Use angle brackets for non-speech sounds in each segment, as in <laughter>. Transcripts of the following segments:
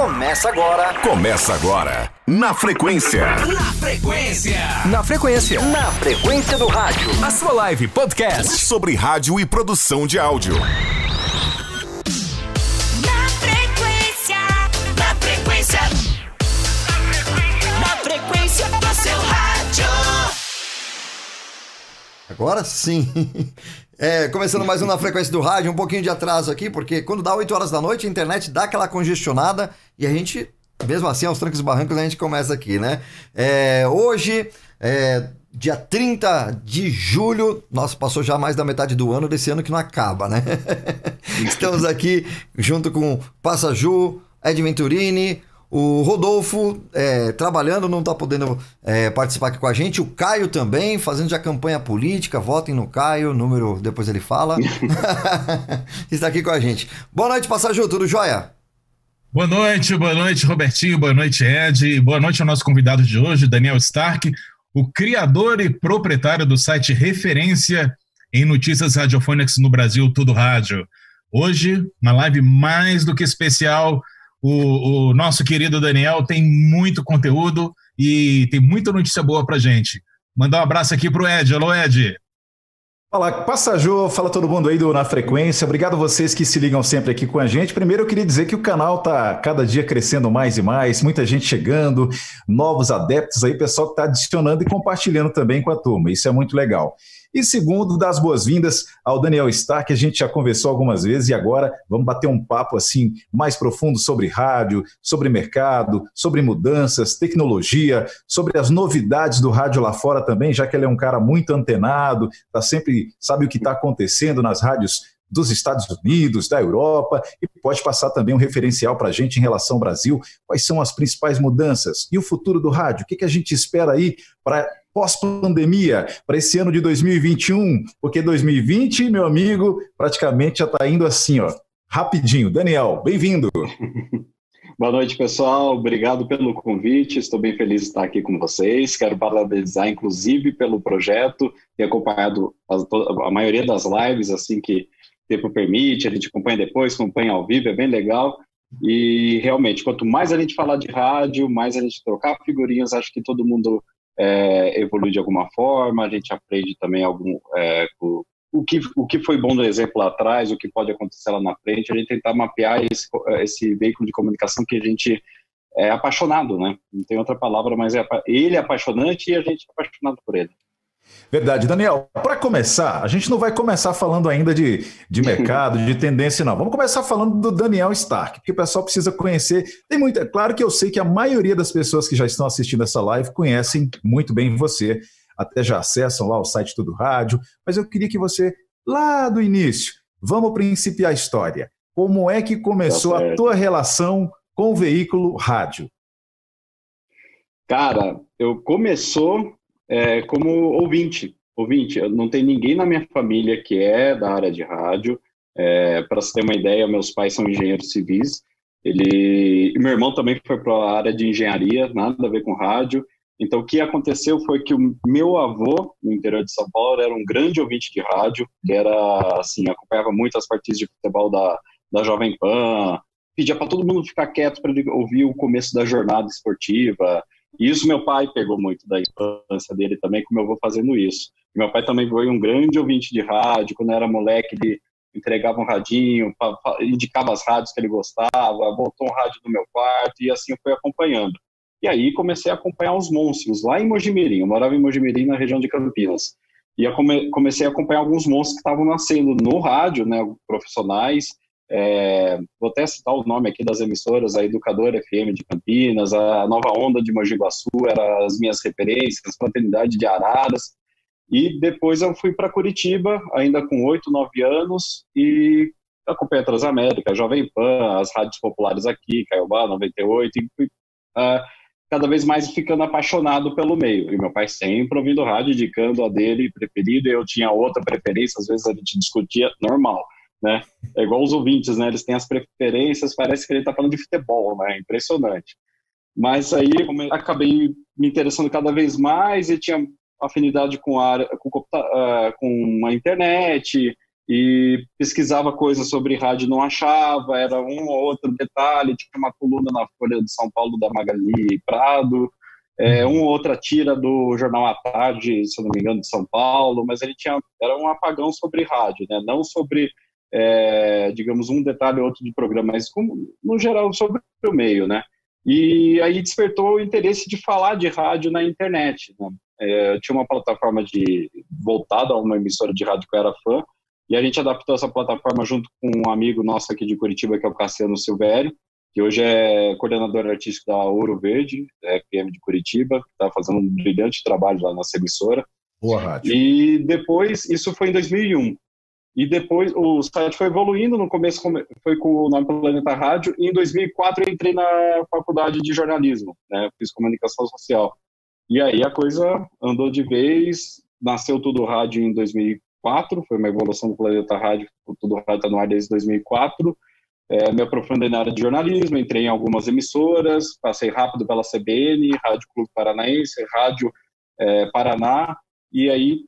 Começa agora. Começa agora. Na frequência. Na frequência. Na frequência. Na frequência do rádio. A sua live podcast. Sobre rádio e produção de áudio. Na frequência, na frequência, na frequência do seu rádio. Agora sim. <laughs> É, começando mais um na frequência do rádio, um pouquinho de atraso aqui, porque quando dá 8 horas da noite, a internet dá aquela congestionada e a gente, mesmo assim, aos trancos e barrancos, a gente começa aqui, né? É, hoje, é, dia 30 de julho, nossa, passou já mais da metade do ano desse ano que não acaba, né? <laughs> Estamos aqui junto com Passaju, Ed Venturini, o Rodolfo é, trabalhando, não está podendo é, participar aqui com a gente. O Caio também, fazendo já campanha política. Votem no Caio, número depois ele fala. <laughs> <laughs> Está aqui com a gente. Boa noite, Passaju, tudo jóia? Boa noite, boa noite, Robertinho, boa noite, Ed. Boa noite ao nosso convidado de hoje, Daniel Stark, o criador e proprietário do site Referência em Notícias Radiofônicas no Brasil, Tudo Rádio. Hoje, uma live mais do que especial o, o, nosso querido Daniel tem muito conteúdo e tem muita notícia boa pra gente. Mandar um abraço aqui pro Ed. Alô, Ed. Fala, Passajô, fala todo mundo aí do Na Frequência. Obrigado a vocês que se ligam sempre aqui com a gente. Primeiro eu queria dizer que o canal tá cada dia crescendo mais e mais, muita gente chegando, novos adeptos aí, pessoal que está adicionando e compartilhando também com a turma. Isso é muito legal. E segundo, das boas-vindas ao Daniel Stark, a gente já conversou algumas vezes e agora vamos bater um papo assim mais profundo sobre rádio, sobre mercado, sobre mudanças, tecnologia, sobre as novidades do rádio lá fora também, já que ele é um cara muito antenado, tá sempre sabe o que está acontecendo nas rádios dos Estados Unidos, da Europa, e pode passar também um referencial para a gente em relação ao Brasil. Quais são as principais mudanças? E o futuro do rádio? O que, que a gente espera aí para pós-pandemia, para esse ano de 2021? Porque 2020, meu amigo, praticamente já está indo assim, ó, rapidinho. Daniel, bem-vindo. <laughs> Boa noite, pessoal. Obrigado pelo convite. Estou bem feliz de estar aqui com vocês. Quero parabenizar, inclusive, pelo projeto. Ter acompanhado a, a maioria das lives, assim que tempo permite, a gente acompanha depois, acompanha ao vivo, é bem legal. E realmente, quanto mais a gente falar de rádio, mais a gente trocar figurinhas, acho que todo mundo é, evolui de alguma forma, a gente aprende também algum, é, o, o, que, o que foi bom do exemplo lá atrás, o que pode acontecer lá na frente, a gente tentar mapear esse, esse veículo de comunicação que a gente é apaixonado, né? Não tem outra palavra, mas é, ele é apaixonante e a gente é apaixonado por ele. Verdade. Daniel, para começar, a gente não vai começar falando ainda de, de mercado, de tendência, não. Vamos começar falando do Daniel Stark, porque o pessoal precisa conhecer. Tem muita. Claro que eu sei que a maioria das pessoas que já estão assistindo essa live conhecem muito bem você, até já acessam lá o site Tudo Rádio, mas eu queria que você, lá do início, vamos principiar a história. Como é que começou tá a tua relação com o veículo rádio? Cara, eu começou é, como ouvinte. Ouvinte, não tem ninguém na minha família que é da área de rádio. É, Para você ter uma ideia, meus pais são engenheiros civis. Ele, meu irmão também foi para a área de engenharia, nada a ver com rádio. Então, o que aconteceu foi que o meu avô, no interior de São Paulo, era um grande ouvinte de rádio, que era, assim, acompanhava muito as partidas de futebol da, da Jovem Pan, pedia para todo mundo ficar quieto para ele ouvir o começo da jornada esportiva, isso meu pai pegou muito da infância dele também, como eu vou fazendo isso. Meu pai também foi um grande ouvinte de rádio, quando era moleque ele entregava um radinho, indicava as rádios que ele gostava, botou um rádio no meu quarto e assim eu fui acompanhando. E aí comecei a acompanhar os monstros lá em Mojimirim, eu morava em Mojimirim, na região de Campinas. E eu comecei a acompanhar alguns monstros que estavam nascendo no rádio, né, profissionais, é, vou até citar o nome aqui das emissoras, a Educadora FM de Campinas, a Nova Onda de Mogi Guaçu, eram as minhas referências, Fraternidade de Araras. E depois eu fui para Curitiba, ainda com 8, 9 anos, e acompanhei a Transamérica, Jovem Pan, as rádios populares aqui, Caiobá, 98, e fui uh, cada vez mais ficando apaixonado pelo meio. E meu pai sempre ouvindo rádio, indicando a dele preferido, e eu tinha outra preferência, às vezes a gente discutia normal né? É igual os ouvintes, né? Eles têm as preferênciões, parece que ele está falando de futebol, né? Impressionante. Mas aí acabei me interessando cada vez mais e tinha afinidade com a com, uh, com a internet e pesquisava coisas sobre rádio não achava, era um ou outro detalhe, tinha uma coluna na Folha de São Paulo da Magali Prado, é, uma ou outra tira do Jornal à Tarde, se não me engano, de São Paulo, mas ele tinha, era um apagão sobre rádio, né? não sobre, é, digamos, um detalhe ou outro de programa, mas como, no geral sobre o meio, né? E aí despertou o interesse de falar de rádio na internet. Né? É, tinha uma plataforma de voltada a uma emissora de rádio que eu era fã, e a gente adaptou essa plataforma junto com um amigo nosso aqui de Curitiba, que é o Cassiano Silvério, que hoje é coordenador artístico da Ouro Verde, FM de Curitiba, que está fazendo um brilhante trabalho lá nessa emissora. Boa rádio. E depois, isso foi em 2001. E depois o site foi evoluindo, no começo foi com o nome Planeta Rádio, e em 2004 eu entrei na faculdade de jornalismo, né, fiz comunicação social. E aí a coisa andou de vez, nasceu Tudo Rádio em 2004, 2004, foi uma evolução do Planeta Rádio, tudo rádio está no ar desde 2004. É, me aprofundei na área de jornalismo, entrei em algumas emissoras, passei rápido pela CBN, Rádio Clube Paranaense, Rádio é, Paraná, e aí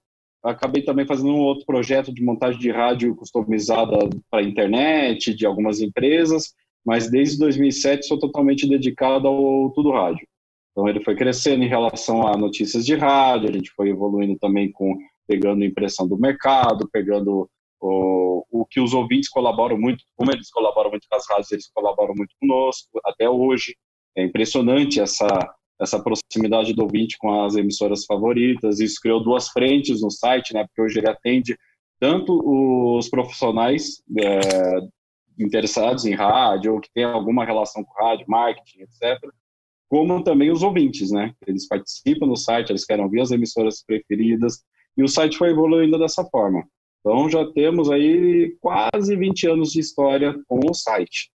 acabei também fazendo um outro projeto de montagem de rádio customizada para internet, de algumas empresas, mas desde 2007 sou totalmente dedicado ao Tudo Rádio. Então ele foi crescendo em relação a notícias de rádio, a gente foi evoluindo também com pegando impressão do mercado, pegando o, o que os ouvintes colaboram muito, como eles colaboram muito com as rádios, eles colaboram muito conosco, até hoje. É impressionante essa, essa proximidade do ouvinte com as emissoras favoritas. Isso criou duas frentes no site, né, porque hoje ele atende tanto os profissionais é, interessados em rádio ou que tem alguma relação com rádio, marketing, etc., como também os ouvintes, né? Eles participam no site, eles querem ouvir as emissoras preferidas, e o site foi evoluindo dessa forma. Então já temos aí quase 20 anos de história com o site.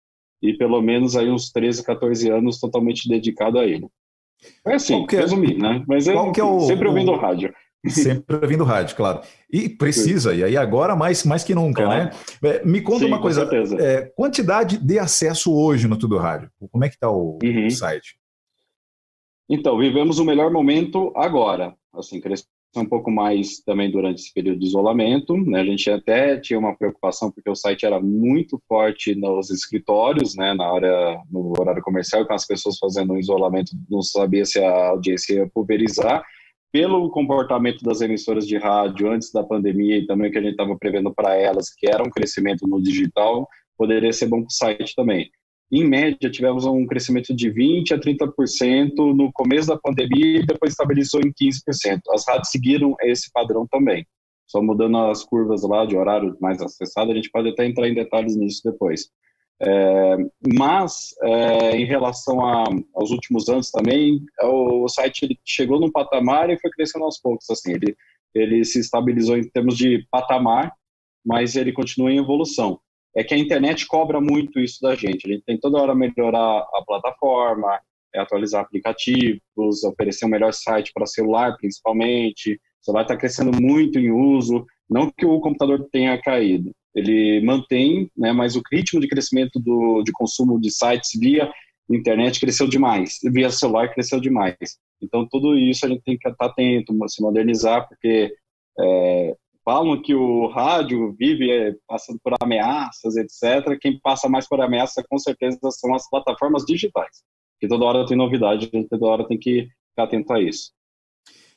E pelo menos aí uns 13, 14 anos totalmente dedicado a ele. É assim, é, resumir, né? Mas eu é o, sempre ouvindo o, rádio. Sempre ouvindo rádio, claro. E precisa, e aí agora mais, mais que nunca, claro. né? É, me conta Sim, uma coisa, é, quantidade de acesso hoje no Tudo Rádio? Como é que está o, uhum. site? Então, vivemos o melhor momento agora. Assim, um pouco mais também durante esse período de isolamento. Né? A gente até tinha uma preocupação porque o site era muito forte nos escritórios, né? na hora, no horário comercial, com as pessoas fazendo um isolamento, não sabia se a audiência ia pulverizar. Pelo comportamento das emissoras de rádio antes da pandemia e também o que a gente estava prevendo para elas, que era um crescimento no digital, poderia ser bom para o site também. Em média, tivemos um crescimento de 20% a 30% no começo da pandemia e depois estabilizou em 15%. As rádios seguiram esse padrão também. Só mudando as curvas lá de horário mais acessado, a gente pode até entrar em detalhes nisso depois. É, mas, é, em relação a, aos últimos anos também, o, o site chegou num patamar e foi crescendo aos poucos. Assim, ele, ele se estabilizou em termos de patamar, mas ele continua em evolução é que a internet cobra muito isso da gente. A gente tem toda hora melhorar a plataforma, é, atualizar aplicativos, oferecer um melhor site para celular, principalmente. O celular está crescendo muito em uso. Não que o computador tenha caído, ele mantém, né, mas o ritmo de crescimento do, de consumo de sites via internet cresceu demais, via celular cresceu demais. Então, tudo isso a gente tem que estar atento, se modernizar, porque é, falam que o rádio vive é, passando por ameaças, etc. Quem passa mais por ameaça, com certeza, são as plataformas digitais. Que toda hora tem novidade, a gente toda hora tem que ficar atento a isso.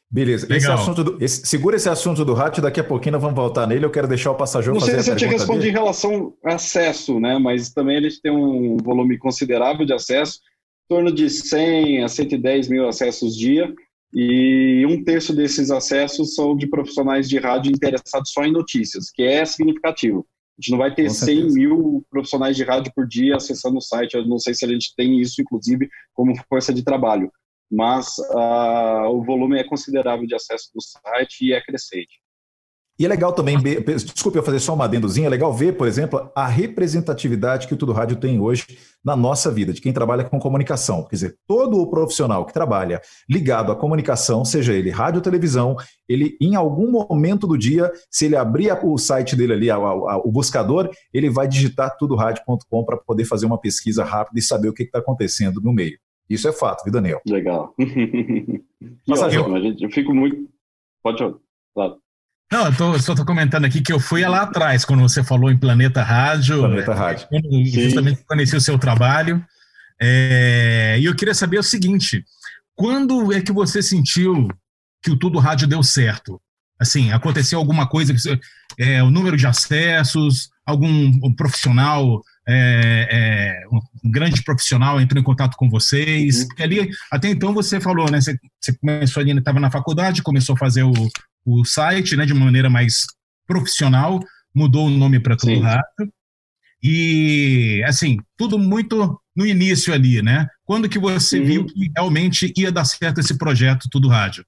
Beleza. Esse assunto do, esse, segura esse assunto do rádio, daqui a pouquinho nós vamos voltar nele. Eu quero deixar o passageiro Não sei se eu te respondi dele. em relação ao acesso, né? Mas também a gente tem um volume considerável de acesso, em torno de 100 a 110 mil acessos dia e um terço desses acessos são de profissionais de rádio interessados só em notícias, que é significativo. A gente não vai ter 100 mil profissionais de rádio por dia acessando o site, eu não sei se a gente tem isso, inclusive, como força de trabalho, mas uh, o volume é considerável de acesso do site e é crescente. E é legal também, desculpe eu fazer só uma adendozinha, é legal ver, por exemplo, a representatividade que o Tudo Rádio tem hoje na nossa vida, de quem trabalha com comunicação. Quer dizer, todo o profissional que trabalha ligado à comunicação, seja ele rádio ou televisão, ele em algum momento do dia, se ele abrir o site dele ali, o buscador, ele vai digitar tudorádio.com para poder fazer uma pesquisa rápida e saber o que está acontecendo no meio. Isso é fato, viu, Daniel? Legal. <laughs> Mas, eu, eu fico muito. Pode falar. Não, eu tô, só tô comentando aqui que eu fui lá atrás, quando você falou em Planeta Rádio. Planeta Rádio. quando justamente conheci o seu trabalho. É, e eu queria saber o seguinte: quando é que você sentiu que o Tudo Rádio deu certo? Assim, aconteceu alguma coisa, é, o número de acessos, algum um profissional, é, é, um grande profissional entrou em contato com vocês? Uhum. Porque ali, até então você falou, né? Você, você começou ali, estava na faculdade, começou a fazer o, o site, né, de maneira mais profissional, mudou o nome para Tudo Sim. Rádio. E, assim, tudo muito no início ali, né? Quando que você Uhum. viu que realmente ia dar certo esse projeto Tudo Rádio?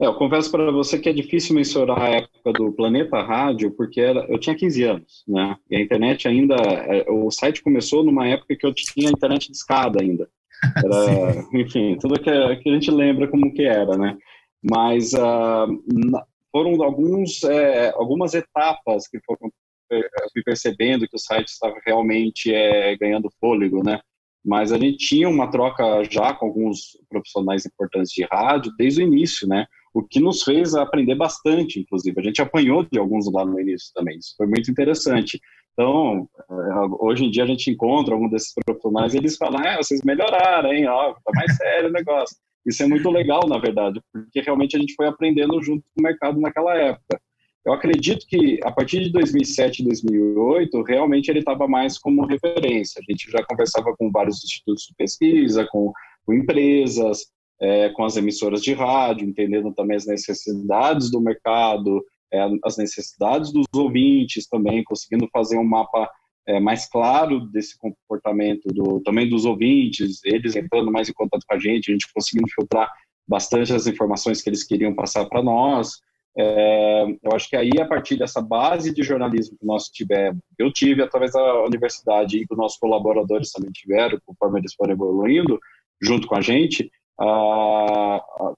É, eu confesso para você que é difícil mensurar a época do Planeta Rádio, porque era, eu tinha 15 anos, né? E a internet ainda, é, o site começou numa época que eu tinha internet de escada ainda. <laughs> Era, enfim, tudo que, a- que a gente lembra como que era, né? Mas na- foram alguns, é, algumas etapas que foram é, fui percebendo que o site estava realmente é, ganhando fôlego, né? Mas a gente tinha uma troca já com alguns profissionais importantes de rádio desde o início, né? O que nos fez aprender bastante, inclusive. A gente apanhou de alguns lá no início também. Isso foi muito interessante. Então, eh, hoje em dia a gente encontra algum desses profissionais e eles falam: ah, vocês melhoraram, hein? Ó, tá mais sério o negócio. Isso é muito legal, na verdade, porque realmente a gente foi aprendendo junto com o mercado naquela época. Eu acredito que a partir de 2007, 2008, realmente ele estava mais como referência. A gente já conversava com vários institutos de pesquisa, com, com empresas, é, com as emissoras de rádio, entendendo também as necessidades do mercado, é, as necessidades dos ouvintes também, conseguindo fazer um mapa é, mais claro desse comportamento do, também dos ouvintes, eles entrando mais em contato com a gente, a gente conseguindo filtrar bastante as informações que eles queriam passar para nós. É, eu acho que aí, a partir dessa base de jornalismo que nós tivemos, eu tive através da universidade e que os nossos colaboradores também tiveram, conforme eles foram evoluindo, junto com a gente,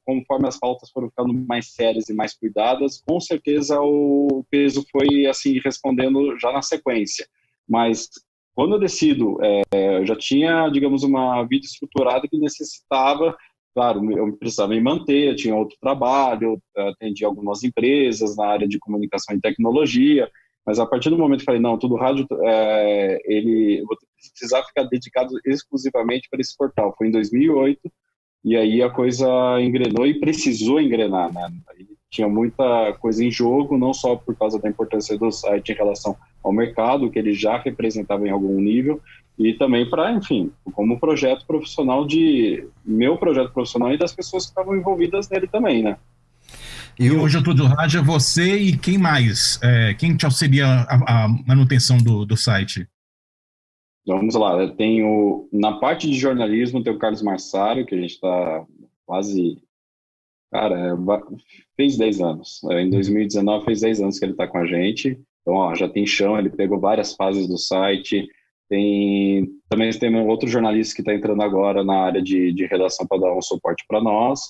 conforme as pautas foram ficando mais sérias e mais cuidadas, com certeza o peso foi assim respondendo já na sequência. Mas quando eu decido, é, eu já tinha, digamos, uma vida estruturada que necessitava claro, eu precisava me manter, eu tinha outro trabalho, eu atendi algumas empresas na área de comunicação e tecnologia, mas a partir do momento que falei, não, tudo rádio, é, ele, eu vou precisar ficar dedicado exclusivamente para esse portal. Foi em 2008, e aí a coisa engrenou e precisou engrenar, né? Tinha muita coisa em jogo, não só por causa da importância do site em relação ao mercado, que ele já representava em algum nível, e também para, enfim, como projeto profissional de meu projeto profissional e das pessoas que estavam envolvidas nele também, né? E hoje o Tudo Rádio é você e quem mais? É, quem te auxilia a, a manutenção do, do site? Vamos lá, eu tenho na parte de jornalismo tem o Carlos Marçário, que a gente está quase cara, fez 10 anos. Em 2019 fez 10 anos que ele está com a gente. Então, ó, já tem chão, ele pegou várias fases do site. Tem também tem um outro jornalista que está entrando agora na área de, de redação para dar um suporte para nós.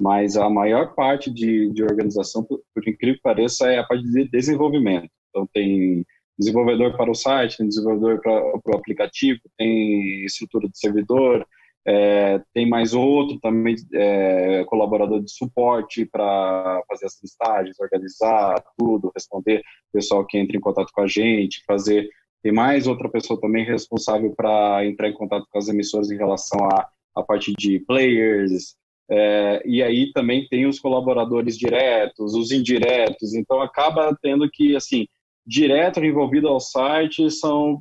Mas a maior parte de, de organização, por, incrível que pareça, é a parte de desenvolvimento. Então, tem desenvolvedor para o site, tem desenvolvedor para o aplicativo, tem estrutura de servidor, é, tem mais outro também é, colaborador de suporte para fazer as listagens, organizar tudo, responder o pessoal que entra em contato com a gente, fazer. Tem mais outra pessoa também responsável para entrar em contato com as emissoras em relação à, à parte de players. É, e aí também tem os colaboradores diretos, os indiretos. Então acaba tendo que assim direto envolvido ao site são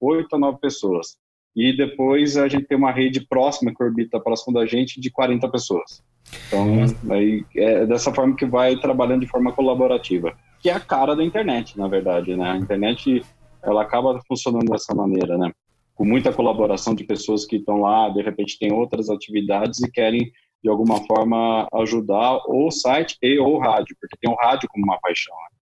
oito a nove pessoas. E depois a gente tem uma rede próxima, que orbita próximo da gente, de 40 pessoas. Então, aí é dessa forma que vai trabalhando de forma colaborativa. Que é a cara da internet, na verdade, né? A internet, ela acaba funcionando dessa maneira, né? Com muita colaboração de pessoas que estão lá, de repente tem outras atividades e querem, de alguma forma, ajudar o site e o rádio, porque tem o rádio como uma paixão, né?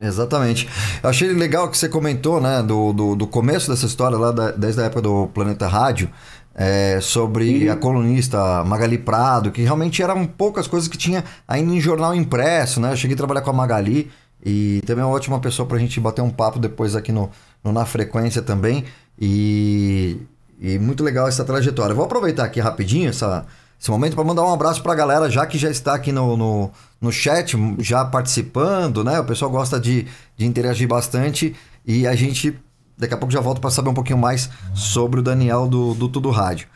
Exatamente. Eu achei legal que você comentou, né, do, do, do começo dessa história lá, da, desde a época do Planeta Rádio, é, sobre uhum. a colunista Magali Prado, que realmente eram poucas coisas que tinha ainda em jornal impresso, né? Eu cheguei a trabalhar com a Magali e também é uma ótima pessoa pra gente bater um papo depois aqui no, no Na Frequência também. E, e muito legal essa trajetória. Vou aproveitar aqui rapidinho essa esse momento para mandar um abraço para a galera, já que já está aqui no, no, no, chat, já participando, né? O pessoal gosta de, de interagir bastante e a gente daqui a pouco já volta para saber um pouquinho mais sobre o Daniel do, do Tudo Rádio.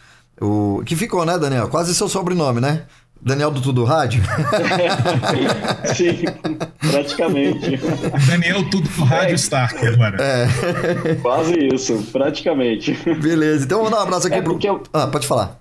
O, que ficou, né, Daniel? Quase seu sobrenome, né? Daniel do Tudo Rádio? <laughs> Sim, praticamente. Daniel Tudo Rádio é. Stark agora. É. Quase isso, praticamente. Beleza, então vou mandar um abraço aqui é pro. Eu... Ah, pode falar.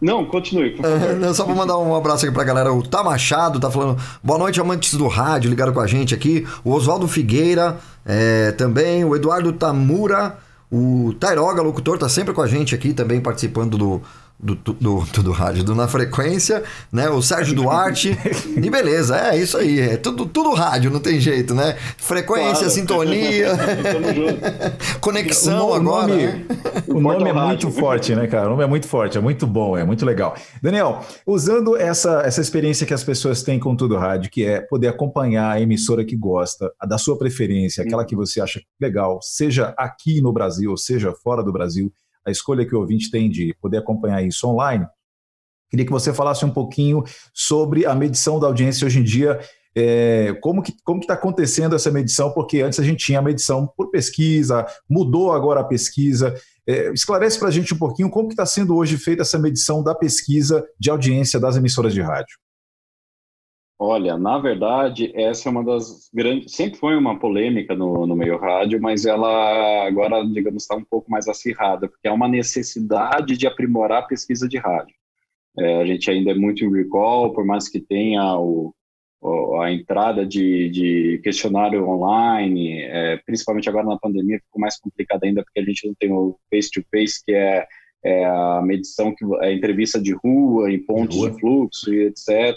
Não, continue, por favor. É, só pra mandar um abraço aqui pra galera. O Tá Machado tá falando boa noite, amantes do rádio, ligaram com a gente aqui. O Oswaldo Figueira é, também. O Eduardo Tamura. O Tairoga, locutor, tá sempre com a gente aqui também participando do, do, do, do, do rádio, do Na Frequência, né? O Sérgio Duarte. <laughs> e beleza, é isso aí. É tudo, tudo rádio, não tem jeito, né? Frequência, claro. sintonia. <laughs> conexão o nome, agora. Né? <laughs> O nome é muito forte, né, cara? O nome é muito forte, é muito bom, é muito legal. Daniel, usando essa, essa experiência que as pessoas têm com tudo rádio, que é poder acompanhar a emissora que gosta, a da sua preferência, aquela que você acha legal, seja aqui no Brasil, seja fora do Brasil a escolha que o ouvinte tem de poder acompanhar isso online, queria que você falasse um pouquinho sobre a medição da audiência hoje em dia. É, como que como está acontecendo essa medição? Porque antes a gente tinha a medição por pesquisa, mudou agora a pesquisa. É, esclarece para a gente um pouquinho como que está sendo hoje feita essa medição da pesquisa de audiência das emissoras de rádio. Olha, na verdade, essa é uma das grandes. Sempre foi uma polêmica no, no meio rádio, mas ela agora, digamos, está um pouco mais acirrada, porque há uma necessidade de aprimorar a pesquisa de rádio. É, a gente ainda é muito em recall, por mais que tenha o, a entrada de, de questionário online, é, principalmente agora na pandemia, ficou mais complicado ainda, porque a gente não tem o face-to-face, -face, que é, é, a medição, que é a entrevista de rua, em pontos de, de fluxo e etc.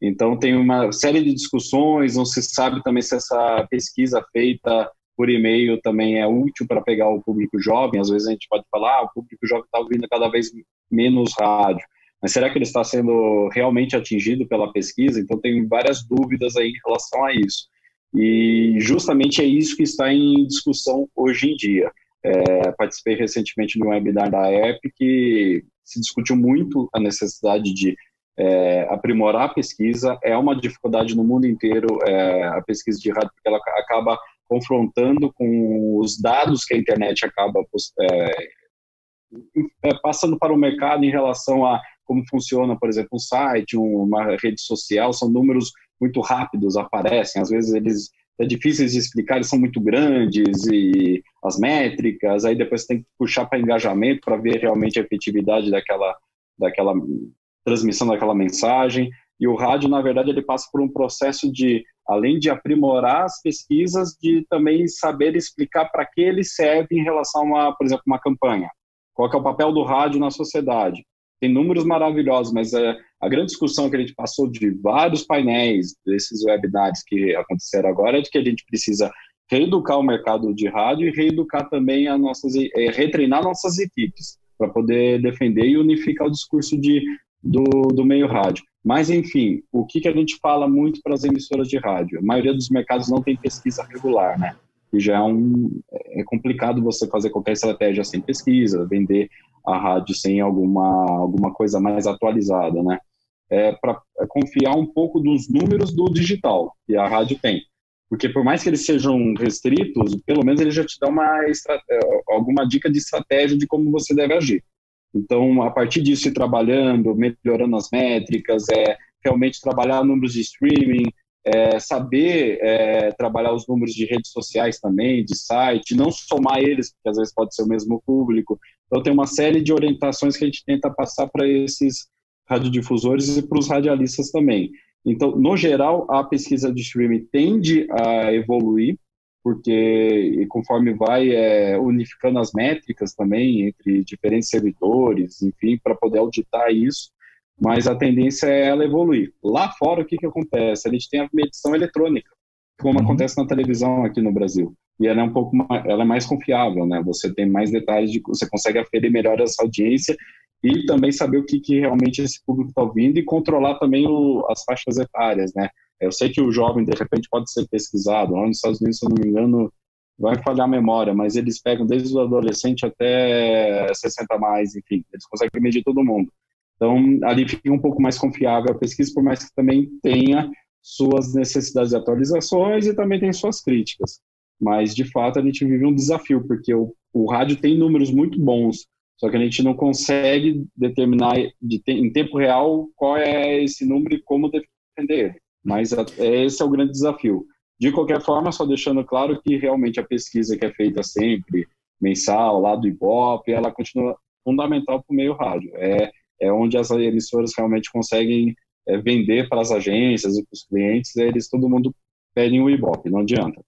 Então, tem uma série de discussões, não se sabe também se essa pesquisa feita por e-mail também é útil para pegar o público jovem. Às vezes a gente pode falar, ah, o público jovem está ouvindo cada vez menos rádio. Mas será que ele está sendo realmente atingido pela pesquisa? Então, tem várias dúvidas aí em relação a isso. E justamente é isso que está em discussão hoje em dia. É, participei recentemente de um webinar da EP que se discutiu muito a necessidade de é, aprimorar a pesquisa é uma dificuldade no mundo inteiro é, a pesquisa de rádio porque ela acaba confrontando com os dados que a internet acaba é, é, passando para o mercado em relação a como funciona, por exemplo, um site, uma rede social, são números muito rápidos, aparecem, às vezes eles é difíceis de explicar, eles são muito grandes e as métricas, aí depois tem que puxar para engajamento para ver realmente a efetividade daquela daquela transmissão daquela mensagem. E o rádio, na verdade, ele passa por um processo de, além de aprimorar as pesquisas, de também saber explicar para que ele serve em relação a, por exemplo, uma campanha. Qual é o papel do rádio na sociedade? Tem números maravilhosos, mas é, a grande discussão que a gente passou de vários painéis desses webinars que aconteceram agora é de que a gente precisa reeducar o mercado de rádio e reeducar também as nossas, é, retreinar nossas equipes para poder defender e unificar o discurso de do, do meio rádio. Mas, enfim, o que, que a gente fala muito para as emissoras de rádio? A maioria dos mercados não tem pesquisa regular, né? E já é, um, é complicado você fazer qualquer estratégia sem pesquisa, vender a rádio sem alguma, alguma coisa mais atualizada, né? É para confiar um pouco dos números do digital que a rádio tem. Porque por mais que eles sejam restritos, pelo menos ele já te dá uma alguma dica de estratégia de como você deve agir. Então, a partir disso, ir trabalhando, melhorando as métricas, é, realmente trabalhar números de streaming, é, saber é, trabalhar os números de redes sociais também, de site, não somar eles, porque às vezes pode ser o mesmo público. Então, tem uma série de orientações que a gente tenta passar para esses radiodifusores e para os radialistas também. Então, no geral, a pesquisa de streaming tende a evoluir, porque conforme vai é, unificando as métricas também entre diferentes servidores, enfim, para poder auditar isso, mas a tendência é ela evoluir. Lá fora, o que, que acontece? A gente tem a medição eletrônica, como uhum. acontece na televisão aqui no Brasil. E ela é um pouco mais, ela é mais confiável, né? Você tem mais detalhes, de, você consegue aferir melhor essa audiência e também saber o que, que realmente esse público está ouvindo e controlar também o, as faixas etárias, né? Eu sei que o jovem, de repente, pode ser pesquisado. Lá nos Estados Unidos, se eu não me engano, vai falhar a memória, mas eles pegam desde o adolescente até 60 mais, enfim, eles conseguem medir todo mundo. Então, ali fica um pouco mais confiável a pesquisa, por mais que também tenha suas necessidades de atualizações e também tem suas críticas. Mas, de fato, a gente vive um desafio, porque o, o rádio tem números muito bons, só que a gente não consegue determinar de, em tempo real qual é esse número e como defender ele. Mas a, esse é o grande desafio. De qualquer forma, só deixando claro que realmente a pesquisa que é feita sempre, mensal, lá do Ibope, ela continua fundamental para o meio rádio. É, é onde as emissoras realmente conseguem é, vender para as agências e para os clientes, eles todo mundo pedem o Ibope, não adianta.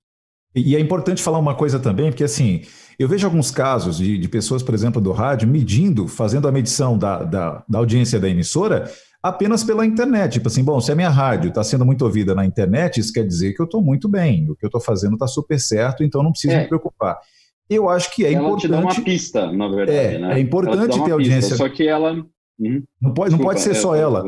E é importante falar uma coisa também, porque assim, eu vejo alguns casos de, de pessoas, por exemplo, do rádio, medindo, fazendo a medição da, da, da audiência da emissora apenas pela internet. Tipo assim, bom, se a minha rádio está sendo muito ouvida na internet, isso quer dizer que eu estou muito bem, o que eu estou fazendo está super certo, então não preciso é. me preocupar. Eu acho que é ela importante. Ela te dá uma pista, na verdade. É, né? é importante ter audiência. Pista, só que ela. Uhum. Não pode, Desculpa, não pode ser é, só ela.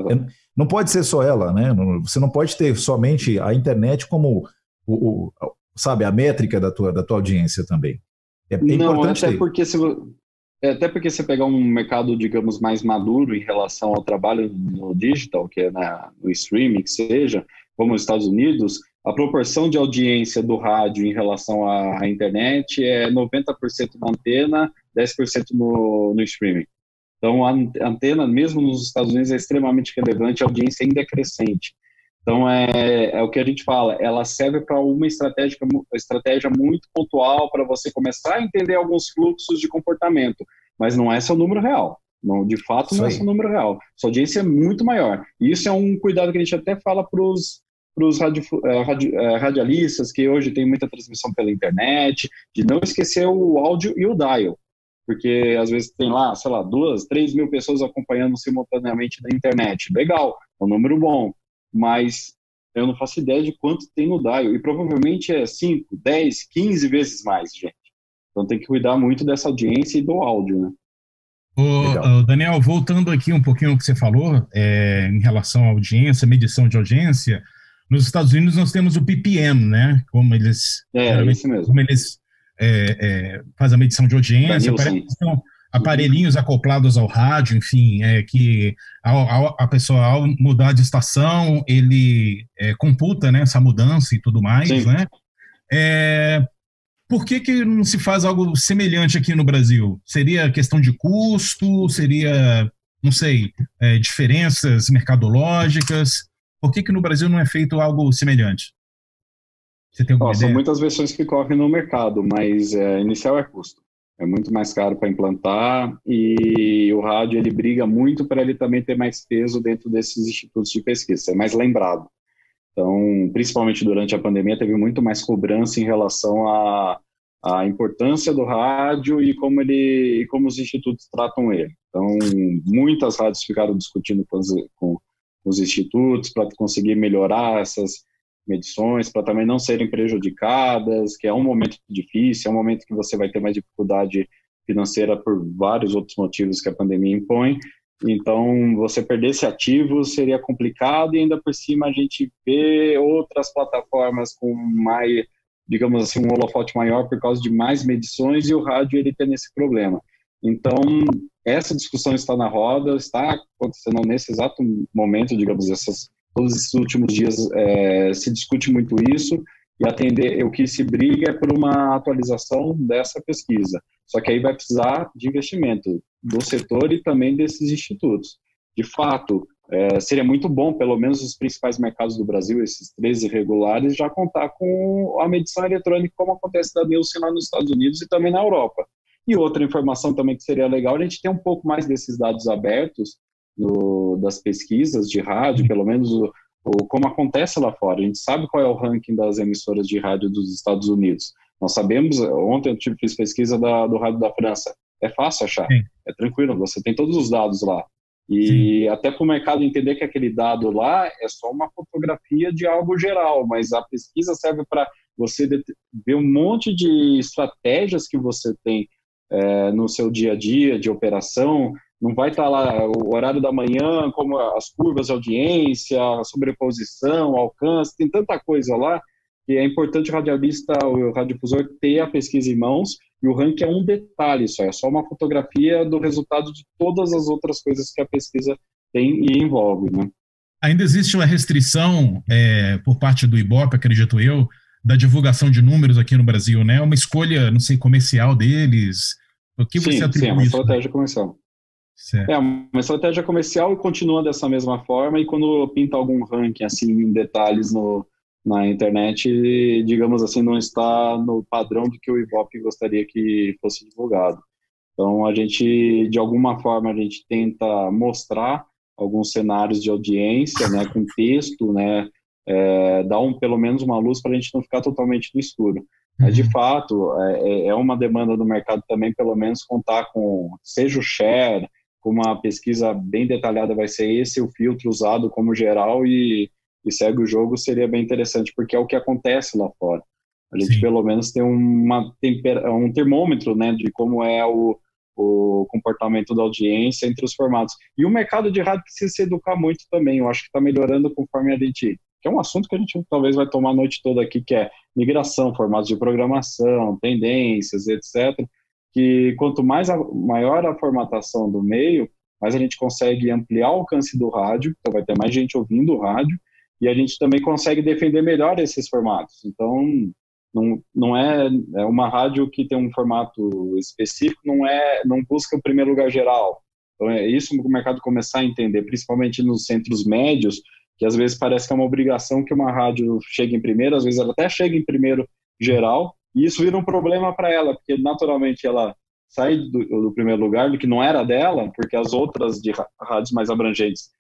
Não pode ser só ela, né? Você não pode ter somente a internet como o, o sabe, a métrica da tua, da tua audiência também. É, é não, importante até ter. porque se é, até porque você pegar um mercado, digamos, mais maduro em relação ao trabalho no digital, que é na, no streaming, que seja, como os Estados Unidos, a proporção de audiência do rádio em relação à, à internet é 90% na antena, 10% no, no streaming. Então, a antena, mesmo nos Estados Unidos, é extremamente relevante, a audiência ainda é crescente. Então, é, é o que a gente fala, ela serve para uma estratégia, estratégia muito pontual para você começar a entender alguns fluxos de comportamento, mas não é seu número real. Não, de fato, não é seu número real. Sua audiência é muito maior. E isso é um cuidado que a gente até fala para os para os radio, uh, radio, uh, radialistas que hoje tem muita transmissão pela internet, de não esquecer o áudio e o dial, porque às vezes tem lá, sei lá, duas, três mil pessoas acompanhando simultaneamente na internet. Legal, é um número bom mas eu não faço ideia de quanto tem no dial, e provavelmente é 5, 10, 15 vezes mais, gente. Então tem que cuidar muito dessa audiência e do áudio, né? Ô, Daniel, voltando aqui um pouquinho ao que você falou é, em relação à audiência, medição de audiência, nos Estados Unidos nós temos o PPM, né? Como eles, é, isso mesmo. Como eles é, é, fazem a medição de audiência, parece que são, aparelhinhos acoplados ao rádio, enfim, é que a, a pessoa, ao mudar de estação, ele é, computa né, essa mudança e tudo mais, Sim. né? É, por que, que não se faz algo semelhante aqui no Brasil? Seria questão de custo? Seria, não sei, é, diferenças mercadológicas? Por que, que no Brasil não é feito algo semelhante? Você tem alguma oh? São muitas versões que correm no mercado, mas é, inicial é custo é muito mais caro para implantar e o rádio ele briga muito para ele também ter mais peso dentro desses institutos de pesquisa, ser mais lembrado. Então, principalmente durante a pandemia, teve muito mais cobrança em relação à, à importância do rádio e como ele, e como os institutos tratam ele. Então, muitas rádios ficaram discutindo com os, com os institutos para conseguir melhorar essas medições, para também não serem prejudicadas, que é um momento difícil, é um momento que você vai ter mais dificuldade financeira por vários outros motivos que a pandemia impõe. Então, você perder esse ativo seria complicado e ainda por cima a gente vê outras plataformas com mais, digamos assim, um holofote maior por causa de mais medições e o rádio ele tem esse problema. Então, essa discussão está na roda, está acontecendo nesse exato momento, digamos, essas todos esses últimos dias é, se discute muito isso e atender o que se briga é por uma atualização dessa pesquisa. Só que aí vai precisar de investimento do setor e também desses institutos. De fato, é, seria muito bom, pelo menos os principais mercados do Brasil, esses 13 regulares, já contar com a medição eletrônica, como acontece da Nielsen lá nos Estados Unidos e também na Europa. E outra informação também que seria legal, a gente ter um pouco mais desses dados abertos do, das pesquisas de rádio, pelo menos o, o, como acontece lá fora. A gente sabe qual é o ranking das emissoras de rádio dos Estados Unidos. Nós sabemos, ontem eu fiz pesquisa da, do rádio da França. É fácil achar, Sim. é tranquilo, você tem todos os dados lá. E Sim. até para o mercado entender que aquele dado lá é só uma fotografia de algo geral, mas a pesquisa serve para você ver um monte de estratégias que você tem é, no seu dia a dia de operação, não vai estar lá o horário da manhã, como as curvas de audiência, sobreposição, alcance, tem tanta coisa lá que é importante o radialista, o radiodifusor ter a pesquisa em mãos, e o ranking é um detalhe só, é só uma fotografia do resultado de todas as outras coisas que a pesquisa tem e envolve, né? Ainda existe uma restrição é, por parte do IBOP, acredito eu, da divulgação de números aqui no Brasil, né? Uma escolha, não sei, comercial deles. O que você sim, atribui sim, é uma estratégia comercial. Certo. É uma estratégia comercial e continua dessa mesma forma. E quando pinta algum ranking assim em detalhes no, na internet, digamos assim, não está no padrão do que o Ibope gostaria que fosse divulgado. Então a gente, de alguma forma, a gente tenta mostrar alguns cenários de audiência, né, com texto, né, é, dar um pelo menos uma luz para a gente não ficar totalmente no escuro. Mas, de fato, é, é uma demanda do mercado também, pelo menos, contar com, seja o share, com uma pesquisa bem detalhada, vai ser esse o filtro usado como geral e, e segue o jogo, seria bem interessante, porque é o que acontece lá fora. A gente, Sim. pelo menos, tem uma um termômetro né, de como é o, o comportamento da audiência entre os formatos. E o mercado de rádio precisa se educar muito também. Eu acho que está melhorando conforme a gente. Que é um assunto que a gente talvez vai tomar a noite toda aqui, que é migração, formatos de programação, tendências, etc. Que quanto mais a, maior a formatação do meio, mais a gente consegue ampliar o alcance do rádio, então vai ter mais gente ouvindo o rádio, e a gente também consegue defender melhor esses formatos. Então, não, não é, é uma rádio que tem um formato específico, não é, não busca o primeiro lugar geral. Então é isso que o mercado começar a entender, principalmente nos centros médios, que às vezes parece que é uma obrigação que uma rádio chegue em primeiro, às vezes ela até chega em primeiro geral, e isso vira um problema para ela, porque naturalmente ela sai do, do, primeiro lugar, do que não era dela, porque as outras de rádios mais abrangentes,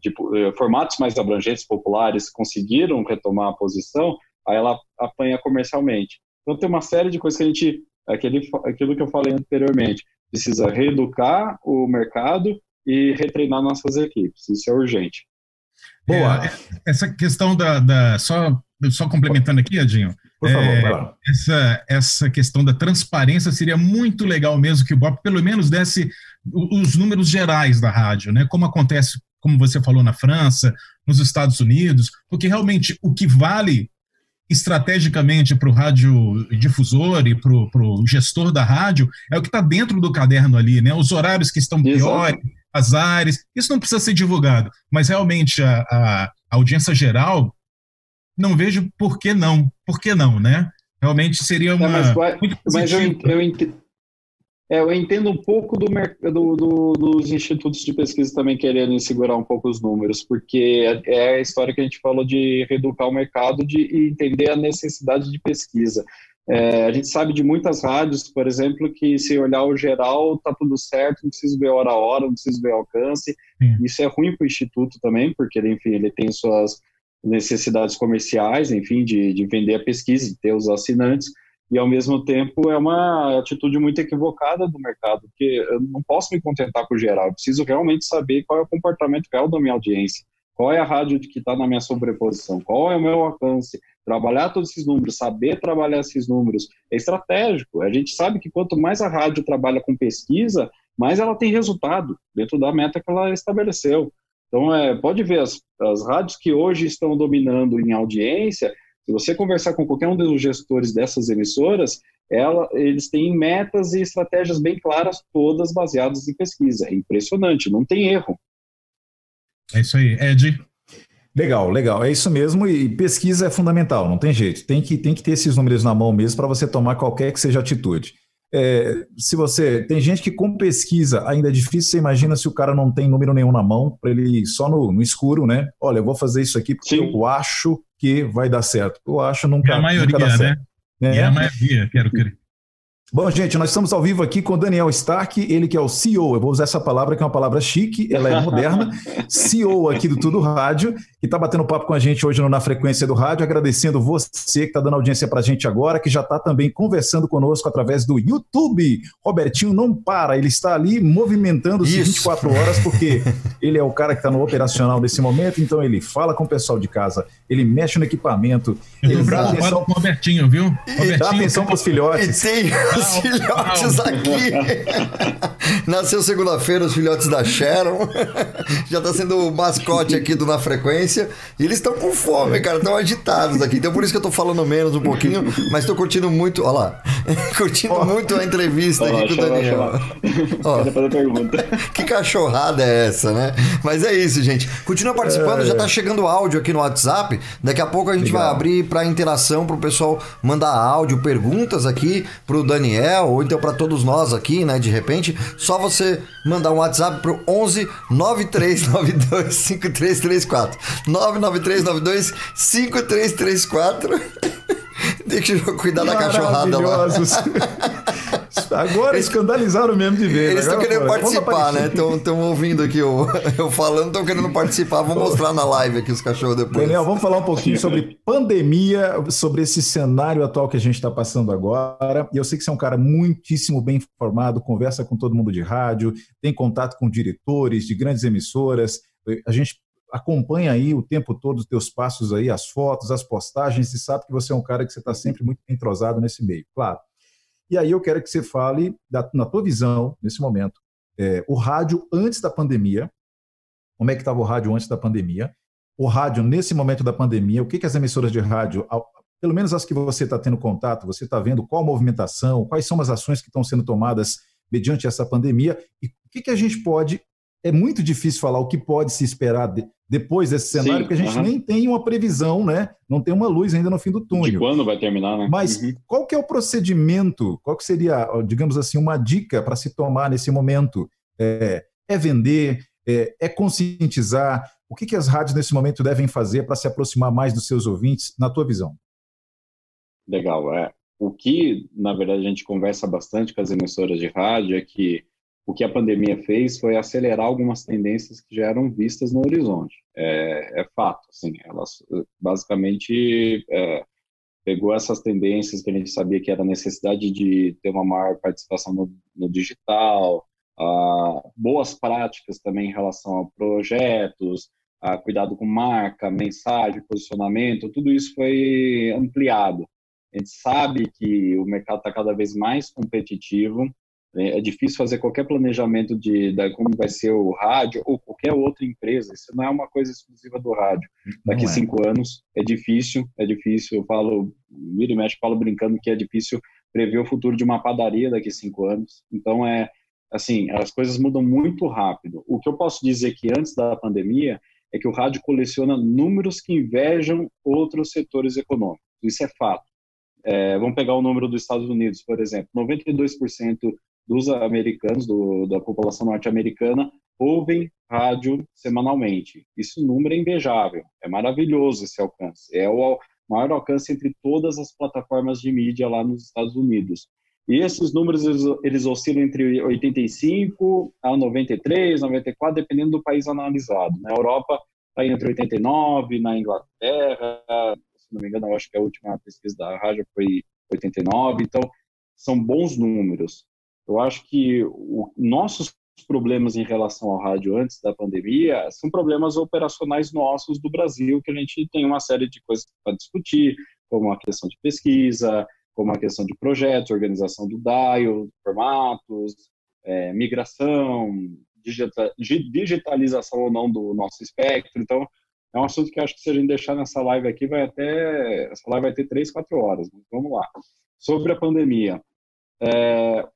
tipo, formatos mais abrangentes, populares, conseguiram retomar a posição, aí ela apanha comercialmente. Então tem uma série de coisas que a gente, aquele, aquilo que eu falei anteriormente, precisa reeducar o mercado e retreinar nossas equipes. Isso é urgente. Boa. É, essa questão da, da, só só complementando aqui, Adinho. Por favor, é, essa essa questão da transparência seria muito legal mesmo que o Bob pelo menos desse os números gerais da rádio, né? Como acontece, como você falou na França, nos Estados Unidos, porque realmente o que vale estrategicamente para o radiodifusor e para o gestor da rádio é o que está dentro do caderno ali, né? Os horários que estão piores, as áreas, isso não precisa ser divulgado, mas realmente a, a audiência geral não vejo por que não, por que não, né? Realmente seria uma. É, mas, muito mas eu, eu, entendo, é, eu entendo um pouco do, do, do, dos institutos de pesquisa também querendo segurar um pouco os números, porque é a história que a gente falou de reeducar o mercado de, e entender a necessidade de pesquisa. É, a gente sabe de muitas rádios, por exemplo, que se olhar o geral, tá tudo certo, não precisa ver hora a hora, não precisa ver alcance. Sim. Isso é ruim para o instituto também, porque ele, enfim, ele tem suas necessidades comerciais, enfim, de, de vender a pesquisa, de ter os assinantes, e ao mesmo tempo é uma atitude muito equivocada do mercado, porque eu não posso me contentar com o geral, eu preciso realmente saber qual é o comportamento real da minha audiência, qual é a rádio que está na minha sobreposição, qual é o meu alcance, trabalhar todos esses números, saber trabalhar esses números é estratégico. A gente sabe que quanto mais a rádio trabalha com pesquisa, mais ela tem resultado dentro da meta que ela estabeleceu. Então, é, pode ver, as, as rádios que hoje estão dominando em audiência, se você conversar com qualquer um dos gestores dessas emissoras, ela, eles têm metas e estratégias bem claras, todas baseadas em pesquisa. É impressionante, não tem erro. É isso aí. Ed? Legal, legal. É isso mesmo. E pesquisa é fundamental, não tem jeito. Tem que, tem que ter esses números na mão mesmo para você tomar qualquer que seja atitude. É, se você tem gente que com pesquisa ainda é difícil, você imagina se o cara não tem número nenhum na mão para ele ir só no, no, escuro, né? Olha, eu vou fazer isso aqui porque Sim. eu acho que vai dar certo. Eu acho nunca, é a maioria, nunca dá né? certo. É. é a maioria, quero crer. Bom, gente, nós estamos ao vivo aqui com Daniel Stark, ele que é o CEO, eu vou usar essa palavra que é uma palavra chique, ela é moderna, <laughs> CEO aqui do Tudo Rádio, que está batendo papo com a gente hoje no Na Frequência do Rádio, agradecendo você que está dando audiência para a gente agora, que já está também conversando conosco através do YouTube. Robertinho não para, ele está ali movimentando-se 24 horas, porque ele é o cara que está no operacional desse momento, então ele fala com o pessoal de casa, ele mexe no equipamento, eu ele dá atenção com o Robertinho, viu? Robertinho, dá atenção para os filhotes. Tem os filhotes aqui. <laughs> Nasceu segunda-feira os filhotes da Sharon. Já está sendo o mascote aqui do Na Frequência. E eles estão com fome, cara, estão agitados aqui. Então por isso que eu tô falando menos um pouquinho, mas tô curtindo muito, olha lá, <laughs> curtindo muito a entrevista aqui com o Daniel. Ó, <laughs> que cachorrada é essa, né? Mas é isso, gente. Continua participando, já tá chegando áudio aqui no WhatsApp. Daqui a pouco a gente Legal. vai abrir para interação pro pessoal mandar áudio, perguntas aqui pro Daniel ou então para todos nós aqui, né, de repente. Só você mandar um WhatsApp pro 11 9392 5334. 99392 5334. <laughs> Deixa eu cuidar da cachorrada lá. <laughs> Agora escandalizaram mesmo de ver. Eles estão querendo participar, né? Estão ouvindo aqui eu, <laughs> eu falando, estão querendo participar. Vou mostrar na live aqui os cachorros depois. Daniel, vamos falar um pouquinho sobre pandemia, sobre esse cenário atual que a gente está passando agora. E eu sei que você é um cara muitíssimo bem informado, conversa com todo mundo de rádio, tem contato com diretores de grandes emissoras. A gente acompanha aí o tempo todo os teus passos aí, as fotos, as postagens, e sabe que você é um cara que você está sempre muito entrosado nesse meio, claro. E aí eu quero que você fale, da, na tua visão, nesse momento, é, o rádio antes da pandemia, como é que estava o rádio antes da pandemia, o rádio nesse momento da pandemia, o que, que as emissoras de rádio, pelo menos as que você está tendo contato, você está vendo qual a movimentação, quais são as ações que estão sendo tomadas mediante essa pandemia, e o que, que a gente pode. É muito difícil falar o que pode se esperar de- depois desse cenário, Sim, porque a gente aham. nem tem uma previsão, né? Não tem uma luz ainda no fim do De túnel. quando vai terminar, né? Mas Uhum. qual que é o procedimento? Qual que seria, digamos assim, uma dica para se tomar nesse momento? É, é vender? É, é conscientizar? O que, que as rádios nesse momento devem fazer para se aproximar mais dos seus ouvintes, na tua visão? Legal, é. O que, na verdade, a gente conversa bastante com as emissoras de rádio é que o que a pandemia fez foi acelerar algumas tendências que já eram vistas no horizonte. É, é fato, assim, elas basicamente é, pegou essas tendências que a gente sabia que era a necessidade de ter uma maior participação no, no digital, ah, boas práticas também em relação a projetos, a cuidado com marca, mensagem, posicionamento, tudo isso foi ampliado. A gente sabe que o mercado está cada vez mais competitivo. É é difícil fazer qualquer planejamento de, de como vai ser o rádio ou qualquer outra empresa. Isso não é uma coisa exclusiva do rádio. Daqui é. cinco anos é difícil, é difícil. Eu falo, vira e mexe, falo brincando que é difícil prever o futuro de uma padaria daqui cinco anos. Então é assim, as coisas mudam muito rápido. O que eu posso dizer que antes da pandemia é que o rádio coleciona números que invejam outros setores econômicos. Isso é fato. É, vamos pegar o número dos Estados Unidos, por exemplo. 92% dos americanos, do, da população norte-americana, ouvem rádio semanalmente. Isso número é invejável. É maravilhoso esse alcance. É o maior alcance entre todas as plataformas de mídia lá nos Estados Unidos. E esses números, eles, oscilam entre 85 a 93, 94, dependendo do país analisado. Na Europa, está entre 89, na Inglaterra, se não me engano, acho que a última pesquisa da rádio foi 89. Então, são bons números. Eu acho que o, nossos problemas em relação ao rádio antes da pandemia são problemas operacionais nossos do Brasil, que a gente tem uma série de coisas para discutir, como a questão de pesquisa, como a questão de projetos, organização do dial, formatos, é, migração, digita, digitalização ou não do nosso espectro. Então, é um assunto que acho que se a gente deixar nessa live aqui, vai até. Essa live vai ter três, quatro horas. Vamos lá. Sobre a pandemia. É,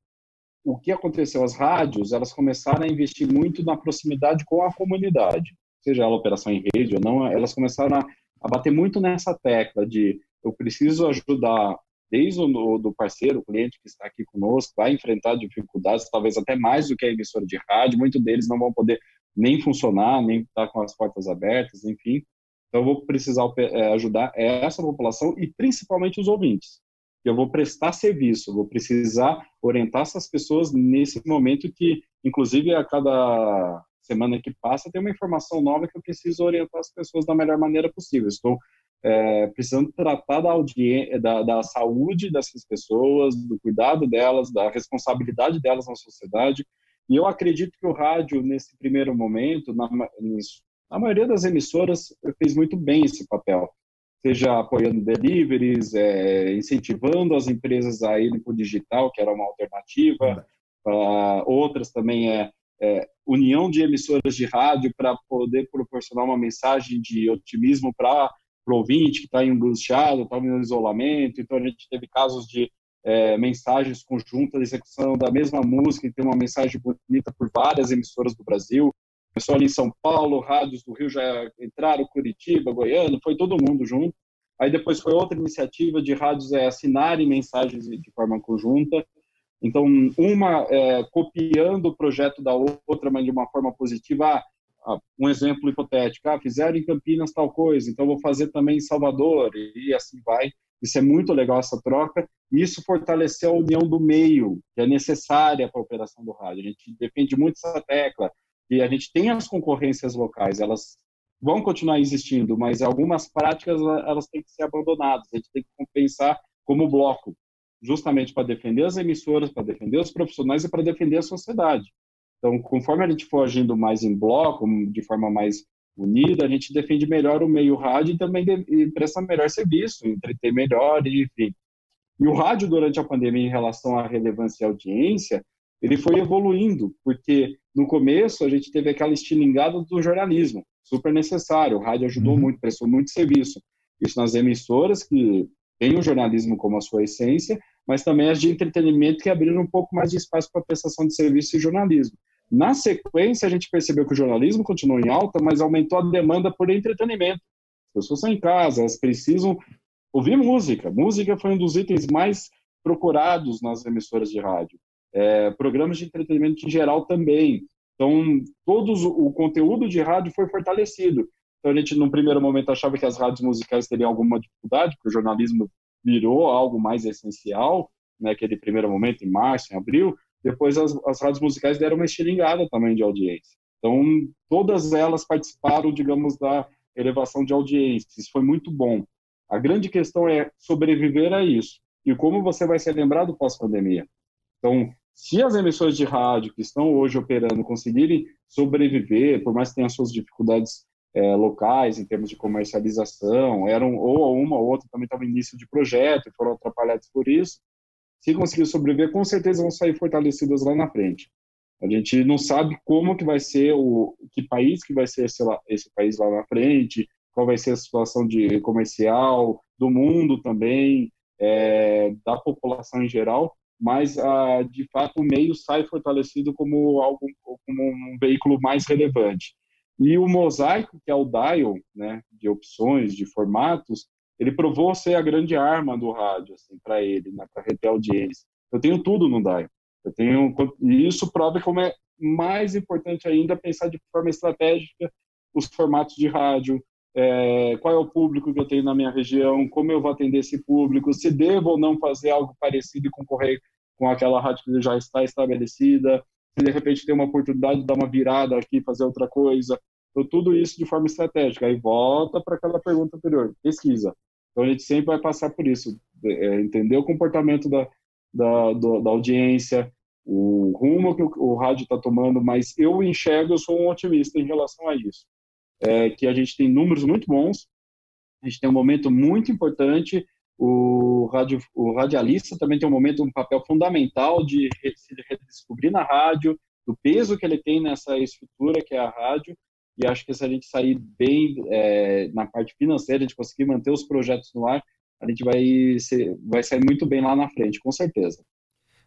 o que aconteceu? As rádios, elas começaram a investir muito na proximidade com a comunidade, seja ela operação em rede ou não, elas começaram a, a bater muito nessa tecla de eu preciso ajudar desde o do parceiro, o cliente que está aqui conosco, vai enfrentar dificuldades, talvez até mais do que a emissora de rádio, muitos deles não vão poder nem funcionar, nem estar com as portas abertas, enfim. Então, eu vou precisar é, ajudar essa população e principalmente os ouvintes. Eu vou prestar serviço, vou precisar orientar essas pessoas nesse momento que, inclusive, a cada semana que passa, tem uma informação nova que eu preciso orientar as pessoas da melhor maneira possível. Estou é, precisando tratar da, da, da saúde dessas pessoas, do cuidado delas, da responsabilidade delas na sociedade. E eu acredito que o rádio, nesse primeiro momento, na, na maioria das emissoras, fez muito bem esse papel. Seja apoiando deliveries, é, incentivando as empresas a irem para o digital, que era uma alternativa. Uh, outras também é, é união de emissoras de rádio para poder proporcionar uma mensagem de otimismo para o ouvinte que está angustiado, está em isolamento. Então, a gente teve casos de é, mensagens conjuntas, execução da mesma música e tem uma mensagem bonita por várias emissoras do Brasil. Começou ali em São Paulo, rádios do Rio já entraram, Curitiba, Goiânia, foi todo mundo junto. Aí depois foi outra iniciativa de rádios é, assinarem mensagens de forma conjunta. Então, uma é, copiando o projeto da outra, mas de uma forma positiva. Ah, ah, um exemplo hipotético, ah, fizeram em Campinas tal coisa, então vou fazer também em Salvador, e assim vai. Isso é muito legal, essa troca. E isso fortaleceu a união do meio, que é necessária para a operação do rádio. A gente depende muito dessa tecla. E a gente tem as concorrências locais, elas vão continuar existindo, mas algumas práticas elas têm que ser abandonadas. A gente tem que compensar como bloco justamente para defender as emissoras, para defender os profissionais e para defender a sociedade. Então, conforme a gente for agindo mais em bloco, de forma mais unida, a gente defende melhor o meio rádio e também presta melhor serviço, entreter melhor, enfim. E o rádio, durante a pandemia, em relação à relevância e audiência, ele foi evoluindo, porque no começo a gente teve aquela estilingada do jornalismo, super necessário, o rádio ajudou uhum. muito, prestou muito serviço. Isso nas emissoras, que têm o jornalismo como a sua essência, mas também as de entretenimento que abriram um pouco mais de espaço para prestação de serviço e jornalismo. Na sequência, a gente percebeu que o jornalismo continuou em alta, mas aumentou a demanda por entretenimento. As pessoas estão em casa, elas precisam ouvir música. Música foi um dos itens mais procurados nas emissoras de rádio. É, programas de entretenimento em geral também. Então, todos o conteúdo de rádio foi fortalecido. Então, a gente, num primeiro momento, achava que as rádios musicais teriam alguma dificuldade, porque o jornalismo virou algo mais essencial, naquele né, primeiro momento, em março, em abril, depois as, as rádios musicais deram uma estilingada também de audiência. Então, todas elas participaram, digamos, da elevação de audiência. Isso foi muito bom. A grande questão é sobreviver a isso. E como você vai ser lembrado pós-pandemia? Então, se as emissoras de rádio que estão hoje operando conseguirem sobreviver, por mais que tenham suas dificuldades é, locais em termos de comercialização, eram ou uma ou outra também estava início de projeto e foram atrapalhados por isso. Se conseguir sobreviver, com certeza vão sair fortalecidas lá na frente. A gente não sabe como que vai ser o que país que vai ser esse, esse país lá na frente, qual vai ser a situação de comercial do mundo também, é, da população em geral, mas ah, de fato o meio sai fortalecido como algo como um veículo mais relevante. E o mosaico, que é o dial, né, de opções, de formatos, ele provou ser a grande arma do rádio, assim, para ele, né, para reter audiência. Eu tenho tudo no dial. Eu tenho, e isso prova como é mais importante ainda pensar de forma estratégica os formatos de rádio, é, qual é o público que eu tenho na minha região, como eu vou atender esse público, se devo ou não fazer algo parecido e concorrer com aquela rádio que já está estabelecida, se de repente tem uma oportunidade de dar uma virada aqui, fazer outra coisa. Então, tudo isso de forma estratégica. Aí volta para aquela pergunta anterior, pesquisa. Então, a gente sempre vai passar por isso, é, entender o comportamento da, da, do, da audiência, o rumo que o, o rádio está tomando, mas eu enxergo, eu sou um otimista em relação a isso. É, que a gente tem números muito bons, a gente tem um momento muito importante, o, radio, o radialista também tem um momento, um papel fundamental de se redescobrir na rádio, do peso que ele tem nessa estrutura que é a rádio, e acho que se a gente sair bem é, na parte financeira, a gente conseguir manter os projetos no ar, a gente vai, ser, vai sair muito bem lá na frente, com certeza.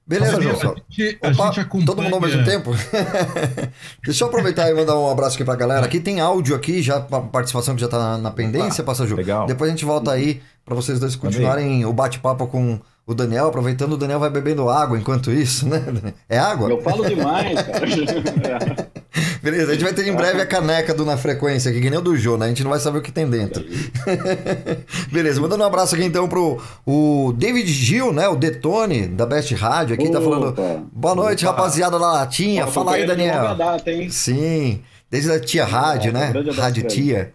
Beleza, João. A gente, a Opa, gente acompanha... Todo mundo ao mesmo tempo? <laughs> Deixa eu aproveitar e mandar um abraço aqui pra galera. Aqui tem áudio aqui, já participação que já tá na pendência, Passa Ju. Legal. Depois a gente volta aí para vocês dois continuarem o bate-papo com o Daniel, aproveitando, o Daniel vai bebendo água enquanto isso, né? É água? Eu falo demais, <laughs> cara. <laughs> Beleza, a gente vai ter em breve a caneca do Na Frequência aqui, que nem o do Jô, né? A gente não vai saber o que tem dentro. <laughs> Beleza, mandando um abraço aqui então pro o David Gil, né? O Detone, da Best Rádio aqui, Opa. tá falando. Boa noite, Opa. rapaziada da Latinha. Fala aí, Daniel. Data, Sim, desde a Tia Rádio, é, né? Rádio Tia.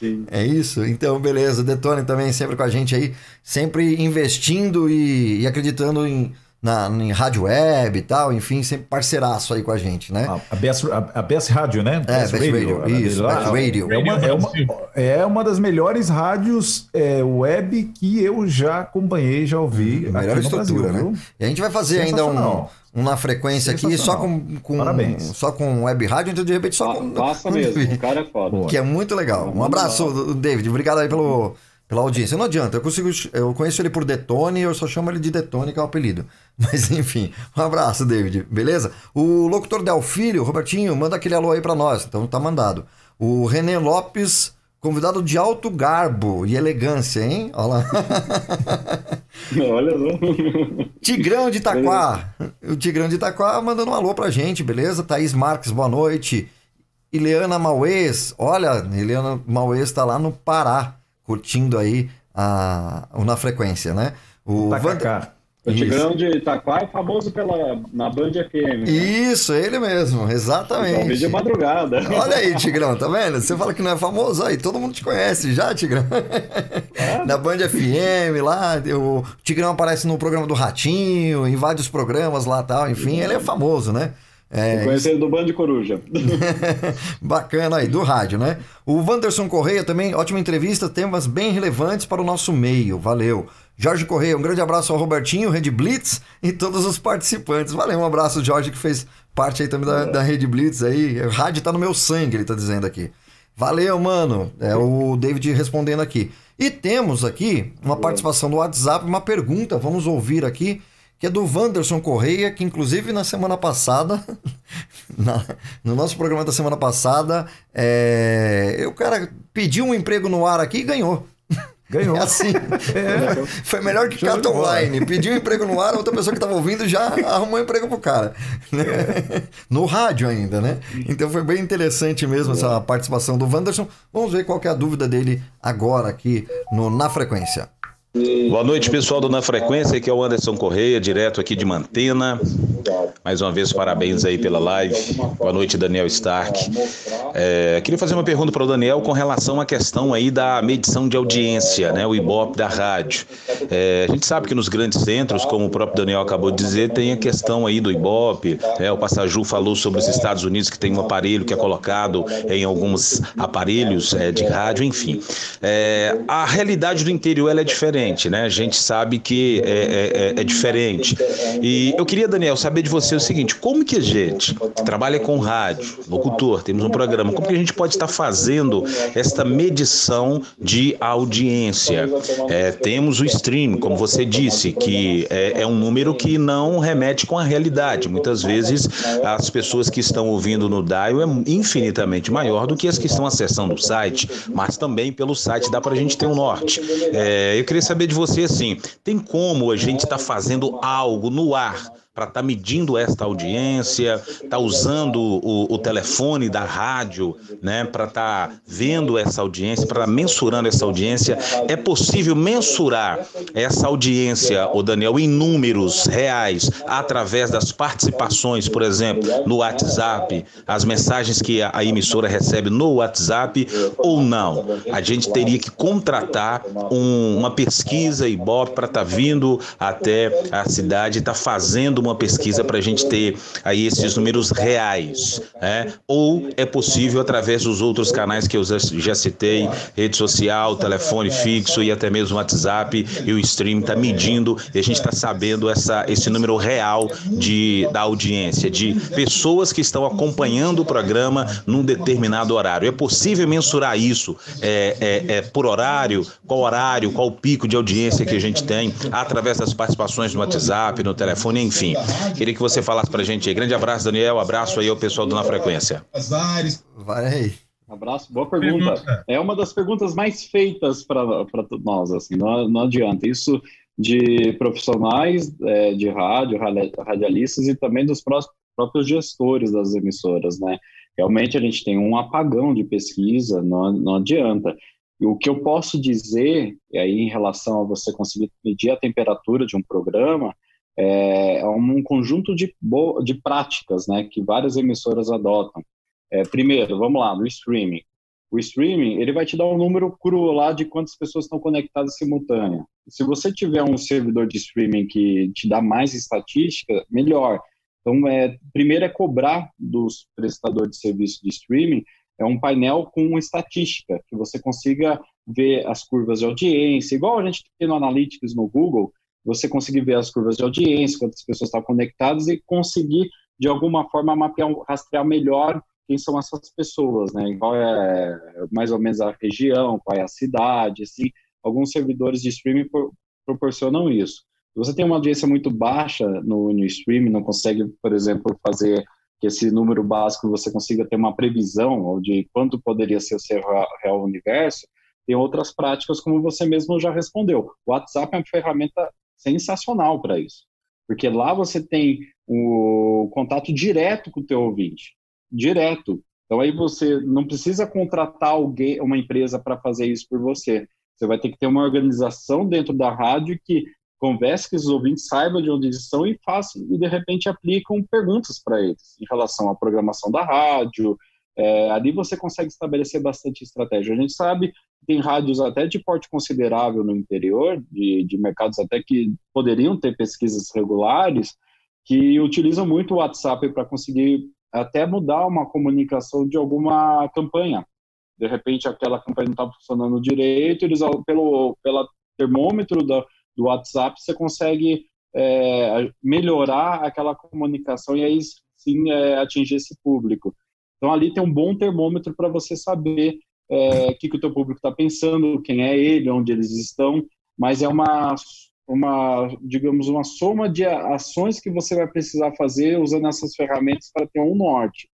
Sim. É isso? Então, beleza. Detone também sempre com a gente aí, sempre investindo e, e acreditando em, na, em rádio web e tal, enfim, sempre parceiraço aí com a gente, né? A, a, Best, a, a Best Rádio, né? É, Best Radio, ela- isso, Best Radio. É uma, é, uma, é uma das melhores rádios é, web que eu já acompanhei, já ouvi. Melhor aqui no estrutura, Brasil, né? E a gente vai fazer ainda um, um na frequência aqui, só com, com, Parabéns. só com web rádio, então de repente só com. Passa mesmo, o cara é foda. Que é muito legal. Um abraço, David. Obrigado aí pelo, pela audiência. Não adianta, eu consigo. Eu conheço ele por Detone, eu só chamo ele de Detone, que é o apelido. <laughs> Mas enfim, um abraço, David. Beleza? O locutor Del Filho, Robertinho, manda aquele alô aí pra nós. Então tá mandado. O René Lopes, convidado de alto garbo e elegância, hein? Olha lá. <laughs> Olha só. Tigrão de Itaquá. O Tigrão de Itaquá mandando um alô pra gente, beleza? Thaís Marques, boa noite. Ileana Mauês, olha, Ileana Mauês tá lá no Pará, curtindo aí a, o Na Frequência, né? O Tacacá. O Tigrão de Itaquá é famoso pela, na Band FM. né? Isso, ele mesmo, Então, exatamente. vídeo de madrugada. Olha aí, <laughs> Tigrão, tá vendo? Você fala que não é famoso, aí todo mundo te conhece já, Tigrão. Na Band FM, lá, o Tigrão aparece no programa do Ratinho, em vários programas lá tal, enfim, ele é famoso, né? É, Conheci ele do Band Coruja. <laughs> Bacana aí, do rádio, né? O Wanderson Correia também, ótima entrevista, temas bem relevantes para o nosso meio, valeu. Jorge Correia, um grande abraço ao Robertinho, Rede Blitz e todos os participantes. Valeu, um abraço, Jorge, que fez parte aí também da, da Rede Blitz aí. O rádio tá no meu sangue, ele tá dizendo aqui. Valeu, mano. É o David respondendo aqui. E temos aqui uma participação do WhatsApp, uma pergunta, vamos ouvir aqui, que é do Wanderson Correia, que inclusive na semana passada, <laughs> na- no nosso programa da semana passada, é, o cara pediu um emprego no ar aqui e ganhou. Ganhou. <laughs> É assim. <laughs> Foi melhor que Show online. Pediu um emprego no ar, a outra pessoa que estava ouvindo já arrumou um emprego pro cara. né? No rádio ainda, né? Então foi bem interessante mesmo essa participação do Wanderson. Vamos ver qual que é a dúvida dele agora aqui no Na Frequência. Boa noite, pessoal do Na Frequência, aqui é o Anderson Correia, direto aqui de Mantena. Mais uma vez, parabéns aí pela live. Boa noite, Daniel Stark. É, queria fazer uma pergunta para o Daniel com relação à questão aí da medição de audiência, né, o Ibope da rádio. É, a gente sabe que nos grandes centros, como o próprio Daniel acabou de dizer, tem a questão aí do Ibope. né, o Passaju falou sobre os Estados Unidos, que tem um aparelho que é colocado em alguns aparelhos é, de rádio, enfim. É, a realidade do interior é diferente, né? A gente sabe que é, é- é diferente. E eu queria, Daniel, saber de você o seguinte: como que a gente que trabalha com rádio, locutor, temos um programa, como que a gente pode estar fazendo esta medição de audiência? É, temos o stream, como você disse, que é, é um número que não remete com a realidade. Muitas vezes as pessoas que estão ouvindo no dial é infinitamente maior do que as que estão acessando o site, mas também pelo site dá para a gente ter um norte. É, eu queria saber de você assim, tem como a gente estar fazendo algo no ar para estar medindo esta audiência, tá usando o, o telefone da rádio, né, para estar vendo essa audiência, para mensurando essa audiência. É possível mensurar essa audiência, o Daniel, em números reais através das participações, por exemplo, no WhatsApp, as mensagens que a, a emissora recebe no WhatsApp ou não? A gente teria que contratar um- uma pesquisa Ibope para estar vindo até a cidade e estar fazendo uma pesquisa para a gente ter aí esses números reais, né? Ou é possível através dos outros canais que eu já- citei, rede social, telefone fixo e até mesmo WhatsApp e o stream está medindo e a gente está sabendo essa, esse número real de, da audiência, de pessoas que estão acompanhando o programa num determinado horário. É possível mensurar isso é, é, é, por horário, qual horário, qual pico de audiência que a gente tem através das participações no WhatsApp, no telefone, enfim. Queria que você falasse pra gente aí. Grande abraço, Daniel. Abraço aí ao pessoal do Na Frequência. Vai aí. Abraço, boa pergunta. Pergunta. É uma das perguntas mais feitas para nós, assim, não, não adianta. Isso de profissionais é, de rádio, radi- radialistas e também dos próprios gestores das emissoras, né? Realmente a gente tem um apagão de pesquisa, não, não adianta. E o que eu posso dizer, e aí em relação a você conseguir medir a temperatura de um programa, é, é um conjunto de, de práticas, né, que várias emissoras adotam. É, primeiro, vamos lá, no streaming. o streaming, ele vai te dar um número cru lá de quantas pessoas estão conectadas simultânea. Se você tiver um servidor de streaming que te dá mais estatística, melhor. Então, é, primeiro é cobrar dos prestadores de serviço de streaming é um painel com estatística, que você consiga ver as curvas de audiência, igual a gente tem no Analytics no Google, você conseguir ver as curvas de audiência, quantas pessoas estão conectadas e conseguir, de alguma forma, mapear, rastrear melhor quem são essas pessoas, né? Qual é mais ou menos a região, qual é a cidade, assim. Alguns servidores de streaming proporcionam isso. Se você tem uma audiência muito baixa no, no streaming, não consegue, por exemplo, fazer que esse número básico você consiga ter uma previsão de quanto poderia ser o seu real universo, tem outras práticas como você mesmo já respondeu. O WhatsApp é uma ferramenta sensacional para isso, porque lá você tem o contato direto com o teu ouvinte direto. Então aí você não precisa contratar alguém, uma empresa para fazer isso por você. Você vai ter que ter uma organização dentro da rádio que converse com os ouvintes, saiba de onde eles estão e faça e de repente aplicam perguntas para eles em relação à programação da rádio. É, ali você consegue estabelecer bastante estratégia. A gente sabe tem rádios até de porte considerável no interior, de, de mercados até que poderiam ter pesquisas regulares, que utilizam muito o WhatsApp para conseguir até mudar uma comunicação de alguma campanha. De repente, aquela campanha não está funcionando direito, eles, pelo pela termômetro da, do WhatsApp, você consegue é, melhorar aquela comunicação e aí sim é, atingir esse público. Então, ali tem um bom termômetro para você saber é, o que, que o teu público está pensando, quem é ele, onde eles estão, mas é uma uma, digamos, uma soma de ações que você vai precisar fazer usando essas ferramentas para ter um norte.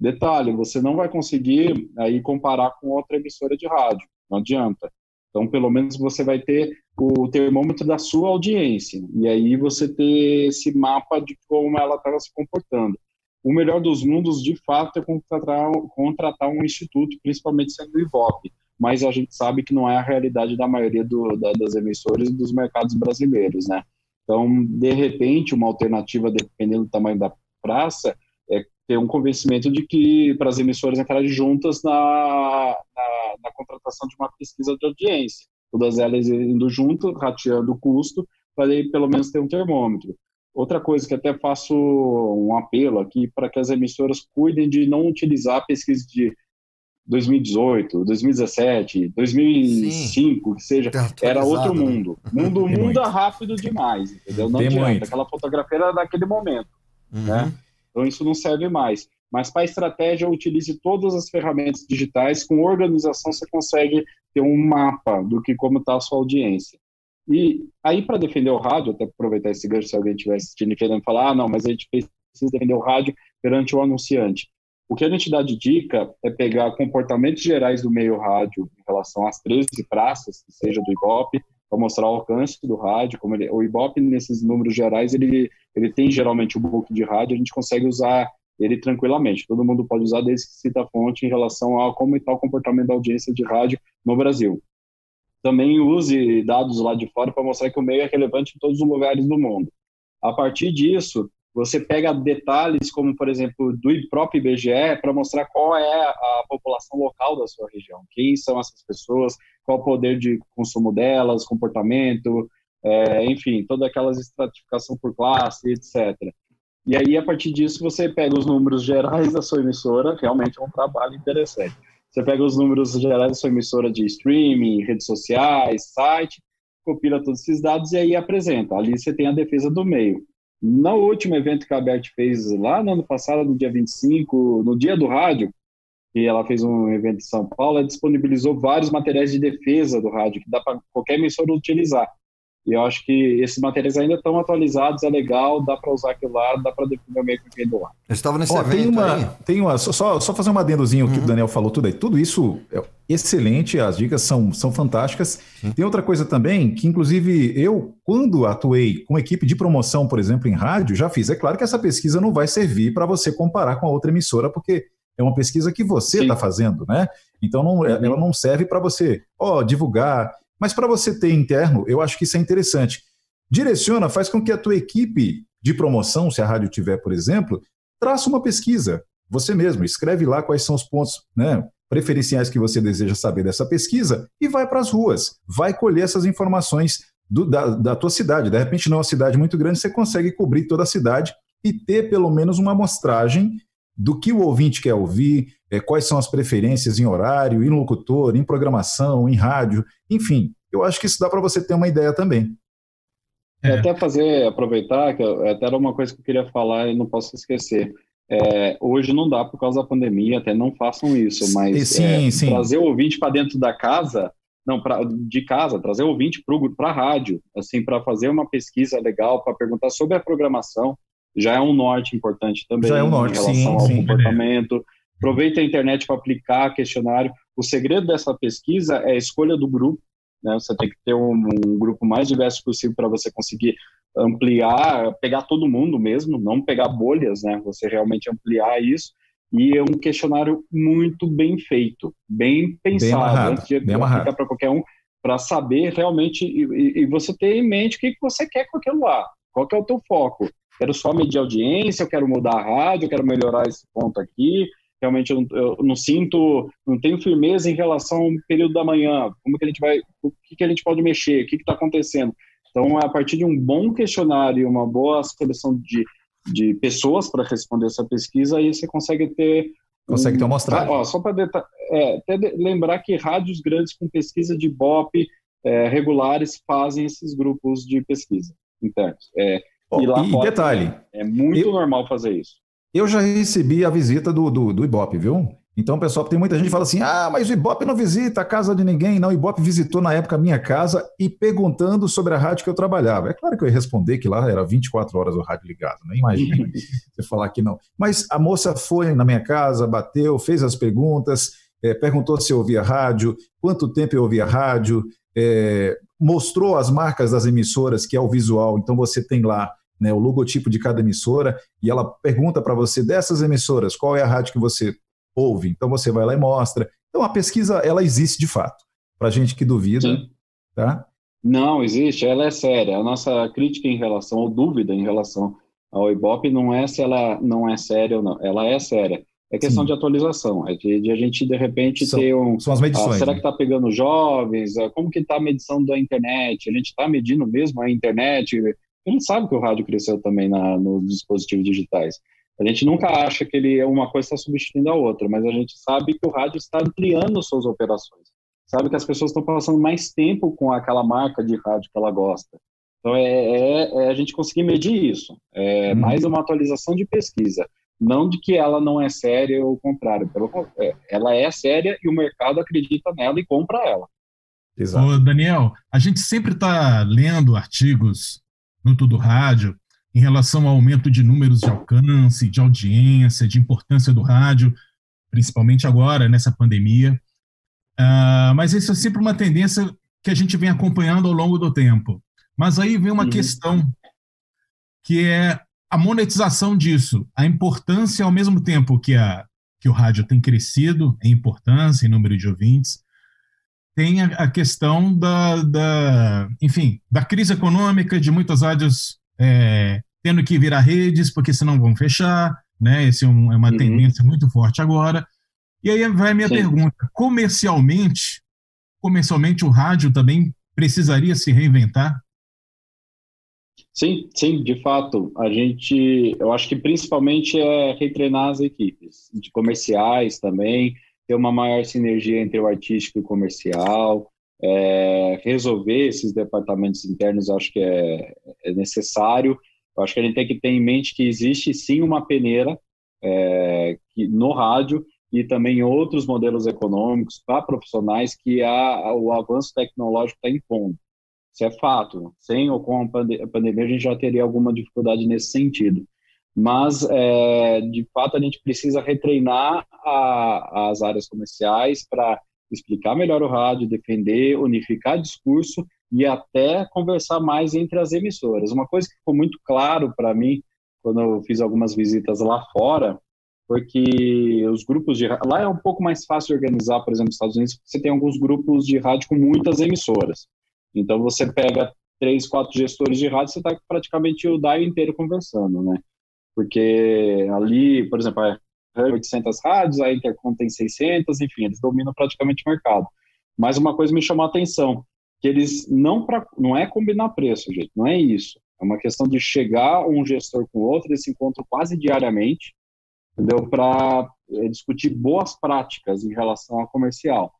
Detalhe, você não vai conseguir aí comparar com outra emissora de rádio, não adianta. Então, pelo menos você vai ter o termômetro da sua audiência, e aí você ter esse mapa de como ela estava se comportando. O melhor dos mundos, de fato, é contratar, contratar um instituto, principalmente sendo o mas a gente sabe que não é a realidade da maioria do, da, das emissoras e dos mercados brasileiros, né? Então, de repente, uma alternativa, dependendo do tamanho da praça, é ter um convencimento de que para as emissoras entrarem juntas na, na, na, contratação de uma pesquisa de audiência, todas elas indo junto, rateando o custo, para pelo menos ter um termômetro. Outra coisa que até faço um apelo aqui para que as emissoras cuidem de não utilizar pesquisa de 2018, 2017, 2005, Sim. que seja, tá era outro mundo. O mundo muda rápido demais, entendeu? Não Tem adianta, muito. aquela fotografia era daquele momento, uhum. né? Então isso não serve mais. Mas para a estratégia, utilize todas as ferramentas digitais, com organização você consegue ter um mapa do que como está a sua audiência. E aí, para defender o rádio, até aproveitar esse gancho, se alguém estiver assistindo querendo falar, ah, não, mas a gente precisa defender o rádio perante o anunciante. O que a gente dá de dica é pegar comportamentos gerais do meio rádio em relação às 13 praças, que seja do Ibope, para mostrar o alcance do rádio. Como ele, o Ibope, nesses números gerais, ele, ele tem geralmente o book de rádio, a gente consegue usar ele tranquilamente. Todo mundo pode usar desde que cita a fonte em relação a como está o comportamento da audiência de rádio no Brasil. Também use dados lá de fora para mostrar que o meio é relevante em todos os lugares do mundo. A partir disso, você pega detalhes como, por exemplo, do próprio IBGE para mostrar qual é a população local da sua região, quem são essas pessoas, qual o poder de consumo delas, comportamento, é, enfim, toda aquelas estratificação por classe, etc. E aí, a partir disso, você pega os números gerais da sua emissora, realmente é um trabalho interessante. Você pega os números gerais da sua emissora de streaming, redes sociais, site, compila todos esses dados e aí apresenta. Ali você tem a defesa do meio. No último evento que a Bert fez lá no ano passado, no dia 25, no dia do rádio, que ela fez um evento em São Paulo, ela disponibilizou vários materiais de defesa do rádio, que dá para qualquer emissora utilizar. E eu acho que esses materiais ainda estão atualizados, é legal, dá para usar aquilo lá, dá para defender o meio que do ar. Eu estava nesse Ó, evento tem uma, aí. tem uma só, só fazer um adendozinho uhum. que o Daniel falou tudo aí. Tudo isso é excelente, as dicas são, são fantásticas. Sim. Tem outra coisa também, que inclusive eu, quando atuei com equipe de promoção, por exemplo, em rádio, já fiz. É claro que essa pesquisa não vai servir para você comparar com a outra emissora, porque é uma pesquisa que você está fazendo, né? Então não, uhum. ela não serve para você ó, divulgar mas para você ter interno, eu acho que isso é interessante. Direciona, faz com que a tua equipe de promoção, se a rádio tiver, por exemplo, traça uma pesquisa. Você mesmo, escreve lá quais são os pontos né, preferenciais que você deseja saber dessa pesquisa e vai para as ruas, vai colher essas informações do, da, da tua cidade. De repente, não é uma cidade muito grande, você consegue cobrir toda a cidade e ter pelo menos uma amostragem do que o ouvinte quer ouvir, é, quais são as preferências em horário, em locutor, em programação, em rádio, enfim. Eu acho que isso dá para você ter uma ideia também. É. Até fazer, aproveitar, que eu, até era uma coisa que eu queria falar e não posso esquecer. É, hoje não dá por causa da pandemia, até não façam isso, mas sim, é, sim. trazer o ouvinte para dentro da casa, não, pra, de casa, trazer o ouvinte para a rádio, assim, para fazer uma pesquisa legal, para perguntar sobre a programação, já é um norte importante também. Já é um norte, em relação sim, ao sim. comportamento. Aproveita a internet para aplicar questionário. O segredo dessa pesquisa é a escolha do grupo. Né? Você tem que ter um, um grupo mais diverso possível para você conseguir ampliar, pegar todo mundo mesmo, não pegar bolhas, né? Você realmente ampliar isso. E é um questionário muito bem feito, bem pensado, Bem amarrado, antes de bem aplicar para qualquer um, para saber realmente e, e- e você ter em mente o que, que você quer com aquilo lá, qual que é o teu foco. Quero só medir audiência, eu quero mudar a rádio, eu quero melhorar esse ponto aqui. Realmente eu, não- eu não sinto, não tenho firmeza em relação ao período da manhã. Como que a gente vai, o que, que a gente pode mexer, o que está acontecendo. Então, a partir de um bom questionário e uma boa seleção de, de pessoas para responder essa pesquisa, aí você consegue ter Consegue ter uma amostragem. Ah, ó, só para é, lembrar que rádios grandes com pesquisa de BOP é, regulares fazem esses grupos de pesquisa internos. É, e lá e fora detalhe, é muito eu- normal fazer isso. Eu já recebi a visita do, do, do Ibope, viu? Então, pessoal, tem muita gente que fala assim: ah, mas o Ibope não visita a casa de ninguém. Não, o Ibope visitou na época a minha casa e perguntando sobre a rádio que eu trabalhava. É claro que eu ia responder que lá era 24 horas o rádio ligado, né? Imagina <laughs> você falar que não. Mas a moça foi na minha casa, bateu, fez as perguntas, eh, perguntou se eu ouvia rádio, quanto tempo eu ouvia rádio, eh, mostrou as marcas das emissoras, que é o visual. Então, você tem lá né, o logotipo de cada emissora, e ela pergunta para você dessas emissoras, qual é a rádio que você ouve. Então você vai lá e mostra. Então a pesquisa, ela existe de fato. Para gente que duvida, Sim. tá? Não, existe, ela é séria. A nossa crítica em relação, ou dúvida em relação ao Ibope não é se ela não é séria ou não, ela é séria. É questão Sim. de atualização, é de, de a gente, de repente, São- ter um... São as ah, medições. será né? que está pegando jovens? Ah, Como que está a medição da internet? A gente está medindo mesmo a internet? A gente sabe que o rádio cresceu também na, nos dispositivos digitais. A gente nunca acha que ele uma coisa está substituindo a outra, mas a gente sabe que o rádio está ampliando suas operações. Sabe que as pessoas estão passando mais tempo com aquela marca de rádio que ela gosta. Então, é, é- é a gente conseguir medir isso. É Uhum. mais uma atualização de pesquisa. Não de que ela não é séria ou o contrário. Pelo, é, ela é séria e o mercado acredita nela e compra ela. Exato. Ô, Daniel, a gente sempre está lendo artigos no Tudo Rádio em relação ao aumento de números de alcance, de audiência, de importância do rádio, principalmente agora, nessa pandemia. Ah, mas isso é sempre uma tendência que a gente vem acompanhando ao longo do tempo. Mas aí vem uma Uhum. questão que é a monetização disso, a importância ao mesmo tempo que, a, que o rádio tem crescido em importância, em número de ouvintes, tem a, questão da, da, enfim, da crise econômica, de muitas rádios é, tendo que virar redes, porque senão vão fechar, né? Essa é, um- é uma Uhum. tendência muito forte agora. E aí vai a minha Sim. pergunta: comercialmente, comercialmente o rádio também precisaria se reinventar? Sim, sim, de fato. A gente, eu acho que principalmente é retreinar as equipes, de comerciais também, ter uma maior sinergia entre o artístico e o comercial, é, resolver esses departamentos internos, acho que é, é necessário. Eu acho que a gente tem que ter em mente que existe sim uma peneira é, que, no rádio e também outros modelos econômicos para profissionais que a, o avanço tecnológico está impondo. Isso é fato. Sem ou com a pandemia, a gente já teria alguma dificuldade nesse sentido. Mas, é, de fato, a gente precisa retreinar a- as áreas comerciais para explicar melhor o rádio, defender, unificar discurso e até conversar mais entre as emissoras. Uma coisa que ficou muito claro para mim quando eu fiz algumas visitas lá fora foi que os grupos de lá é um pouco mais fácil de organizar, por exemplo, nos Estados Unidos, você tem alguns grupos de rádio com muitas emissoras. Então você pega três, quatro gestores de rádio, você está praticamente o DAI inteiro conversando, né? Porque ali, por exemplo, é, 800 rádios, a Intercom tem 600, enfim, eles dominam praticamente o mercado. Mas uma coisa me chamou a atenção, que eles não pra, não é combinar preço, gente, não é isso. É uma questão de chegar um gestor com outro, eles se encontram quase diariamente, entendeu? Para é, discutir boas práticas em relação ao comercial.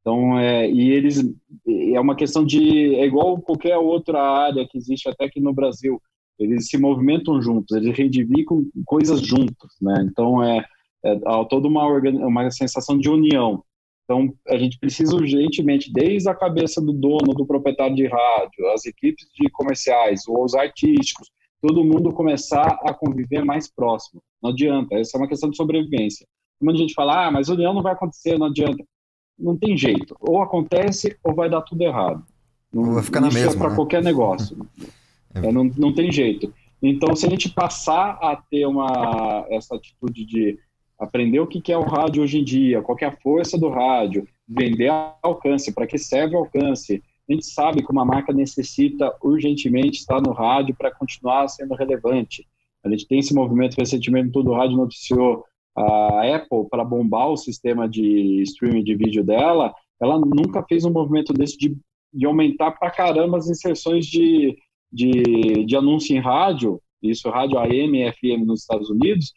Então, é, e eles, é uma questão de, é igual qualquer outra área que existe até aqui no Brasil, eles se movimentam juntos, eles reivindicam coisas juntos, né? Então, é, é toda uma, uma sensação de união. Então, a gente precisa urgentemente, desde a cabeça do dono, do proprietário de rádio, as equipes de comerciais, os artísticos, todo mundo começar a conviver mais próximo. Não adianta, essa é uma questão de sobrevivência. Muita gente fala, ah, mas união não vai acontecer, não adianta. Não tem jeito. Ou acontece ou vai dar tudo errado. Não, vai ficar na mesma. é para né? qualquer negócio. <laughs> é, não, não tem jeito. Então, se a gente passar a ter uma, essa atitude de aprender o que é o rádio hoje em dia, qual é a força do rádio, vender alcance, para que serve o alcance. A gente sabe que uma marca necessita urgentemente estar no rádio para continuar sendo relevante. A gente tem esse movimento recentemente, todo o rádio noticiou a Apple para bombar o sistema de streaming de vídeo dela, ela nunca fez um movimento desse de, de aumentar para caramba as inserções de, de, de anúncio em rádio, isso rádio AM e FM nos Estados Unidos,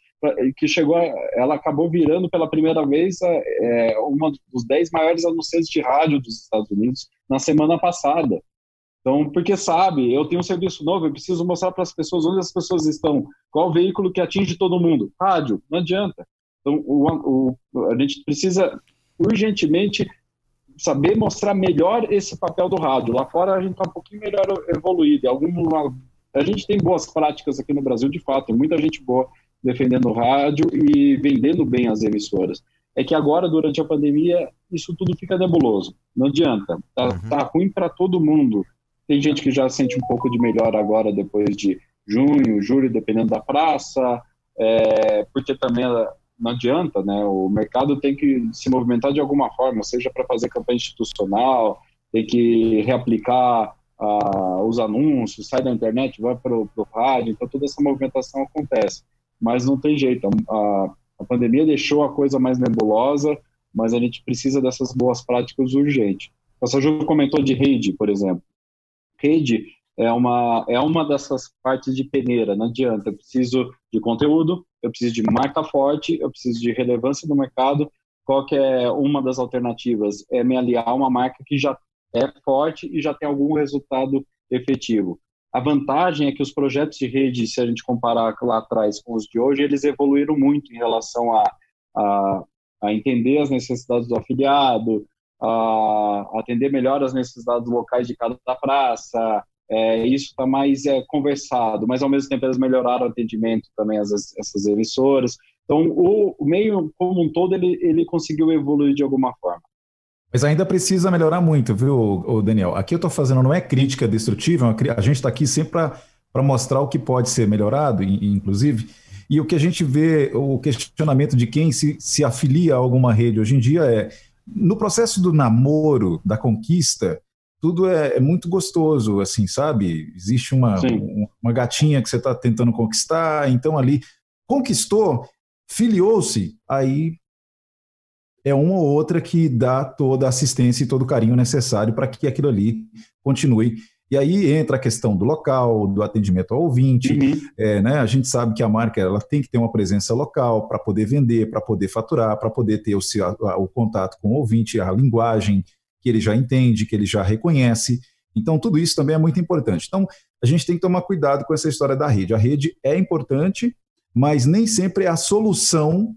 que chegou, ela acabou virando pela primeira vez é, uma dos dez maiores anunciantes de rádio dos Estados Unidos na semana passada. Então, porque sabe, eu tenho um serviço novo, eu preciso mostrar para as pessoas onde as pessoas estão, qual veículo que atinge todo mundo. Rádio, não adianta. Então, o, o, a gente precisa urgentemente saber mostrar melhor esse papel do rádio. Lá fora a gente está um pouquinho melhor evoluído. Alguma, a gente tem boas práticas aqui no Brasil, de fato, tem muita gente boa defendendo o rádio e vendendo bem as emissoras. É que agora, durante a pandemia, isso tudo fica nebuloso. Não adianta. Tá, uhum. tá ruim para todo mundo. Tem gente que já sente um pouco de melhor agora, depois de junho, julho, dependendo da praça, é, porque também não adianta, né? O mercado tem que se movimentar de alguma forma, seja para fazer campanha institucional, tem que reaplicar uh, os anúncios, sai da internet, vai para o rádio, então toda essa movimentação acontece mas não tem jeito. A, a pandemia deixou a coisa mais nebulosa, mas a gente precisa dessas boas práticas urgente. O passageiro comentou de rede, por exemplo. Rede é uma, é uma dessas partes de peneira, não adianta. Eu preciso de conteúdo, eu preciso de marca forte, eu preciso de relevância no mercado. Qual que é uma das alternativas? É me aliar a uma marca que já é forte e já tem algum resultado efetivo. A vantagem é que os projetos de rede, se a gente comparar lá atrás com os de hoje, eles evoluíram muito em relação a, a, a entender as necessidades do afiliado, a atender melhor as necessidades locais de cada praça. É, isso está mais é, conversado, mas ao mesmo tempo eles melhoraram o atendimento também às essas emissoras. Então, o, o meio como um todo ele, ele conseguiu evoluir de alguma forma. Mas ainda precisa melhorar muito, viu, Daniel? Aqui eu estou fazendo, não é crítica destrutiva, é a gente está aqui sempre para mostrar o que pode ser melhorado, inclusive. E o que a gente vê, o questionamento de quem se, se afilia a alguma rede hoje em dia é: no processo do namoro, da conquista, tudo é, é muito gostoso, assim, sabe? Existe uma, uma gatinha que você está tentando conquistar, então ali conquistou, filiou-se, aí é uma ou outra que dá toda a assistência e todo o carinho necessário para que aquilo ali continue. E aí entra a questão do local, do atendimento ao ouvinte. Uhum. É, né? A gente sabe que a marca ela tem que ter uma presença local para poder vender, para poder faturar, para poder ter o, o contato com o ouvinte, a linguagem que ele já entende, que ele já reconhece. Então, tudo isso também é muito importante. Então, a gente tem que tomar cuidado com essa história da rede. A rede é importante, mas nem sempre é a solução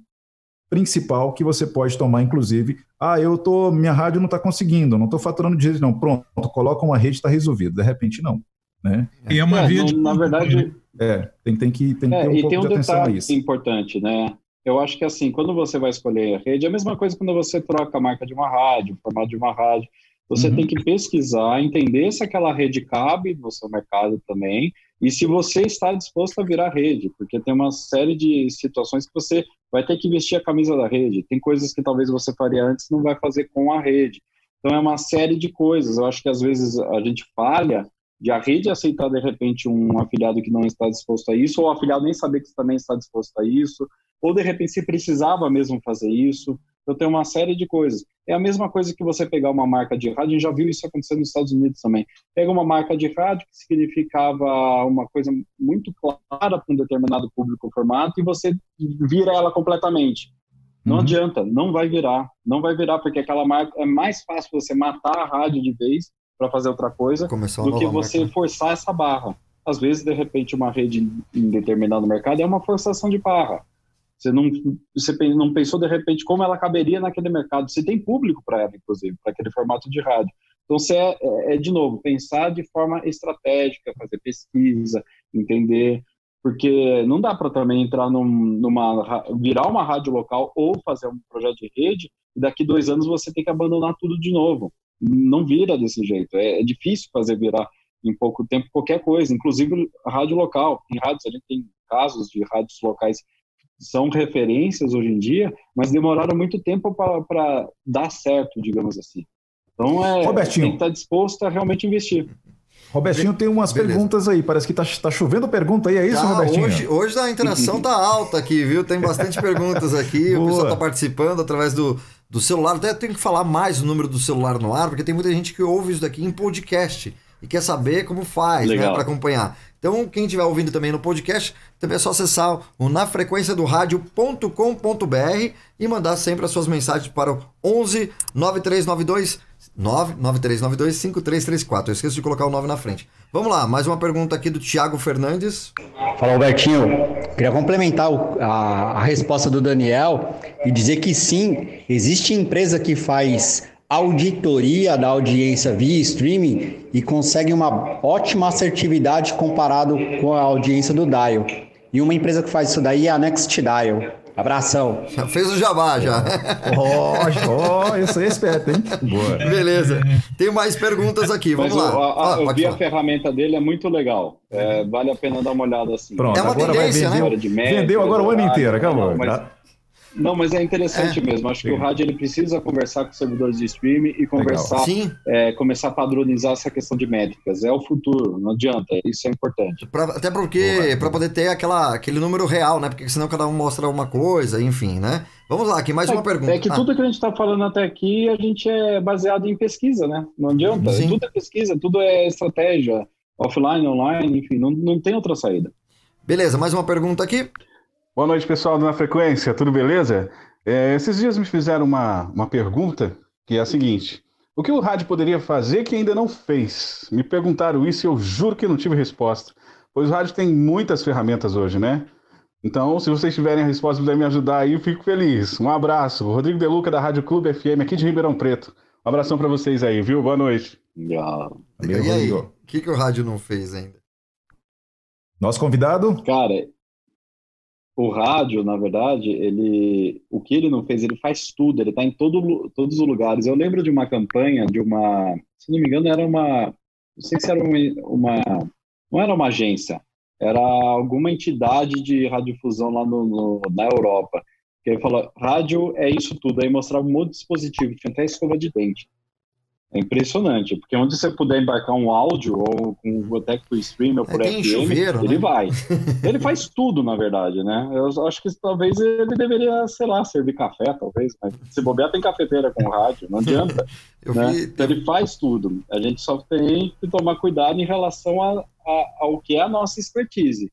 principal que você pode tomar, inclusive, ah, eu tô, minha rádio não está conseguindo, não estou faturando de jeito não, pronto, coloca uma rede, está resolvido. De repente, não. Né? E é uma é, via de... Na verdade... É, tem, tem que, tem que é, ter um pouco tem um de atenção a isso. importante, né? Eu acho que assim, quando você vai escolher a rede, é a mesma coisa quando você troca a marca de uma rádio, o formato de uma rádio. Você uhum. tem que pesquisar, entender se aquela rede cabe no seu mercado também, e se você está disposto a virar rede, porque tem uma série de situações que você vai ter que vestir a camisa da rede. Tem coisas que talvez você faria antes não vai fazer com a rede. Então é uma série de coisas. Eu acho que às vezes a gente falha de a rede aceitar de repente um afiliado que não está disposto a isso, ou o afiliado nem saber que também está disposto a isso. Ou de repente se precisava mesmo fazer isso. Então tem uma série de coisas. É a mesma coisa que você pegar uma marca de rádio, a gente já viu isso acontecer nos Estados Unidos também. Pega uma marca de rádio que significava uma coisa muito clara para um determinado público formato e você vira ela completamente. Não Uhum. adianta, não vai virar, não vai virar porque aquela marca é mais fácil você matar a rádio de vez para fazer outra coisa Começou do que você marca. forçar essa barra. Às vezes, de repente, uma rede em determinado mercado é uma forçação de barra. Você não, você não pensou, de repente, como ela caberia naquele mercado. Você tem público para ela, inclusive, para aquele formato de rádio. Então, você é, é, é, de novo, pensar de forma estratégica, fazer pesquisa, entender. Porque não dá para também entrar num, numa. ra- virar uma rádio local ou fazer um projeto de rede e daqui dois anos você tem que abandonar tudo de novo. Não vira desse jeito. É, é difícil fazer virar em pouco tempo qualquer coisa, inclusive rádio local. Em rádios, a gente tem casos de rádios locais são referências hoje em dia, mas demoraram muito tempo para dar certo, digamos assim. Então, é, Robertinho. tem que estar disposto a realmente investir. Robertinho tem umas Beleza. perguntas aí. Parece que tá, tá chovendo pergunta aí, é isso, Tá, Robertinho? hoje, hoje a interação tá alta aqui, viu? Tem bastante perguntas aqui. O pessoal tá participando através do, do celular. Até tenho que falar mais o número do celular no ar, porque tem muita gente que ouve isso daqui em podcast e quer saber como faz, né, para acompanhar. Então, quem estiver ouvindo também no podcast, também é só acessar o nafrequenciadorádio.com.br e mandar sempre as suas mensagens para o 11 9392 99392 5334. Eu esqueço de colocar o 9 na frente. Vamos lá, mais uma pergunta aqui do Thiago Fernandes. Fala, Albertinho. Queria complementar a, a resposta do Daniel e dizer que sim, existe empresa que faz auditoria da audiência via streaming e consegue uma ótima assertividade comparado com a audiência do Dial. E uma empresa que faz isso daí é a Next Dial. Abração. Já fez o jabá, já. Ó, ó, esse aí é esperto, hein? Boa. Beleza. Tem mais perguntas aqui, vamos Mas lá. a- a- Ah, eu vi a falar. ferramenta dele, é muito legal. É, vale a pena dar uma olhada assim. Pronto, É uma agora tendência, vai né? vender. De média, Vendeu agora o ano inteiro, acabou. mas- Tá? Não, mas é interessante mesmo. Acho que o rádio ele precisa conversar com os servidores de streaming e conversar, Sim, é, começar a padronizar essa questão de métricas. É o futuro, não adianta. Isso é importante. pra- até porque para poder ter aquela, aquele número real, né? Porque senão cada um mostra uma coisa, enfim, né? Vamos lá, aqui mais uma pergunta. É que Ah, tudo que a gente está falando até aqui, a gente é baseado em pesquisa, né? Não adianta. Sim. Tudo é pesquisa, tudo é estratégia, offline, online, enfim, não, não tem outra saída. Beleza, mais uma pergunta aqui. Boa noite, pessoal do Na Frequência, tudo beleza? É, esses dias me fizeram uma, uma pergunta que é a seguinte: o que o rádio poderia fazer que ainda não fez? Me perguntaram isso e eu juro que não tive resposta. Pois o rádio tem muitas ferramentas hoje, né? Então, se vocês tiverem a resposta e puderem me ajudar aí, eu fico feliz. Um abraço. Rodrigo Deluca, da Rádio Clube FM, aqui de Ribeirão Preto. Um abração para vocês aí, viu? Boa noite. Já. Valeu, e aí, o que, que o rádio não fez ainda? Nosso convidado, Cara, o rádio, na verdade, ele, o que ele não fez, ele faz tudo, ele está em todo, todos os lugares. Eu lembro de uma campanha, de uma, se não me engano, era uma, não sei se era uma, uma- não era uma agência, era alguma entidade de radiodifusão lá no, no- na Europa, que ele falou, rádio é isso tudo, aí mostrava um monte de dispositivo, tinha até escova de dente. É impressionante, porque onde você puder embarcar um áudio, ou com até por stream ou por tem FM, chuveiro, ele né? vai. <laughs> Ele faz tudo, na verdade, né? Eu acho que talvez ele deveria, sei lá, servir café, talvez, mas se bobear tem cafeteira com rádio, não adianta. <laughs> Né? vi. Então, ele faz tudo. A gente só tem que tomar cuidado em relação a, a- ao que é a nossa expertise.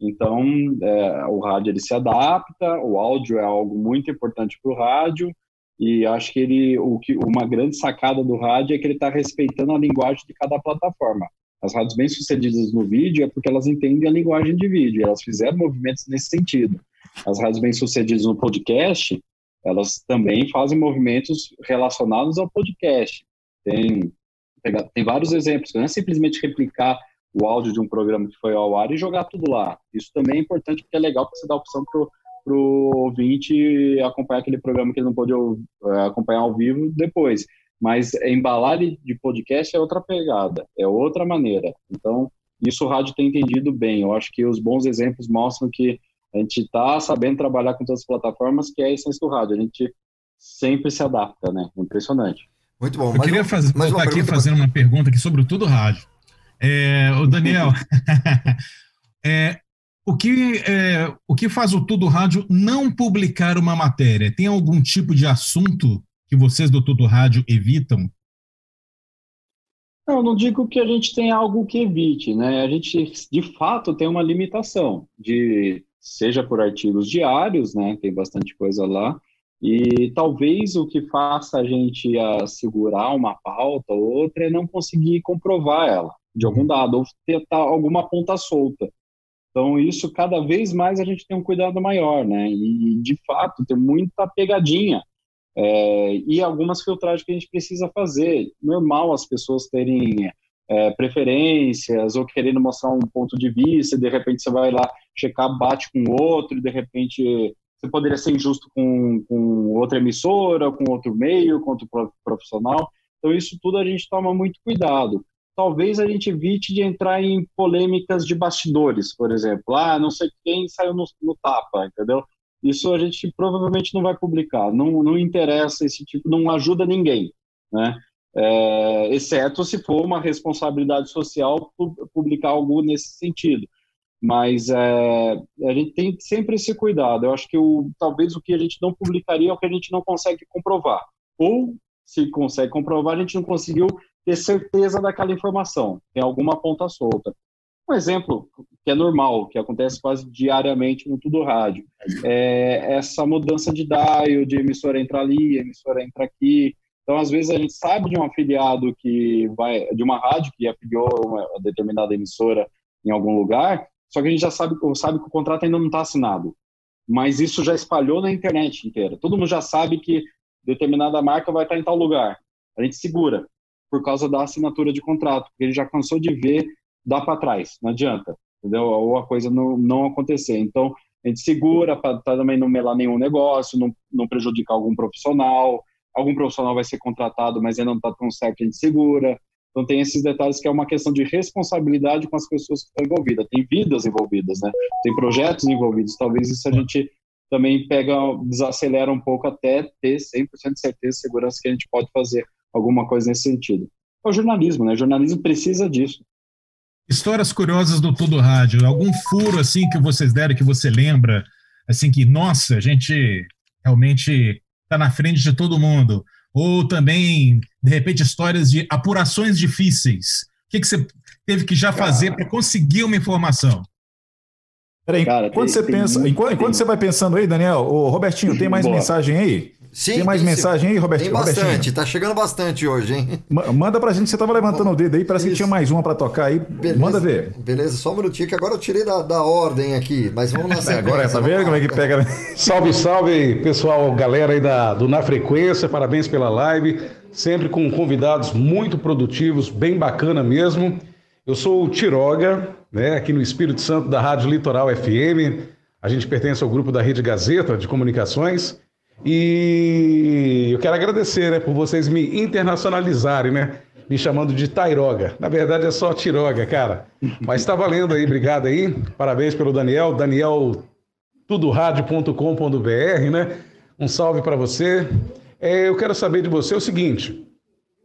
Então, é, o rádio ele se adapta, o áudio é algo muito importante para o rádio, e acho que ele, o que, uma grande sacada do rádio é que ele está respeitando a linguagem de cada plataforma. As rádios bem-sucedidas no vídeo é porque elas entendem a linguagem de vídeo, elas fizeram movimentos nesse sentido. As rádios bem-sucedidas no podcast, elas também fazem movimentos relacionados ao podcast. Tem, tem vários exemplos, não é simplesmente replicar o áudio de um programa que foi ao ar e jogar tudo lá. Isso também é importante porque é legal para você a opção para o ouvinte acompanhar aquele programa que ele não pôde eh, acompanhar ao vivo depois. Mas embalar de podcast é outra pegada, é outra maneira. Então, isso o rádio tem entendido bem. Eu acho que os bons exemplos mostram que a gente está sabendo trabalhar com todas as plataformas, que é a essência do rádio. A gente sempre se adapta, né? Impressionante. Muito bom. Eu Mais queria uma- fazer, mais uma voltar aqui pergunta fazendo uma pergunta aqui sobre tudo rádio. É, o Daniel, <laughs> é, O que, é, o que faz o Tudo Rádio não publicar uma matéria? Tem algum tipo de assunto que vocês do Tudo Rádio evitam? Não, não digo que a gente tem algo que evite, né? A gente, de fato, tem uma limitação de, seja por artigos diários, né? Tem bastante coisa lá, e talvez o que faça a gente a segurar uma pauta ou outra é não conseguir comprovar ela de algum dado ou ter alguma ponta solta. Então, isso cada vez mais a gente tem um cuidado maior, né? E, de fato, tem muita pegadinha é, e algumas filtragens que a gente precisa fazer. Normal as pessoas terem é, preferências ou querendo mostrar um ponto de vista, e de repente você vai lá checar, bate com outro, e de repente você poderia ser injusto com, com outra emissora, com outro meio, com outro profissional. Então, isso tudo a gente toma muito cuidado. Talvez a gente evite de entrar em polêmicas de bastidores, por exemplo. Ah, não sei quem saiu no, no tapa, entendeu? isso a gente provavelmente não vai publicar. Não, não interessa esse tipo, não ajuda ninguém, né? É, exceto se for uma responsabilidade social publicar algo nesse sentido. Mas é, a gente tem sempre esse cuidado. Eu acho que o, talvez o que a gente não publicaria é o que a gente não consegue comprovar. Ou, se consegue comprovar, a gente não conseguiu ter certeza daquela informação. Tem alguma ponta solta. Um exemplo que é normal, que acontece quase diariamente no Tudo Rádio, é essa mudança de dial, de emissora entrar ali, emissora entra aqui. Então, às vezes, a gente sabe de um afiliado que vai, de uma rádio que afiliou uma determinada emissora em algum lugar, só que a gente já sabe, sabe que o contrato ainda não está assinado. Mas isso já espalhou na internet inteira. Todo mundo já sabe que determinada marca vai estar em tal lugar. A gente segura por causa da assinatura de contrato, porque ele já cansou de ver dá para trás, não adianta, entendeu? Ou a coisa não, não acontecer. Então, a gente segura para também não melar nenhum negócio, não, não prejudicar algum profissional. Algum profissional vai ser contratado, mas ainda não está tão certo, a gente segura. Então, tem esses detalhes que é uma questão de responsabilidade com as pessoas que estão envolvidas. Tem vidas envolvidas, né? Tem projetos envolvidos. Talvez isso a gente também pega, desacelera um pouco até ter 100% de certeza e segurança que a gente pode fazer alguma coisa nesse sentido. É o jornalismo, né? O jornalismo precisa disso. Histórias curiosas do Tudo Rádio. Algum furo assim que vocês deram que você lembra? Assim que, nossa, a gente realmente está na frente de todo mundo. Ou também, de repente, histórias de apurações difíceis. O que, que você teve que já fazer para conseguir uma informação? Peraí, enquanto, você pensa, enquanto, enquanto, você vai pensando aí, Daniel, o Robertinho, tem mais mensagem aí? Sim, tem mais tem mensagem aí, Robertinho? Tem bastante, Robertinho? tá chegando bastante hoje, hein? Manda pra gente, você tava levantando o dedo aí, parece Isso. que tinha mais uma pra tocar aí. Beleza, Manda ver. Beleza, só um minutinho que agora eu tirei da, da ordem aqui, mas vamos na sequência. <laughs> agora, tá vendo como é que pega? <laughs> salve, salve, pessoal, galera aí da, do Na Frequência, parabéns pela live, sempre com convidados muito produtivos, bem bacana mesmo. Eu sou o Tiroga, né, aqui no Espírito Santo da Rádio Litoral FM, a gente pertence ao grupo da Rede Gazeta de Comunicações, e eu quero agradecer né, por vocês me internacionalizarem, né? Me chamando de Tairoga. Na verdade é só Tiroga, cara. Mas está valendo aí, obrigado aí. Parabéns pelo Daniel. Daniel tudoradio.com.br, né? Um salve para você. É, eu quero saber de você o seguinte: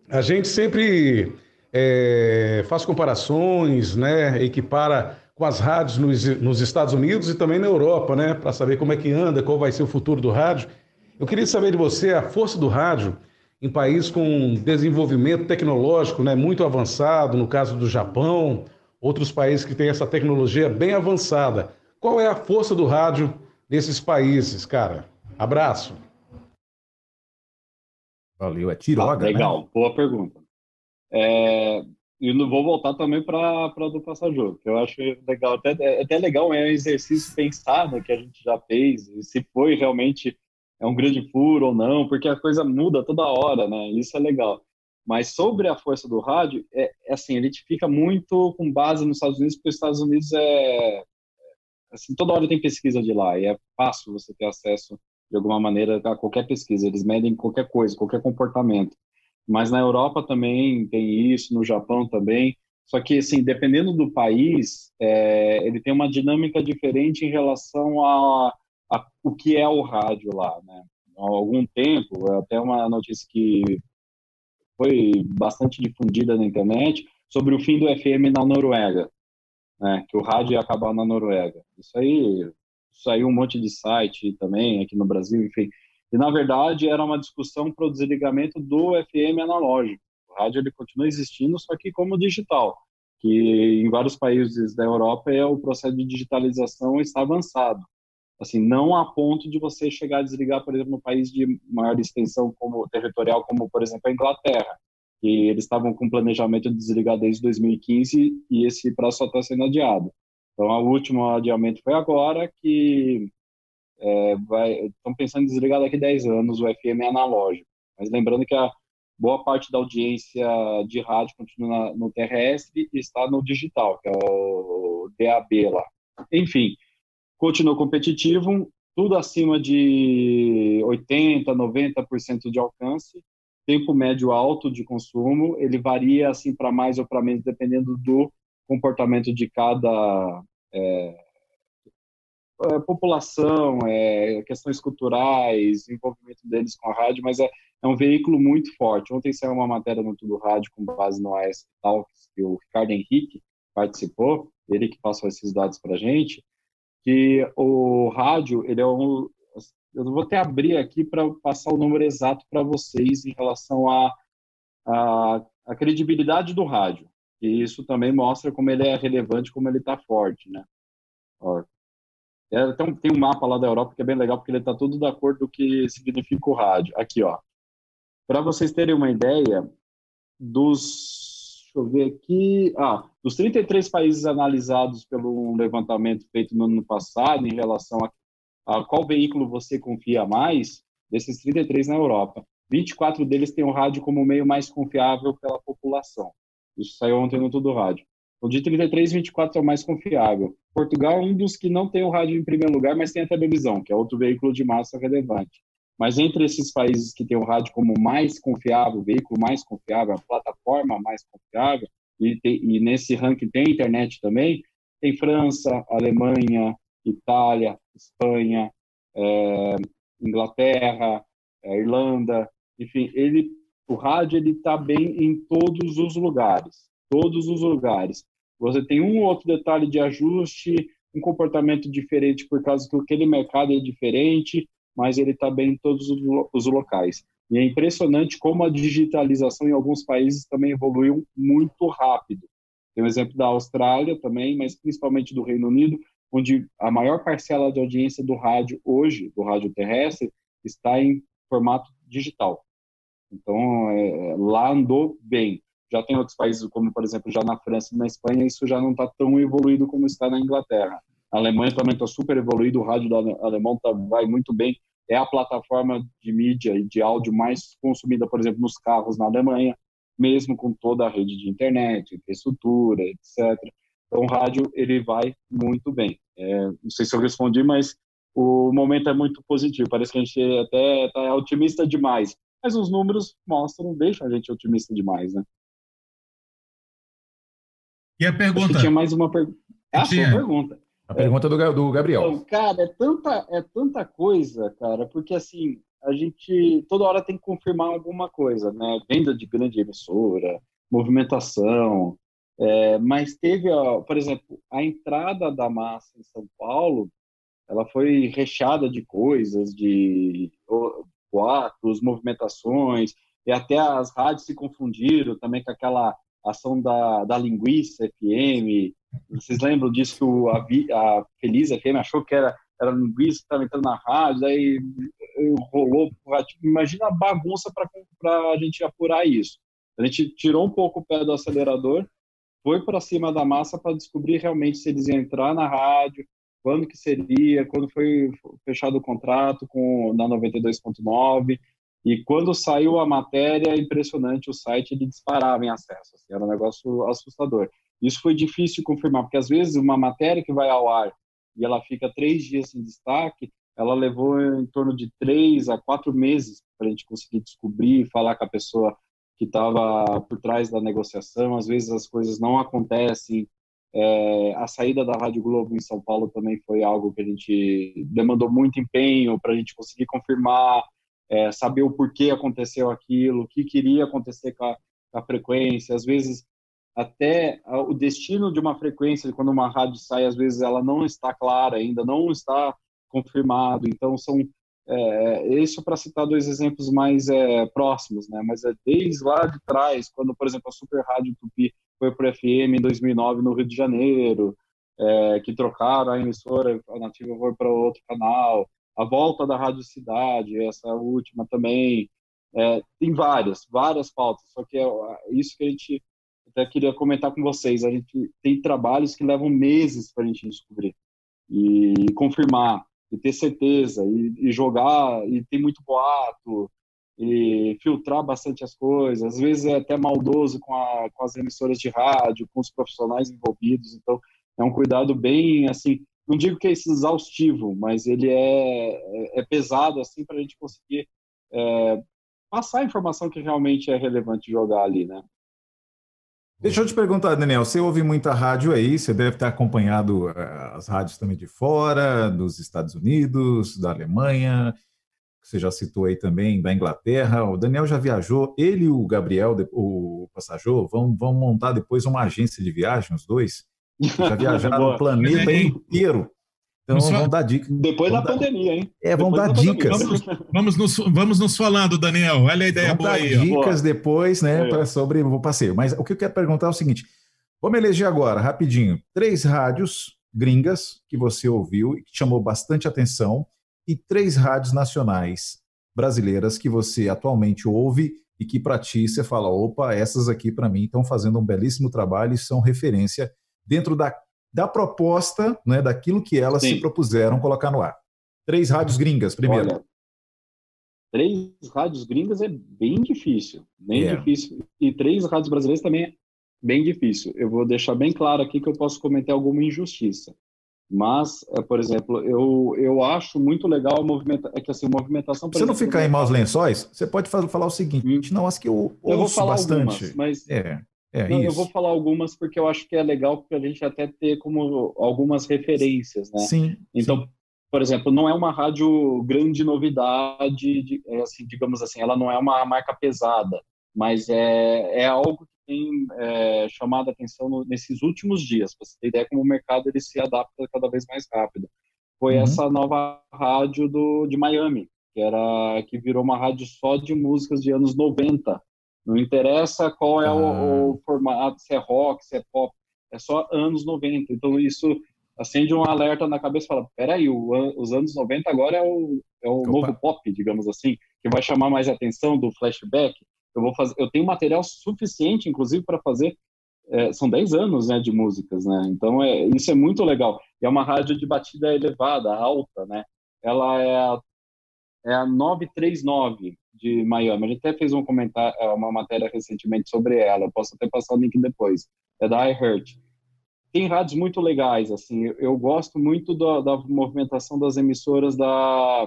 a gente sempre é, faz comparações, né? Equipara com as rádios nos, nos Estados Unidos e também na Europa, né? Para saber como é que anda, qual vai ser o futuro do rádio. Eu queria saber de você a força do rádio em país com desenvolvimento tecnológico né, muito avançado, no caso do Japão, outros países que têm essa tecnologia bem avançada. Qual é a força do rádio nesses países, cara? Abraço. Valeu, é Tiroga, ah, Legal, né? boa pergunta. É, e não vou voltar também para do Passajogo, que eu acho legal, até, é até legal, é um exercício pensar no que a gente já fez, e se foi realmente é um grande furo ou não, porque a coisa muda toda hora, né? Isso é legal. Mas sobre a força do rádio, é, é assim, a gente fica muito com base nos Estados Unidos, porque os Estados Unidos é, é assim, toda hora tem pesquisa de lá e é fácil você ter acesso de alguma maneira a qualquer pesquisa. Eles medem qualquer coisa, qualquer comportamento. Mas na Europa também tem isso, no Japão também. Só que, assim, dependendo do país, é, ele tem uma dinâmica diferente em relação a a, o que é o rádio lá, né? Há algum tempo, até uma notícia que foi bastante difundida na internet sobre o fim do FM na Noruega. né, que o rádio ia acabar na Noruega. Isso aí saiu um monte de site também aqui no Brasil, enfim. E na verdade era uma discussão para o desligamento do FM analógico. O rádio ele continua existindo, só que como digital, que em vários países da Europa é o processo de digitalização está avançado. Assim, não a ponto de você chegar a desligar, por exemplo, no país de maior extensão como territorial, como por exemplo a Inglaterra, que eles estavam com planejamento de desligar desde 2015 e esse prazo só está sendo adiado. Então, o último adiamento foi agora, que é, estão pensando em desligar daqui a 10 anos o FM analógico. Mas lembrando que a boa parte da audiência de rádio continua no terrestre e está no digital, que é o DAB lá. Enfim, continua competitivo, tudo acima de 80%, 90% de alcance, tempo médio alto de consumo, ele varia assim para mais ou para menos, dependendo do comportamento de cada é, é, população, é, questões culturais, envolvimento deles com a rádio, mas é, é, um veículo muito forte. Ontem saiu uma matéria no Tudo Rádio com base no AS Talks, que o Ricardo Henrique participou, ele que passou esses dados para a gente, que o rádio, ele é um... Eu vou até abrir aqui para passar o número exato para vocês em relação à a, a, a credibilidade do rádio. E isso também mostra como ele é relevante, como ele está forte, né? Ó, é, tem, um, tem um mapa lá da Europa que é bem legal, porque ele está tudo da cor do que significa o rádio. Aqui, ó. Para vocês terem uma ideia, dos. Eu ver aqui. Ah, dos 33 países analisados pelo levantamento feito no ano passado em relação a, a qual veículo você confia mais, desses 33 na Europa, 24 deles têm o rádio como meio mais confiável pela população. Isso saiu ontem no Tudo Rádio. O de 33 24 é o mais confiável. Portugal é um dos que não tem o rádio em primeiro lugar, mas tem a televisão, que é outro veículo de massa relevante. Mas entre esses países que têm o rádio como mais confiável, o veículo mais confiável, a plataforma mais confiável, e, tem, e nesse ranking tem internet também, tem França, Alemanha, Itália, Espanha, é, Inglaterra, é, Irlanda, enfim, ele o rádio ele está bem em todos os lugares, todos os lugares. Você tem um ou outro detalhe de ajuste, um comportamento diferente por causa que aquele mercado é diferente, mas ele está bem em todos os locais. E é impressionante como a digitalização em alguns países também evoluiu muito rápido. Tem o exemplo da Austrália também, mas principalmente do Reino Unido, onde a maior parcela de audiência do rádio hoje, do rádio terrestre, está em formato digital. Então, é, lá andou bem. Já tem outros países, como por exemplo, já na França e na Espanha, isso já não está tão evoluído como está na Inglaterra. A Alemanha também está super evoluído, o rádio alemão tá, vai muito bem. É a plataforma de mídia e de áudio mais consumida, por exemplo, nos carros na Alemanha, mesmo com toda a rede de internet, infraestrutura, etc. Então, o rádio ele vai muito bem. É, não sei se eu respondi, mas o momento é muito positivo. Parece que a gente até está otimista demais mas os números mostram, deixam a gente otimista demais, né? E a pergunta? Tinha mais uma pergunta. Ah, tinha. pergunta. A pergunta é, do, do Gabriel. Então, cara, é tanta, é tanta coisa, cara, porque assim, a gente toda hora tem que confirmar alguma coisa, né? Venda de grande emissora, movimentação, é, mas teve, ó, por exemplo, a entrada da massa em São Paulo, ela foi recheada de coisas, de boatos, movimentações, e até as rádios se confundiram também com aquela ação da, da linguiça FM. Vocês lembram disso que a, a Feliz FM achou que era, era linguiça que estava entrando na rádio, aí rolou. Imagina a bagunça para a gente apurar isso. A gente tirou um pouco o pé do acelerador, foi para cima da massa para descobrir realmente se eles iam entrar na rádio, quando que seria, quando foi fechado o contrato com na 92.9 e quando saiu a matéria, impressionante, o site ele disparava em acesso, assim, era um negócio assustador. Isso foi difícil confirmar, porque às vezes uma matéria que vai ao ar e ela fica três dias em destaque, ela levou em torno de três a quatro meses para a gente conseguir descobrir, falar com a pessoa que estava por trás da negociação. Às vezes as coisas não acontecem é, a saída da Rádio Globo em São Paulo também foi algo que a gente demandou muito empenho para a gente conseguir confirmar, é, saber o porquê aconteceu aquilo, o que queria acontecer com a, com a, frequência. Às vezes até o destino de uma frequência, quando uma rádio sai, às vezes ela não está clara ainda, não está confirmado. Então, são é, isso para citar dois exemplos mais é, próximos, né? Mas é desde lá de trás, quando, por exemplo, a Super Rádio Tupi foi para FM em 2009 no Rio de Janeiro, é, que trocaram a emissora, a Nativa foi para outro canal, a volta da Rádio Cidade, essa última também, é, tem várias, várias pautas, só que é isso que a gente até queria comentar com vocês, a gente tem trabalhos que levam meses para a gente descobrir e confirmar, e ter certeza, e, e jogar, e tem muito boato, e filtrar bastante as coisas, às vezes é até maldoso com, a, com as emissoras de rádio, com os profissionais envolvidos, então é um cuidado bem, assim, não digo que é exaustivo, mas ele é, é, é pesado, assim, para a gente conseguir é, passar a informação que realmente é relevante jogar ali, né? Deixa eu te perguntar, Daniel, você ouve muita rádio aí, você deve ter acompanhado uh, as rádios também de fora, dos Estados Unidos, da Alemanha, você já citou aí também, da Inglaterra. O Daniel já viajou, ele e o Gabriel, o Passajô, vão, vão montar depois uma agência de viagem, os dois. <laughs> Já viajaram o planeta inteiro. Então vamos vão dar dicas. Depois da dar... pandemia, hein? É, vão depois dar dicas. Vamos, vamos, nos, vamos nos falando, Daniel. Olha a ideia vamos boa dar aí. dicas ó. depois, né, É. pra, sobre o passeio. Mas o que eu quero perguntar é o seguinte: vamos eleger agora, rapidinho, três rádios gringas que você ouviu e que chamou bastante atenção, e três rádios nacionais brasileiras que você atualmente ouve e que para ti você fala: opa, essas aqui para mim estão fazendo um belíssimo trabalho e são referência dentro da, da proposta, né, daquilo que elas Sim. se propuseram colocar no ar. Três rádios gringas, primeiro. Olha, três rádios gringas é bem difícil, bem É. difícil. E três rádios brasileiras também é bem difícil. Eu vou deixar bem claro aqui que eu posso cometer alguma injustiça. Mas, eh, por exemplo, eu, eu acho muito legal a movimentação. É que assim, movimentação. você não exemplo, ficar em maus lençóis, você pode fa- falar o seguinte: não, as que eu Hum. Eu vou ouço falar bastante. algumas, mas É, é Não, eu vou falar algumas porque eu acho que é legal para a gente até ter como algumas referências, né? Sim. Então, por exemplo, não é uma rádio grande novidade, de, é assim, digamos assim, ela não é uma marca pesada, mas é, é algo que tem é, chamado a atenção no- nesses últimos dias. Pra você ter ideia como o mercado ele se adapta cada vez mais rápido. Foi Uhum. essa nova rádio do, de Miami, que era que virou uma rádio só de músicas de anos 90. Não interessa qual é o, o formato, se é rock, se é pop, é só anos 90. Então isso acende um alerta na cabeça e fala: peraí, o os anos 90 agora é o, é o novo pop, digamos assim, que vai chamar mais atenção do flashback. Eu vou fazer, eu tenho material suficiente, inclusive, para fazer. é, são 10 anos né, de músicas, né? Então é, isso é muito legal. E é uma rádio de batida elevada, alta, né? Ela é a, é a 939 de Miami. A gente até fez um comentário, é, uma matéria recentemente sobre ela. Eu posso até passar o link depois. É da iHeart tem rádios muito legais, assim, eu, gosto muito da, da movimentação das emissoras da,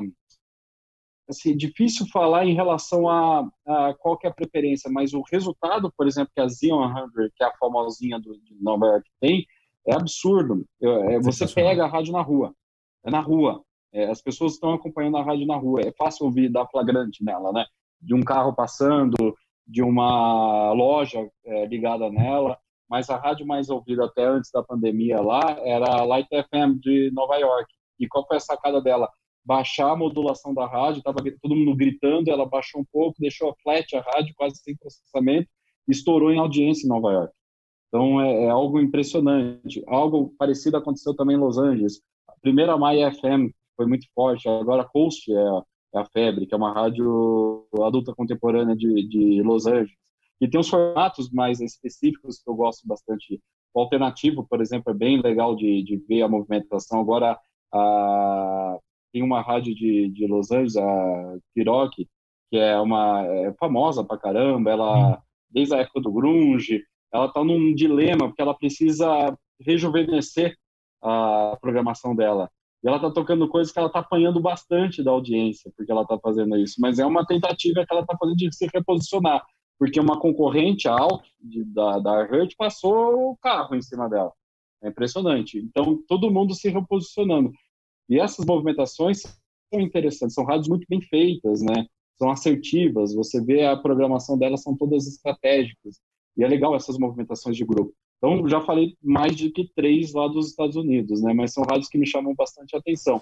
assim, difícil falar em relação a, a qual é a preferência, mas o resultado, por exemplo, que a Z100, que é a famosinha do, de Nova York tem, é absurdo. É, você pega a rádio na rua, é na rua, é, as pessoas estão acompanhando a rádio na rua, é fácil ouvir, dar flagrante nela, né? De um carro passando, de uma loja é, ligada nela, mas a rádio mais ouvida até antes da pandemia lá era a Light FM de Nova York. E qual foi a sacada dela? Baixar a modulação da rádio, tava todo mundo gritando, ela baixou um pouco, deixou flat a rádio, quase sem processamento, estourou em audiência em Nova York. Então é, é algo impressionante. Algo parecido aconteceu também em Los Angeles. A primeira Maia FM foi muito forte, agora a Coast é a, é a febre, que é uma rádio adulta contemporânea de, de Los Angeles. E tem os formatos mais específicos que eu gosto bastante. O alternativo, por exemplo, é bem legal de, de ver a movimentação. Agora, a, tem uma rádio de, de Los Angeles, a Kiroki, que é uma é famosa pra caramba. Ela, desde a época do grunge, ela está num dilema porque ela precisa rejuvenescer a programação dela. E ela está tocando coisas que ela está apanhando bastante da audiência, porque ela está fazendo isso. Mas é uma tentativa que ela está fazendo de se reposicionar, porque uma concorrente, a Alt, de, da, da Hurt, passou o carro em cima dela. É impressionante. Então, todo mundo se reposicionando. E essas movimentações são interessantes, são rádios muito bem feitas, né? São assertivas, você vê a programação delas, são todas estratégicas. E é legal essas movimentações de grupo. Então, já falei mais de que três lá dos Estados Unidos, né? Mas são rádios que me chamam bastante atenção.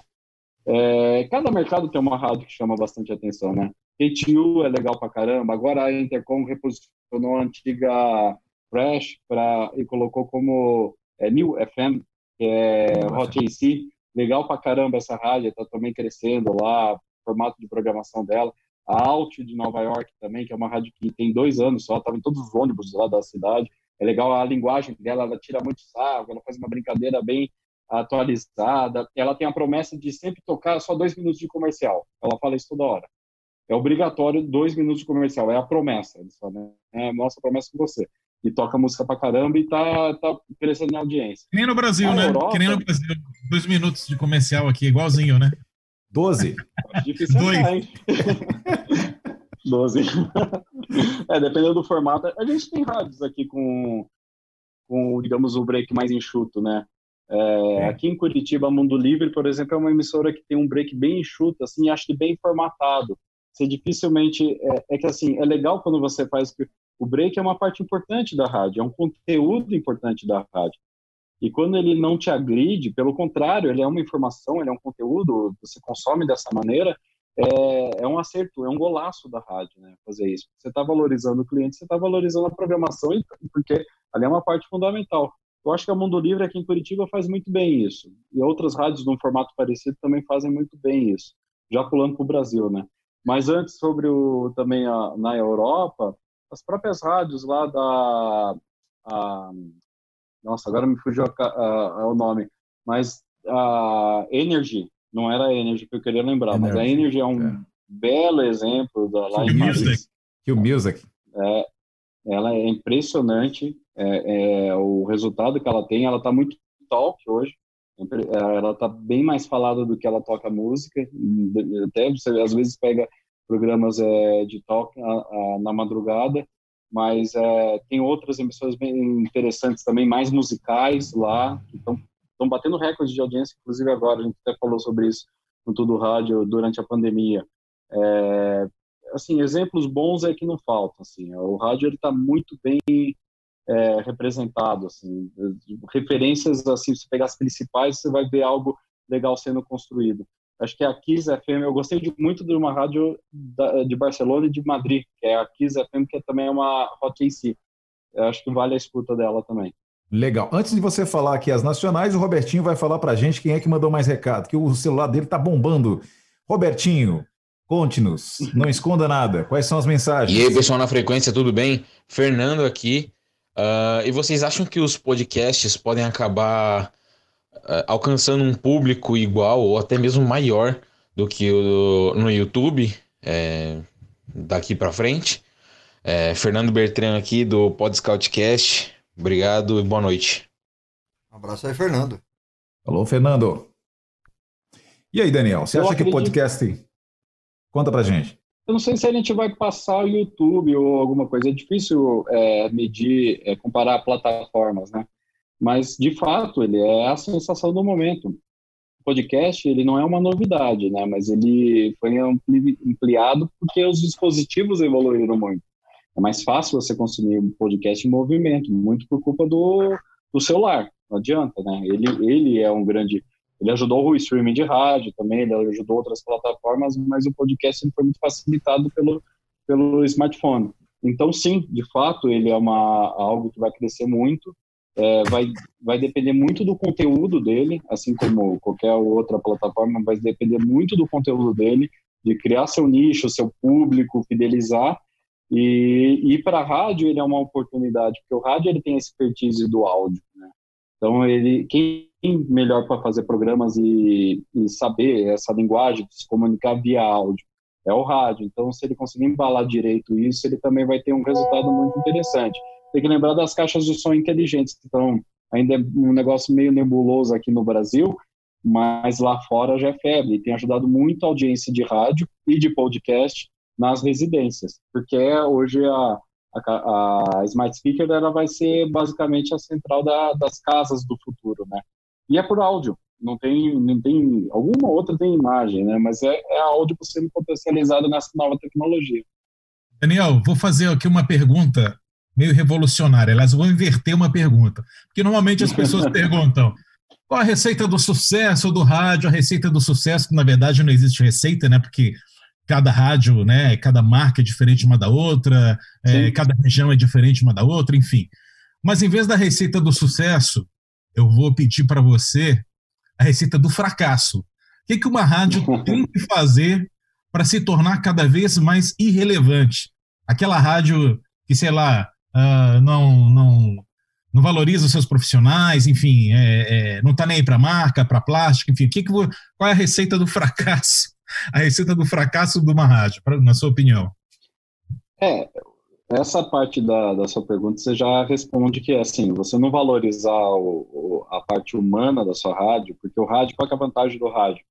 É, cada mercado tem uma rádio que chama bastante atenção, né? KTU é legal pra caramba. Agora a Intercom reposicionou a antiga Fresh pra, e colocou como é, New FM, que é Hot AC. Legal pra caramba essa rádio, tá também crescendo lá, formato de programação dela. A Alt de Nova York também, que é uma rádio que tem dois anos só, estava em todos os ônibus lá da cidade. É legal a linguagem dela, ela tira muito sarro, ela faz uma brincadeira bem atualizada. Ela tem a promessa de sempre tocar só dois minutos de comercial. Ela fala isso toda hora. É obrigatório dois minutos de comercial, é a promessa. né? É a nossa promessa com você. E toca música pra caramba e tá, tá crescendo na audiência. Que nem no Brasil, Na né? Europa- Que nem no Brasil. Dois minutos de comercial aqui, igualzinho, né? Doze. Difícil Dois. <laughs> 12. <laughs> é, dependendo do formato. A gente tem rádios aqui com, com digamos, o break mais enxuto, né? É, aqui em Curitiba, Mundo Livre, por exemplo, é uma emissora que tem um break bem enxuto, assim, acho que bem formatado. Você dificilmente... É, é que, assim, é legal quando você faz... O break é uma parte importante da rádio, é um conteúdo importante da rádio. E quando ele não te agride, pelo contrário, ele é uma informação, ele é um conteúdo, você consome dessa maneira, é, é um acerto, é um golaço da rádio, né, fazer isso. Você está valorizando o cliente, você está valorizando a programação, e- porque ali é uma parte fundamental. Eu acho que a Mundo Livre aqui em Curitiba faz muito bem isso. E outras rádios num formato parecido também fazem muito bem isso. Já pulando para o Brasil, né? Mas antes, sobre o também a, na Europa, as próprias rádios lá da... a- nossa, agora me fugiu a- o nome. Mas a Energy, não era a Energy que eu queria lembrar, mas a Energy, Energy é um belo exemplo da, lá em Music. Paris. Que o Music. É, ela é impressionante é, é, o resultado que ela tem. Ela está muito talk hoje. É, Ela está bem mais falada do que ela toca música. Até você às vezes pega programas é, de talk a- a- na madrugada, mas é, tem outras emissoras bem interessantes também, mais musicais lá, que estão batendo recorde de audiência, inclusive agora. A gente até falou sobre isso no Tudo Rádio durante a pandemia. É, assim, exemplos bons é que não faltam, assim. O rádio está muito bem é, representado, assim. Referências, assim, se pegar as principais, você vai ver algo legal sendo construído. Acho que a Kiss FM, eu gostei de, muito de uma rádio da, de Barcelona e de Madrid, que é a Kiss FM, que também é uma Hot AC. Eu acho que vale a escuta dela também. Legal. Antes de você falar aqui as nacionais, o Robertinho vai falar pra gente quem é que mandou mais recado, que o celular dele tá bombando. Robertinho, conte-nos, não esconda nada. Quais são as mensagens? E aí, pessoal na frequência, tudo bem? Fernando aqui. Ah, e vocês acham que os podcasts podem acabar ah, alcançando um público igual ou até mesmo maior do que o no YouTube é, daqui para frente? É, Fernando Bertrand aqui do Pod Scoutcast. Obrigado e boa noite. Um abraço aí, Fernando. Alô, Fernando. E aí, Daniel, você Eu acha que o acredito- podcast. Conta pra gente. Eu não sei se a gente vai passar o YouTube ou alguma coisa. É difícil é, medir, é, comparar plataformas, né? Mas, de fato, ele é a sensação do momento. O podcast, ele não é uma novidade, né? Mas ele foi ampli- ampliado porque os dispositivos evoluíram muito. É mais fácil você consumir um podcast em movimento, muito por culpa do, do celular. Não adianta, né? Ele, ele é um grande... Ele ajudou o streaming de rádio também, ele ajudou outras plataformas, mas o podcast foi muito facilitado pelo, pelo smartphone. Então, sim, de fato, ele é uma, algo que vai crescer muito, é, vai, vai depender muito do conteúdo dele, assim como qualquer outra plataforma, vai depender muito do conteúdo dele, de criar seu nicho, seu público, fidelizar. E ir para a rádio ele é uma oportunidade, porque o rádio ele tem a expertise do áudio, né? Então ele quem melhor para fazer programas e, e saber essa linguagem se comunicar via áudio é o rádio. Então se ele conseguir embalar direito isso, ele também vai ter um resultado muito interessante. Tem que lembrar das caixas de som inteligentes que estão ainda é um negócio meio nebuloso aqui no Brasil, mas lá fora já é febre e tem ajudado muito a audiência de rádio e de podcast nas residências, porque hoje a, a, a Smart Speaker ela vai ser basicamente a central da, das casas do futuro, né? E é por áudio, não tem, não tem alguma outra tem imagem, né? Mas é, é áudio sendo potencializado nessa nova tecnologia. Daniel, vou fazer aqui uma pergunta meio revolucionária. Elas vão inverter uma pergunta. Porque normalmente as pessoas <laughs> perguntam qual a receita do sucesso do rádio, a receita do sucesso, que na verdade não existe receita, né? Porque cada rádio, né, cada marca é diferente uma da outra, é, cada região é diferente uma da outra, enfim. Mas em vez da receita do sucesso, eu vou pedir para você a receita do fracasso. O que, que uma rádio <laughs> tem que fazer para se tornar cada vez mais irrelevante? Aquela rádio que, sei lá, uh, não, não, não valoriza os seus profissionais, enfim, é, é, não está nem aí para marca, para plástico, enfim. Que que, qual é a receita do <laughs> fracasso? A receita do fracasso uma rádio, na sua opinião? É, essa parte da, da sua pergunta você já responde que é assim, você não valorizar o, o, a parte humana da sua rádio, porque o rádio, qual é a vantagem do rádio?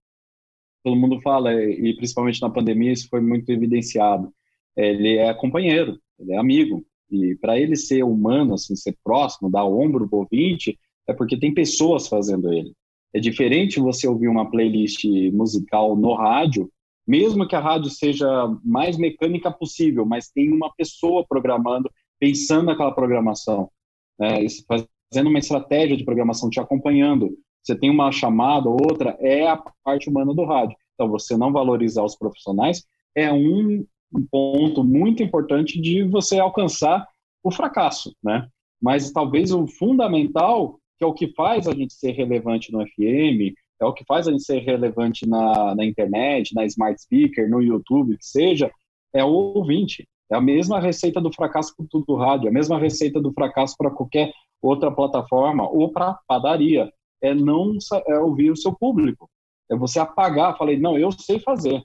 Todo mundo fala, e principalmente na pandemia isso foi muito evidenciado, ele é companheiro, ele é amigo, e para ele ser humano, assim, ser próximo, dar ombro pro ouvinte, é porque tem pessoas fazendo ele. É diferente você ouvir uma playlist musical no rádio mesmo que a rádio seja mais mecânica possível, mas tem uma pessoa programando, pensando naquela programação, né, fazendo uma estratégia de programação, te acompanhando. Você tem uma chamada ou outra, é a parte humana do rádio. Então, você não valorizar os profissionais é um ponto muito importante de você alcançar o fracasso, né? Mas talvez o fundamental, que é o que faz a gente ser relevante no FM, é o que faz a gente ser relevante na, na internet, na smart speaker, no YouTube, que seja, é o ouvinte. É a mesma receita do fracasso para tudo rádio, é a mesma receita do fracasso para qualquer outra plataforma ou para padaria. É não é ouvir o seu público. É você apagar, falei, não, eu sei fazer.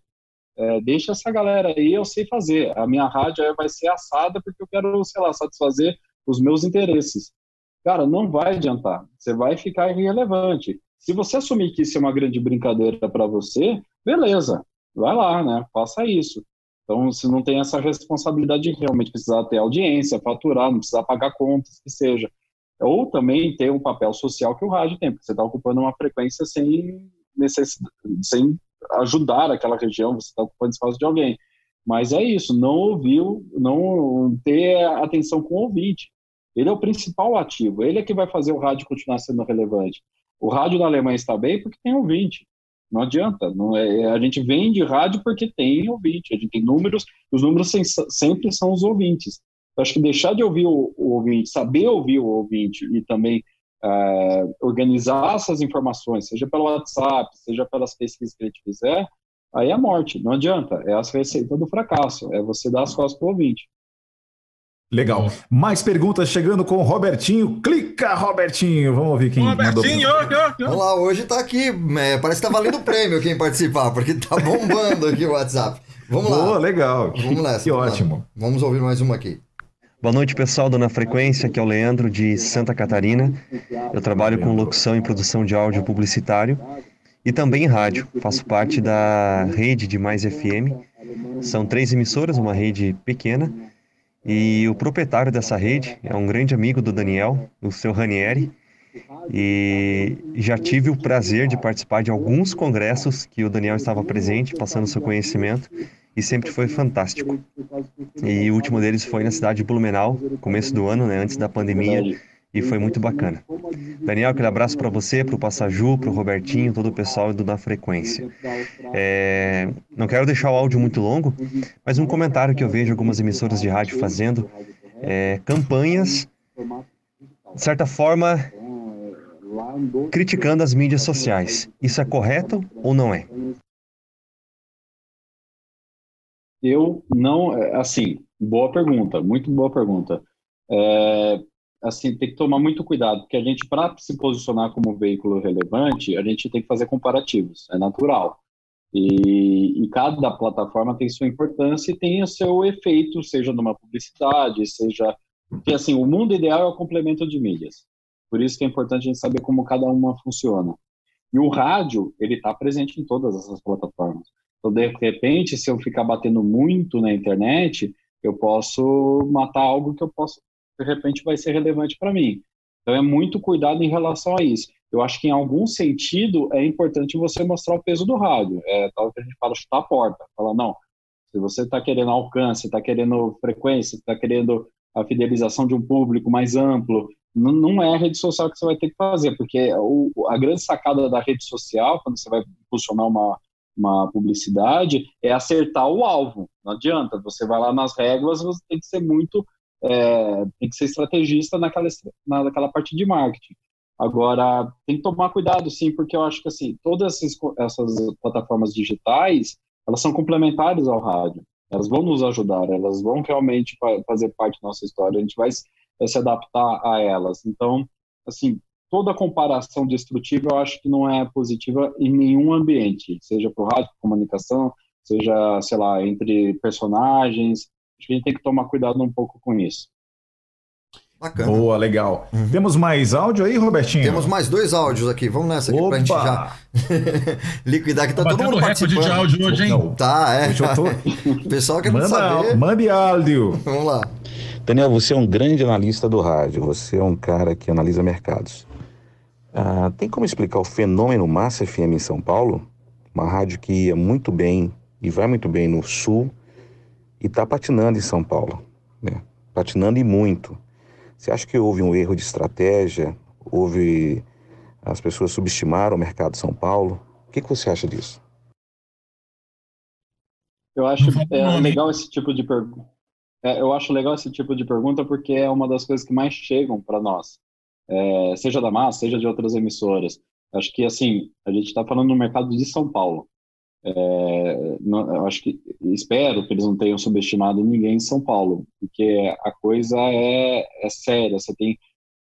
É, deixa essa galera aí, eu sei fazer. A minha rádio vai ser assada porque eu quero, sei lá, satisfazer os meus interesses. Cara, não vai adiantar. Você vai ficar irrelevante. Se você assumir que isso é uma grande brincadeira para você, beleza, vai lá, né? Faça isso. Então, se não tem essa responsabilidade de realmente precisar ter audiência, faturar, não precisar pagar contas, que seja. Ou também ter um papel social que o rádio tem, porque você está ocupando uma frequência sem sem ajudar aquela região, você está ocupando espaço de alguém. Mas é isso, não ouvir, não ter atenção com o ouvinte. Ele é o principal ativo, ele é que vai fazer o rádio continuar sendo relevante. O rádio na Alemanha está bem porque tem ouvinte. Não adianta. Não é, a gente vende rádio porque tem ouvinte. A gente tem números, os números sempre são os ouvintes. Eu acho que deixar de ouvir o, o, ouvinte, saber ouvir o ouvinte e também é, organizar essas informações, seja pelo WhatsApp, seja pelas pesquisas que a gente fizer, aí é morte. Não adianta. É a receita do fracasso. É você dar as costas para o ouvinte. Legal. Mais perguntas chegando com o Robertinho. Clica, Robertinho. Vamos ouvir quem Robertinho, mandou. Vamos lá, hoje tá aqui. É, parece que tá valendo prêmio quem participar, porque tá bombando aqui o WhatsApp. Vamos lá. Boa, legal. Vamos nessa. Que vamos ótimo. Lá. Vamos ouvir mais uma aqui. Boa noite, pessoal do Na Frequência, aqui é o Leandro de Santa Catarina. Eu trabalho com locução e produção de áudio publicitário e também em rádio. Faço parte da rede de Mais FM. São três emissoras, uma rede pequena e o proprietário dessa rede é um grande amigo do Daniel, o seu Ranieri. E já tive o prazer de participar de alguns congressos que o Daniel estava presente, passando seu conhecimento, e sempre foi fantástico. E o último deles foi na cidade de Blumenau, começo do ano, né, antes da pandemia e foi muito bacana. Daniel, aquele abraço para você, para o Passaju, para o Robertinho, todo o pessoal do Na Frequência. É, não quero deixar o áudio muito longo, mas um comentário que eu vejo algumas emissoras de rádio fazendo é, campanhas, de certa forma, criticando as mídias sociais. Isso é correto ou não é? Eu não, assim, boa pergunta, muito boa pergunta. É, assim, tem que tomar muito cuidado, porque a gente, para se posicionar como veículo relevante, a gente tem que fazer comparativos, é natural. E, e, cada plataforma tem sua importância e tem o seu efeito, seja numa publicidade, seja. Porque, assim, o mundo ideal é o complemento de mídias. Por isso que é importante a gente saber como cada uma funciona. E o rádio, ele está presente em todas essas plataformas. Então, de repente, se eu ficar batendo muito na internet, eu posso matar algo que eu posso de repente vai ser relevante para mim. Então é muito cuidado em relação a isso. Eu acho que em algum sentido é importante você mostrar o peso do rádio. É tal que a gente fala chutar a porta. Fala, não, se você está querendo alcance, está querendo frequência, está querendo a fidelização de um público mais amplo. Não, é a rede social que você vai ter que fazer, porque o, a grande sacada da rede social, quando você vai funcionar uma, uma publicidade, é acertar o alvo. Não adianta, você vai lá nas regras, você tem que ser muito, é, tem que ser estrategista naquela, naquela parte de marketing. Agora, tem que tomar cuidado, sim, porque eu acho que, assim, todas essas, essas plataformas digitais, elas são complementares ao rádio. Elas vão nos ajudar, elas vão realmente fazer parte da nossa história, a gente vai se adaptar a elas. Então, assim, toda comparação destrutiva eu acho que não é positiva em nenhum ambiente, seja para o rádio, comunicação, seja, sei lá, entre personagens. Acho que a gente tem que tomar cuidado um pouco com isso. Bacana. Boa, legal. Uhum. Temos mais áudio aí, Robertinho? Temos mais dois áudios aqui. Vamos nessa aqui Opa. pra gente já <laughs> liquidar que tá, tá todo mundo participando. de áudio hoje, hein? Tá, é. Hoje eu tô... o <laughs> pessoal quer manda, saber. Mande áudio. <laughs> Vamos lá. Daniel, você é um grande analista do rádio. Você é um cara que analisa mercados. Ah, tem como explicar o fenômeno Massa FM em São Paulo? Uma rádio que ia muito bem e vai muito bem no Sul e está patinando em São Paulo. Né? Patinando e muito. Você acha que houve um erro de estratégia? Houve. As pessoas subestimaram o mercado de São Paulo? O que, que você acha disso? Eu acho é, legal esse tipo de pergunta. É, eu acho legal esse tipo de pergunta porque é uma das coisas que mais chegam para nós, é, seja da massa, seja de outras emissoras. Acho que assim a gente está falando no mercado de São Paulo. É, não, acho que espero que eles não tenham subestimado ninguém em São Paulo, porque a coisa é, é séria. Você tem,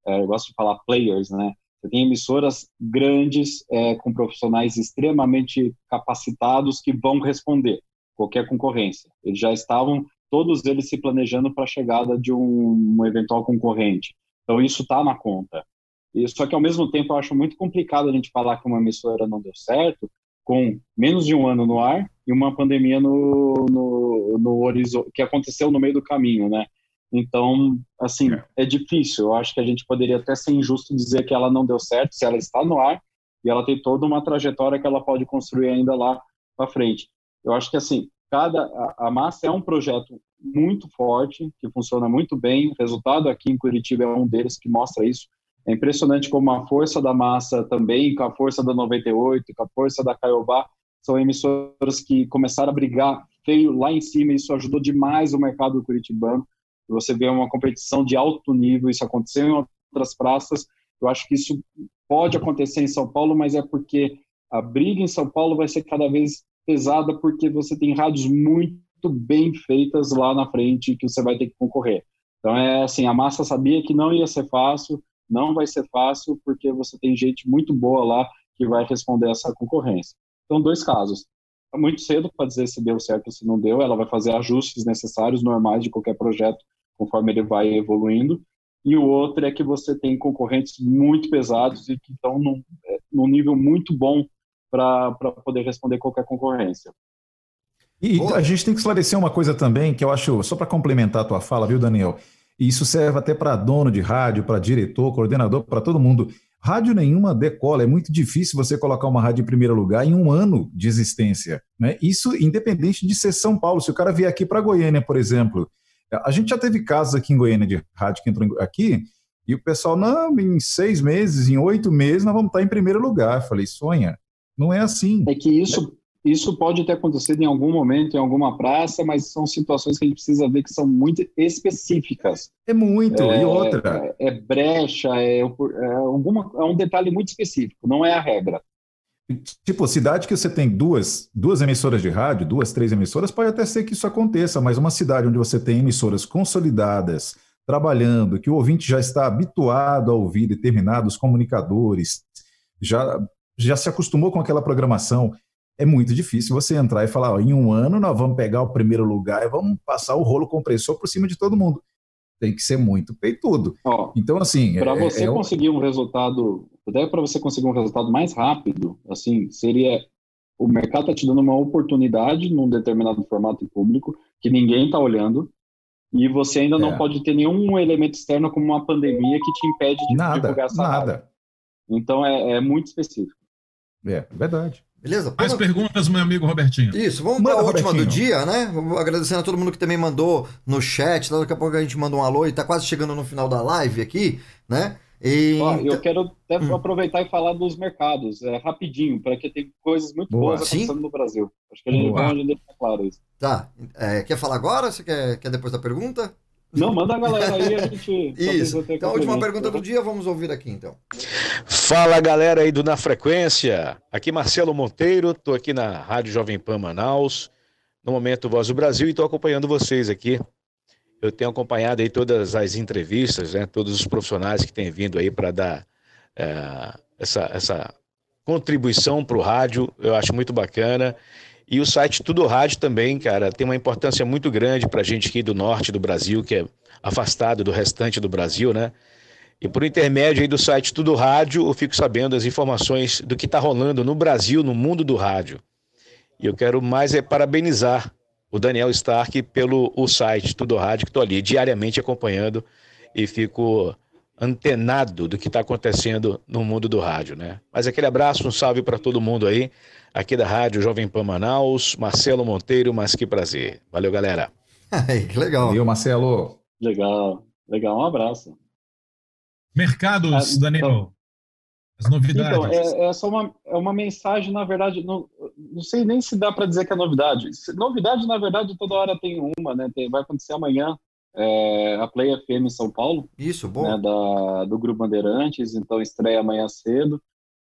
é, eu gosto de falar players, né? Você tem emissoras grandes é, com profissionais extremamente capacitados que vão responder qualquer concorrência. Eles já estavam todos eles se planejando para a chegada de um, um eventual concorrente. Então isso está na conta. E, só que ao mesmo tempo eu acho muito complicado a gente falar que uma emissora não deu certo, com menos de um ano no ar e uma pandemia no, no, no horizonte, que aconteceu no meio do caminho, né? Então, assim, é. é difícil. Eu acho que a gente poderia até ser injusto dizer que ela não deu certo, se ela está no ar e ela tem toda uma trajetória que ela pode construir ainda lá para frente. Eu acho que, assim, cada a, a Massa é um projeto muito forte, que funciona muito bem. O resultado aqui em Curitiba é um deles que mostra isso. É impressionante como a força da massa também, com a força da 98, com a força da Caiobá, são emissoras que começaram a brigar feio lá em cima, e isso ajudou demais o mercado curitibano. Você vê uma competição de alto nível, isso aconteceu em outras praças. Eu acho que isso pode acontecer em São Paulo, mas é porque a briga em São Paulo vai ser cada vez pesada, porque você tem rádios muito bem feitas lá na frente que você vai ter que concorrer. Então é assim, a massa sabia que não ia ser fácil, não vai ser fácil porque você tem gente muito boa lá que vai responder essa concorrência. Então, dois casos. É muito cedo para dizer se deu certo ou se não deu, ela vai fazer ajustes necessários, normais de qualquer projeto, conforme ele vai evoluindo. E o outro é que você tem concorrentes muito pesados e que estão num, é, num nível muito bom para poder responder qualquer concorrência. E Boa. a gente tem que esclarecer uma coisa também, que eu acho, só para complementar a tua fala, viu, Daniel? E isso serve até para dono de rádio, para diretor, coordenador, para todo mundo. Rádio nenhuma decola, é muito difícil você colocar uma rádio em primeiro lugar em um ano de existência. Né? Isso independente de ser São Paulo. Se o cara vier aqui para Goiânia, por exemplo, a gente já teve casos aqui em Goiânia de rádio que entrou aqui, e o pessoal, não, em seis meses, em oito meses, nós vamos estar em primeiro lugar. Eu falei, sonha. Não é assim. É que isso, isso pode ter acontecido em algum momento, em alguma praça, mas são situações que a gente precisa ver que são muito específicas. É muito, é, e outra. É, é brecha, é, é, alguma, é um detalhe muito específico, não é a regra. Tipo, cidade que você tem duas, duas emissoras de rádio, duas, três emissoras, pode até ser que isso aconteça, mas uma cidade onde você tem emissoras consolidadas, trabalhando, que o ouvinte já está habituado a ouvir determinados comunicadores, já, já se acostumou com aquela programação, é muito difícil você entrar e falar, ó, em um ano nós vamos pegar o primeiro lugar e vamos passar o rolo compressor por cima de todo mundo. Tem que ser muito peitudo. Ó, então, assim. Para é, você é, conseguir um resultado, até para você conseguir um resultado mais rápido, assim, seria. O mercado está te dando uma oportunidade num determinado formato público que ninguém está olhando, e você ainda não é. pode ter nenhum elemento externo como uma pandemia que te impede de nada, divulgar essa nada. Área. Então é, é muito específico. É, verdade. Beleza? Mais perguntas, meu amigo Robertinho. Isso, vamos para a última do dia, né? Vou Agradecendo a todo mundo que também mandou no chat. Daqui a pouco a gente manda um alô e tá quase chegando no final da live aqui, né? E... Ó, eu quero até aproveitar e falar dos mercados, é, rapidinho, para que tem coisas muito Boa. boas acontecendo Sim. no Brasil. Acho que a gente Boa. pode deixar claro isso. Tá. É, quer falar agora ou você quer, quer depois da pergunta? Não, manda a galera aí, a gente. <laughs> Isso. Então, a última pergunta do dia, vamos ouvir aqui então. Fala galera aí do Na Frequência, aqui Marcelo Monteiro, tô aqui na Rádio Jovem Pan Manaus, no momento Voz do Brasil e tô acompanhando vocês aqui. Eu tenho acompanhado aí todas as entrevistas, né, todos os profissionais que têm vindo aí para dar eh, essa, essa contribuição para o rádio, eu acho muito bacana. E o site Tudo Rádio também, cara, tem uma importância muito grande para a gente aqui do norte do Brasil, que é afastado do restante do Brasil, né? E por intermédio aí do site Tudo Rádio, eu fico sabendo as informações do que está rolando no Brasil, no mundo do rádio. E eu quero mais é parabenizar o Daniel Stark pelo o site Tudo Rádio, que estou ali diariamente acompanhando e fico antenado do que está acontecendo no mundo do rádio, né? Mas aquele abraço, um salve para todo mundo aí, aqui da Rádio Jovem Pan Manaus, Marcelo Monteiro, mas que prazer. Valeu, galera. <laughs> que legal. Valeu, Marcelo. Legal, legal, um abraço. Mercados, Ah, Daniel. As novidades. Então, é, é só uma, é uma mensagem, na verdade, não, não sei nem se dá para dizer que é novidade. Novidade, na verdade, toda hora tem uma, né? Tem- vai acontecer amanhã é, a Play FM em São Paulo. Isso, bom. Né, da, do Grupo Bandeirantes, então estreia amanhã cedo.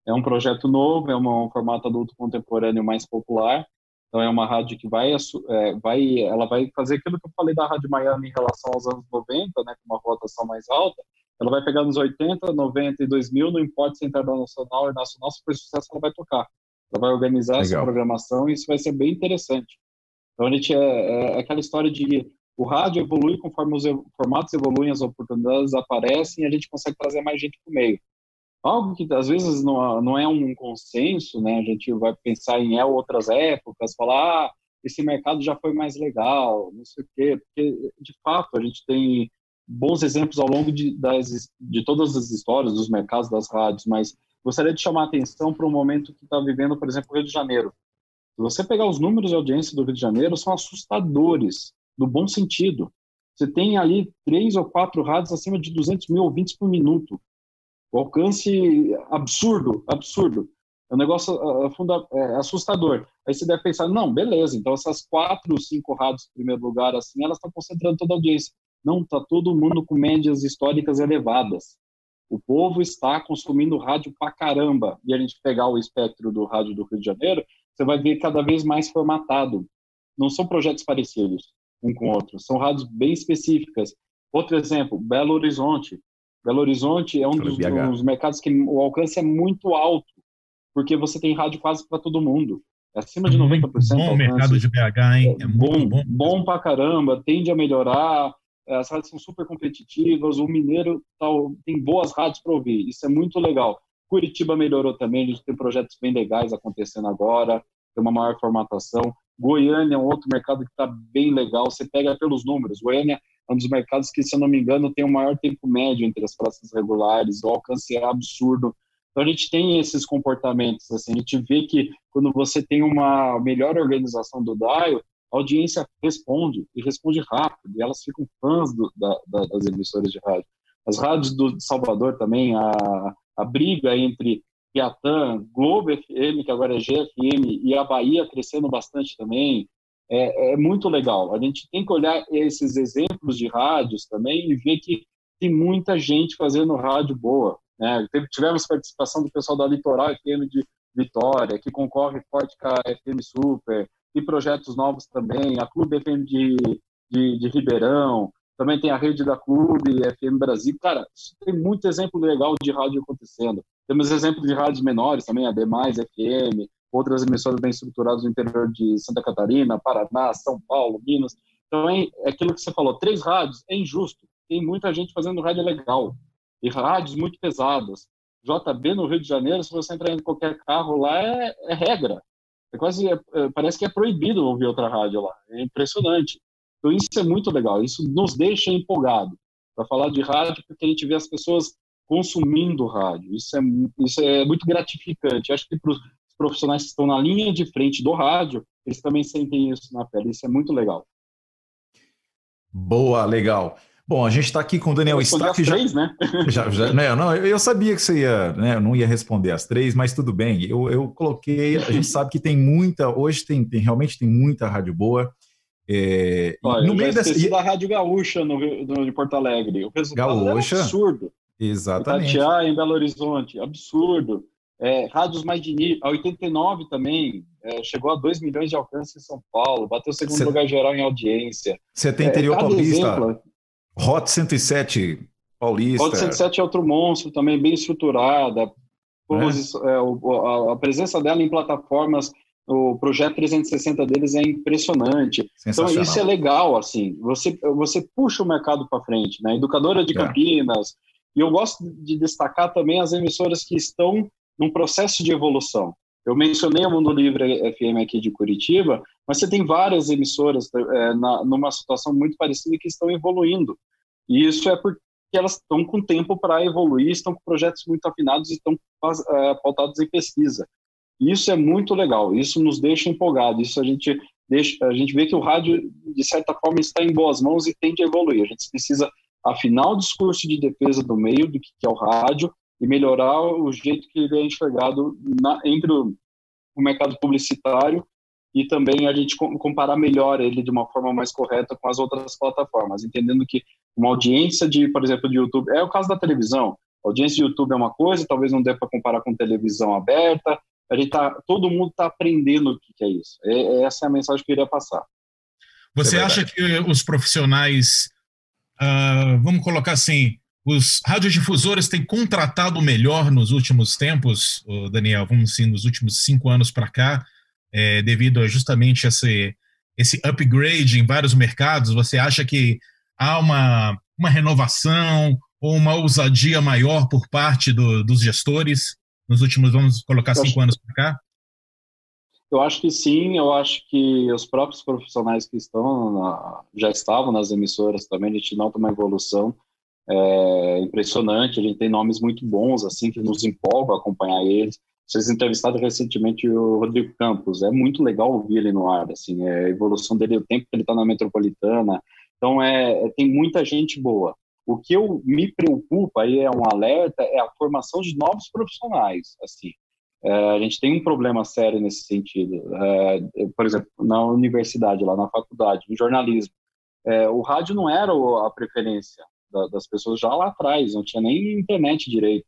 É um projeto novo, é uma- um formato adulto contemporâneo mais popular. Então é uma rádio que vai, é, vai, ela vai fazer aquilo que eu falei da Rádio Miami em relação aos anos 90, né, com uma rotação mais alta. Ela vai pegar nos 80, 90 e 2000, não importa se é internacional ou nacional, se for sucesso, ela vai tocar. Ela vai organizar essa Legal. programação e isso vai ser bem interessante. Então a gente é, é aquela história de o rádio evolui conforme os formatos evoluem, as oportunidades aparecem e a gente consegue trazer mais gente para o meio. Algo que às vezes não, não é um consenso, né? A gente vai pensar em outras épocas, falar, ah, esse mercado já foi mais legal, não sei o quê, porque de fato a gente tem bons exemplos ao longo de, das, de todas as histórias dos mercados das rádios, mas gostaria de chamar a atenção para um momento que está vivendo, por exemplo, o Rio de Janeiro. Se você pegar os números de audiência do Rio de Janeiro, são assustadores, no bom sentido. Você tem ali três ou quatro rádios acima de 200 mil ouvintes por minuto. O alcance absurdo, absurdo. É um negócio ah, funda- é, assustador. Aí você deve pensar, não, beleza, então essas quatro, cinco rádios em primeiro lugar, assim, elas estão concentrando toda a audiência. Não, está todo mundo com médias históricas elevadas. O povo está consumindo rádio pra caramba. E a gente pegar o espectro do rádio do Rio de Janeiro, você vai ver cada vez mais formatado. Não são projetos parecidos um com o outro, são rádios bem específicas. Outro exemplo, Belo Horizonte. Belo Horizonte é um dos, dos mercados que o alcance é muito alto, porque você tem rádio quase para todo mundo. É acima de 90% Bom o mercado de BH, hein? É muito bom, bom. bom pra caramba, tende a melhorar, as rádios são super competitivas, o Mineiro tal, tem boas rádios para ouvir, isso é muito legal. Curitiba melhorou também, a gente tem projetos bem legais acontecendo agora, tem uma maior formatação. Goiânia é um outro mercado que está bem legal, você pega pelos números. Goiânia é um dos mercados que, se eu não me engano, tem o maior tempo médio entre as praças regulares, o alcance é absurdo. Então a gente tem esses comportamentos, assim, a gente vê que quando você tem uma melhor organização do dial, a audiência responde, e responde rápido, e elas ficam fãs do, da, da, das emissoras de rádio. As rádios do Salvador também, a, a briga entre Piatã, Globo FM, que agora é GFM, e a Bahia crescendo bastante também, é, é muito legal. A gente tem que olhar esses exemplos de rádios também e ver que tem muita gente fazendo rádio boa. Né? Tivemos participação do pessoal da Litoral FM de Vitória, que concorre forte com a FM Super, e projetos novos também, a Clube FM de, de, de Ribeirão, também tem a rede da Clube FM Brasil. Cara, tem muito exemplo legal de rádio acontecendo. Temos exemplos de rádios menores também, a Demais FM, outras emissoras bem estruturadas no interior de Santa Catarina, Paraná, São Paulo, Minas. Então, é aquilo que você falou, três rádios, é injusto. Tem muita gente fazendo rádio legal. E rádios muito pesadas. JB no Rio de Janeiro, se você entrar em qualquer carro lá, é, é regra. É quase, é, parece que é proibido ouvir outra rádio lá. É impressionante. Então, isso é muito legal. Isso nos deixa empolgado para falar de rádio, porque a gente vê as pessoas consumindo rádio. Isso é, isso é muito gratificante. Acho que para os profissionais que estão na linha de frente do rádio, eles também sentem isso na pele. Isso é muito legal. Boa, legal. Bom, a gente está aqui com o Daniel Stark. Já, três, né? <laughs> já, já, né, não, eu sabia que você ia, né, não ia responder as três, mas tudo bem. Eu, eu coloquei, a gente sabe que tem muita, hoje tem, tem realmente tem muita rádio boa. É, Olha, no meio dessa. da Rádio Gaúcha no, no, de Porto Alegre. O resultado Gaúcha? é absurdo. Exatamente. Itatiaia, em Belo Horizonte, absurdo. É, rádios mais de nível, a 89 também, é, chegou a 2 milhões de alcance em São Paulo, bateu o segundo Cê- lugar geral em audiência. Você tem É, interior cada paulista, exemplo, Hot 107 paulista. Rota 107 é outro monstro, também bem estruturada. Posi- é, o- a, a presença dela em plataformas, o projeto 360 deles é impressionante. Então isso é legal, assim. Você você puxa o mercado para frente, né? Educadora de É. Campinas. E eu gosto de destacar também as emissoras que estão num processo de evolução. Eu mencionei o Mundo Livre FM aqui de Curitiba, mas você tem várias emissoras é, na, numa situação muito parecida que estão evoluindo. E isso é porque elas estão com tempo para evoluir, estão com projetos muito afinados e estão é, pautados em pesquisa. Isso é muito legal, isso nos deixa empolgados, isso a gente deixa, a gente vê que o rádio de certa forma está em boas mãos e tende a evoluir. A gente precisa afinar o discurso de defesa do meio do que é o rádio e melhorar o jeito que ele é enxergado na, entre o, o mercado publicitário e também a gente com- comparar melhor ele de uma forma mais correta com as outras plataformas, entendendo que uma audiência de, por exemplo, de YouTube, é o caso da televisão, a audiência de YouTube é uma coisa, talvez não dê para comparar com televisão aberta, a gente tá, todo mundo está aprendendo o que, é isso. É, essa é a mensagem que eu queria passar. Você É acha que os profissionais, ah, vamos colocar assim, os radiodifusores têm contratado melhor nos últimos tempos, Daniel, vamos assim, nos últimos cinco anos para cá, é, devido a justamente esse, esse upgrade em vários mercados? Você acha que há uma, uma renovação ou uma ousadia maior por parte do- dos gestores nos últimos, vamos colocar, cinco acho- anos para cá? Eu acho que sim, eu acho que os próprios profissionais que estão na- já estavam nas emissoras também, a gente nota uma evolução é, impressionante, a gente tem nomes muito bons, assim, que nos empolgam a acompanhar eles. Vocês entrevistaram recentemente o Rodrigo Campos, é muito legal ouvir ele no ar, assim, é, a evolução dele, o tempo que ele está na Metropolitana, então é, é- tem muita gente boa. O que eu me preocupa, aí é um alerta, é a formação de novos profissionais, assim. É, a gente tem um problema sério nesse sentido. É, por exemplo, na universidade, lá na faculdade, em jornalismo, é, o rádio não era a preferência da- das pessoas já lá atrás, não tinha nem internet direito.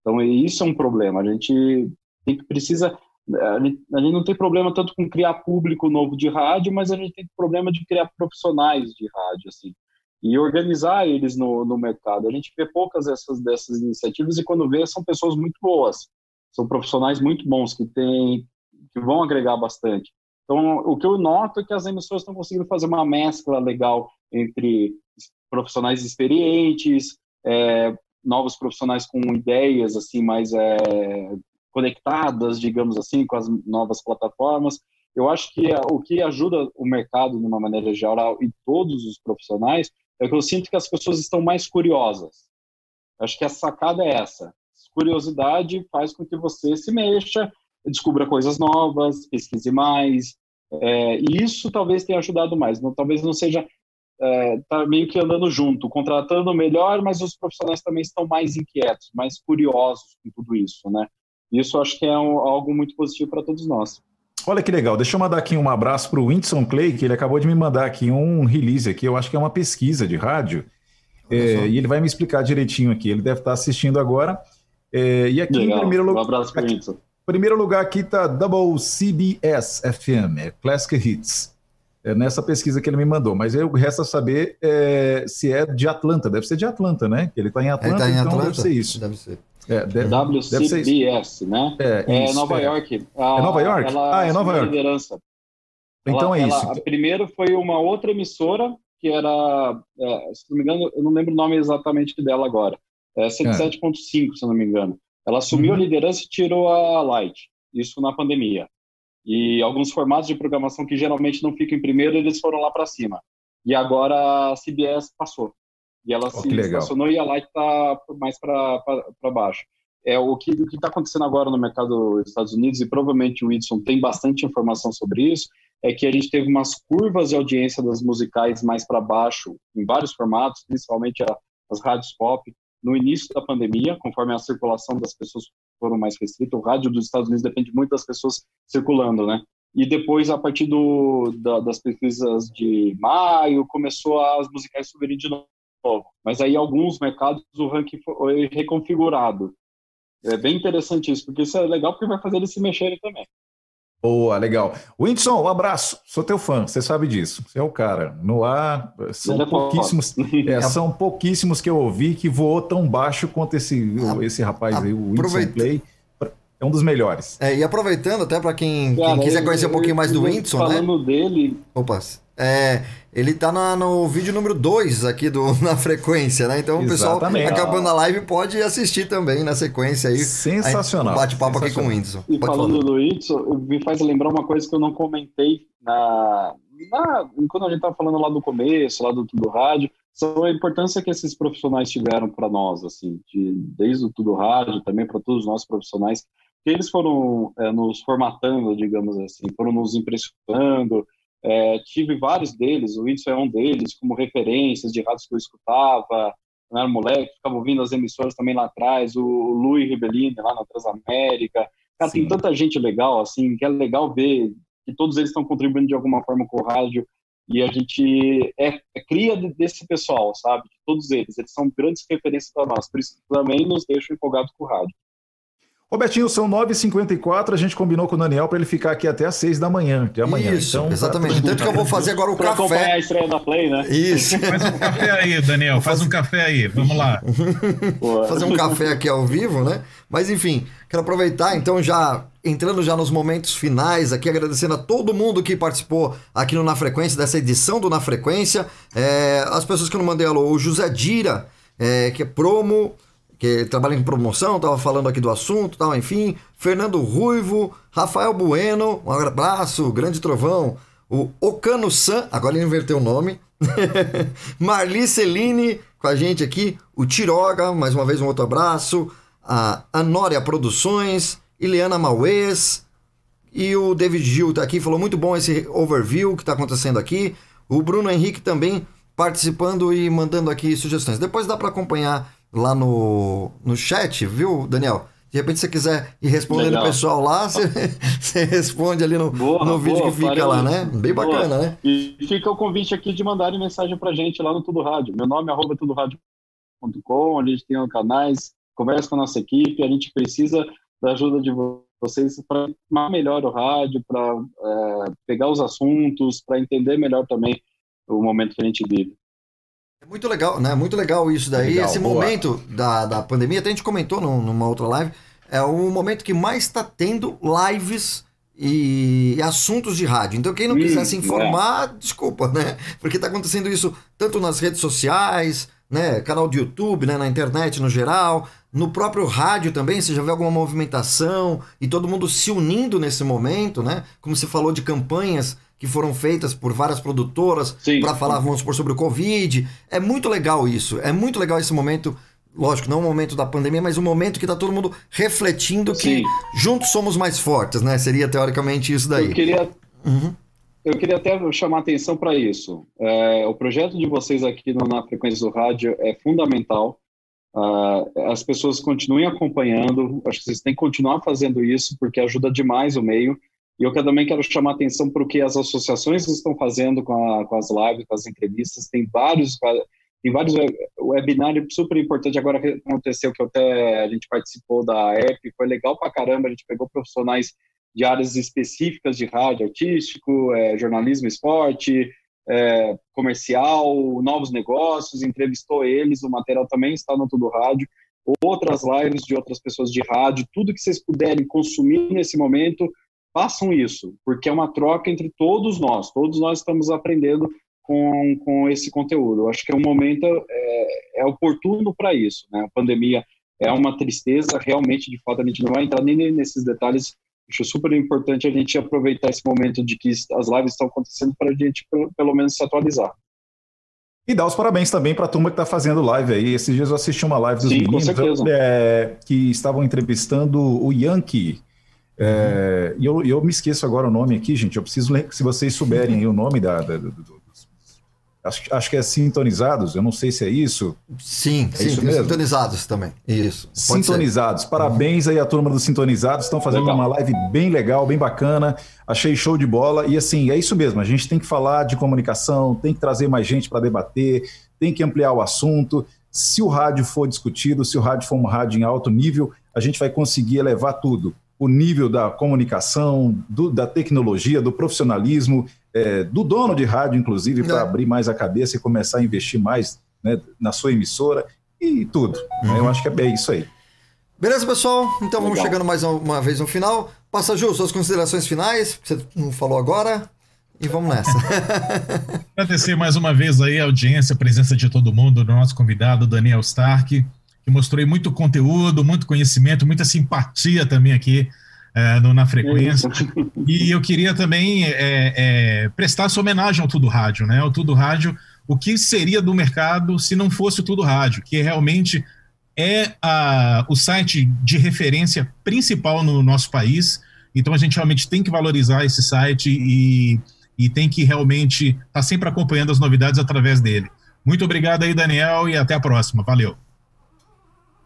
Então, isso é um problema. A gente tem que precisa. A gente, a gente não tem problema tanto com criar público novo de rádio, mas a gente tem problema de criar profissionais de rádio, assim, e organizar eles no, no mercado. A gente vê poucas dessas, dessas iniciativas e quando vê são pessoas muito boas, são profissionais muito bons que têm, que vão agregar bastante. Então, o que eu noto é que as emissoras estão conseguindo fazer uma mescla legal entre profissionais experientes, é, novos profissionais com ideias assim mais é, conectadas, digamos assim, com as novas plataformas. Eu acho que a- o que ajuda o mercado de uma maneira geral e todos os profissionais é que eu sinto que as pessoas estão mais curiosas. Acho que a sacada é essa. Curiosidade faz com que você se mexa, descubra coisas novas, pesquise mais. É, e isso talvez tenha ajudado mais. Não, talvez não seja é, tá meio que andando junto, contratando melhor, mas os profissionais também estão mais inquietos, mais curiosos com tudo isso, né? Isso eu acho que é um- algo muito positivo para todos nós. Olha que legal, deixa eu mandar aqui um abraço para o Whindersson Clay, que ele acabou de me mandar aqui um release aqui, eu acho que é uma pesquisa de rádio, é, e ele vai me explicar direitinho aqui, ele deve estar assistindo agora. É, e aqui Legal. em primeiro Um lugar. abraço para o Primeiro lugar aqui está Double CBS FM, é Classic Hits. É nessa pesquisa que ele me mandou, mas eu resta saber é, se é de Atlanta, deve ser de Atlanta, né? Ele está em Atlanta, tá em então Atlanta? deve ser isso. Deve ser. É, deve, deve ser isso. WCBS, né? É, É, isso, Nova é. York. É Nova York? ela Ah, é Nova a York. liderança. Então Ela- é ela- isso. Primeiro foi uma outra emissora, que era, é, se não me engano, eu não lembro o nome exatamente dela agora. É 107.5, se não me engano. Ela assumiu Uhum. a liderança e tirou a Light. Isso na pandemia. E alguns formatos de programação que geralmente não ficam em primeiro, eles foram lá para cima. E agora a CBS passou. E ela Oh, se estacionou e a Light está mais para baixo. é o que está acontecendo agora no mercado dos Estados Unidos, e provavelmente o Whitson tem bastante informação sobre isso, é que a gente teve umas curvas de audiência das musicais mais para baixo, em vários formatos, principalmente a, as rádios pop, no início da pandemia, conforme a circulação das pessoas foram mais restrita. O rádio dos Estados Unidos depende muito das pessoas circulando, né? E depois, a partir do, da, das pesquisas de maio, começou as musicais subirem de novo. Mas aí, alguns mercados, o ranking foi reconfigurado. É bem interessante isso, porque isso é legal porque vai fazer eles se mexerem também. Boa, legal. Whindersson, um abraço. Sou teu fã, você sabe disso. Você é o cara. No ar, são é pouquíssimos, é, <laughs> são pouquíssimos que eu ouvi que voou tão baixo quanto esse, esse rapaz aí, o Whindersson Play. É um dos melhores. É, e aproveitando até para quem, quem, quiser conhecer um pouquinho mais do Whindersson, falando né? Falando dele... Opa, é, ele tá na, no vídeo número 2 aqui do, <laughs> na frequência, né? Então Exatamente. o pessoal, acabando a live, pode assistir também na sequência aí. Sensacional. Um bate-papo aqui com o Whindersson. E Pode falando falar. do Whindersson, me faz lembrar uma coisa que eu não comentei na, na, quando a gente estava falando lá do começo, lá do Tudo Rádio, são a importância que esses profissionais tiveram para nós, assim, de, desde o Tudo Rádio, também para todos os nossos profissionais, que eles foram é, nos formatando, digamos assim, foram nos impressionando. É, tive vários deles, o Whindersson é um deles, como referências de rádios que eu escutava, eu era moleque, ficava ouvindo as emissoras também lá atrás, o, o Luiz Ribellini lá na Transamérica. Cara, tem tanta gente legal, assim, que é legal ver que todos eles estão contribuindo de alguma forma com o rádio e a gente é, é cria desse pessoal, sabe? De todos eles. Eles são grandes referências para nós, por isso também nos deixam empolgados com o rádio. Robertinho, são 9h54, a gente combinou com o Daniel para ele ficar aqui até às 6 da manhã, de amanhã. Isso, então, exatamente. Tanto que eu vou fazer agora o Pra acompanhar café. a estreia da Play, né? Isso. <laughs> Faz um café aí, Daniel. Faz um café aí. Vamos lá. <laughs> fazer um café aqui ao vivo, né? Mas enfim, quero aproveitar então já entrando já nos momentos finais aqui, agradecendo a todo mundo que participou aqui no Na Frequência, dessa edição do Na Frequência. É, as pessoas que eu não mandei alô, o José Dira, é, que é promo, que trabalha em promoção, tava falando aqui do assunto, tal, enfim. Fernando Ruivo, Rafael Bueno, um abraço, grande trovão. O Ocano San, agora ele inverteu o nome. <laughs> Marli Celine com a gente aqui. O Tiroga, mais uma vez um outro abraço. A Anória Produções, Ileana Mauês. E o David Gil tá aqui, falou muito bom esse overview que tá acontecendo aqui. O Bruno Henrique também participando e mandando aqui sugestões. Depois dá para acompanhar lá no, no chat, viu, Daniel? De repente, se você quiser ir respondendo o Legal. pessoal lá, você, <laughs> você responde ali no, Boa, no vídeo boa, que fica farei. lá, né? Bem Boa. bacana, né? E fica o convite aqui de mandarem mensagem pra gente lá no Tudo Rádio. Meu nome é arroba tudorádio.com, a gente tem canais, conversa com a nossa equipe, a gente precisa da ajuda de vocês para melhor o rádio, para pegar os assuntos, para entender melhor também o momento que a gente vive. É muito legal, né? Muito legal isso daí. Legal, Esse boa. momento da, da pandemia, até a gente comentou num- numa outra live, é o momento que mais está tendo lives e assuntos de rádio. Então, quem não quiser se é. informar, desculpa, né? Porque está acontecendo isso tanto nas redes sociais, né? Canal de YouTube, né? Na internet no geral, no próprio rádio também. Você já vê alguma movimentação e todo mundo se unindo nesse momento, né? Como você falou de campanhas que foram feitas por várias produtoras para falar, vamos supor, sobre o Covid. É muito legal isso. É muito legal esse momento. Lógico, não o momento da pandemia, mas o momento que tá todo mundo refletindo que Sim. juntos somos mais fortes, né? Seria teoricamente isso daí. Eu queria, Uhum. eu queria até chamar atenção para isso. É, o projeto de vocês aqui no- na Frequência do Rádio é fundamental. Ah, as pessoas continuem acompanhando, acho que vocês têm que continuar fazendo isso, porque ajuda demais o meio. E eu também quero chamar atenção para o que as associações estão fazendo com, a- com as lives, com as entrevistas. Tem vários, tem vários web- webinários super importantes. Agora aconteceu que até a gente participou da app, foi legal pra caramba. A gente pegou profissionais de áreas específicas de rádio, artístico, eh, jornalismo, esporte, eh, comercial, novos negócios, entrevistou eles. O material também está no Tudo Rádio. Outras lives de outras pessoas de rádio, tudo que vocês puderem consumir nesse momento, façam isso, porque é uma troca entre todos nós. Todos nós estamos aprendendo com, com esse conteúdo. Eu acho que é um momento é, é oportuno para isso. Né? A pandemia é uma tristeza, realmente, de fato, a gente não vai entrar nem nesses detalhes. Acho super importante a gente aproveitar esse momento de que as lives estão acontecendo para a gente, pelo, pelo menos, se atualizar. E dar os parabéns também para a turma que está fazendo live aí. Esses dias eu assisti uma live dos Sim, meninos é, que estavam entrevistando o Yankee. É, E eu, eu me esqueço agora o nome aqui, gente. Eu preciso ler, se vocês souberem aí o nome da. da- do- do- acho, acho que é Sintonizados, eu não sei se é isso. Sim, É sim, isso sintonizados também. Isso. pode ser. Sintonizados. Parabéns aí à turma dos Sintonizados. Estão fazendo Legal. uma live bem legal, bem bacana. Achei show de bola. E assim, é isso mesmo. A gente tem que falar de comunicação, tem que trazer mais gente para debater, tem que ampliar o assunto. Se o rádio for discutido, se o rádio for um rádio em alto nível, a gente vai conseguir elevar tudo. O nível da comunicação, do- da tecnologia, do profissionalismo, é, do dono de rádio, inclusive, para É. abrir mais a cabeça e começar a investir mais né, na sua emissora e tudo. né? Eu acho que é bem isso aí. Beleza, pessoal? Então vamos Legal. chegando mais uma vez no final. Passa, Ju, suas considerações finais. Você não falou agora. E vamos nessa. <laughs> Agradecer mais uma vez aí a audiência, a presença de todo mundo, do nosso convidado, Daniel Stark, que mostrou muito conteúdo, muito conhecimento, muita simpatia também aqui é, no- na frequência. E eu queria também é, é, prestar essa homenagem ao Tudo Rádio, né? O Tudo Rádio, o que seria do mercado se não fosse o Tudo Rádio, que realmente é a- o site de referência principal no nosso país. Então a gente realmente tem que valorizar esse site e, e tem que realmente estar sempre acompanhando as novidades através dele. Muito obrigado aí, Daniel, e até a próxima. Valeu.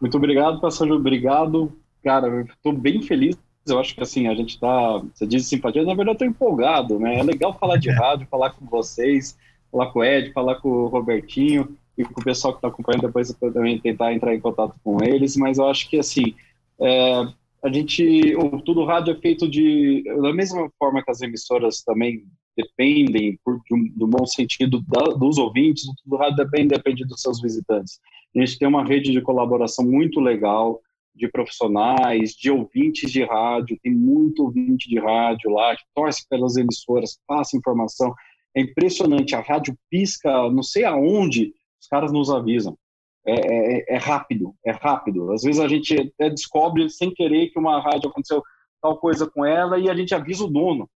Muito obrigado, passageiro. Obrigado. Cara, eu tô bem feliz. Eu acho que assim, a gente tá. Você diz simpatia, na verdade eu tô empolgado, né? É legal falar de rádio, falar com vocês, falar com o Ed, falar com o Robertinho e com o pessoal que tá acompanhando. Depois eu também tentar entrar em contato com eles, mas eu acho que assim. é, a gente. O Tudo Rádio é feito de. Da mesma forma que as emissoras também dependem, por, de um, do bom sentido, da- dos ouvintes, o Tudo Rádio também depende dos seus visitantes. A gente tem uma rede de colaboração muito legal de profissionais, de ouvintes de rádio, tem muito ouvinte de rádio lá, que torce pelas emissoras, passa informação. É impressionante, a rádio pisca, não sei aonde, os caras nos avisam. É, é- é rápido, é rápido. Às vezes a gente até descobre sem querer que uma rádio aconteceu tal coisa com ela e a gente avisa o dono.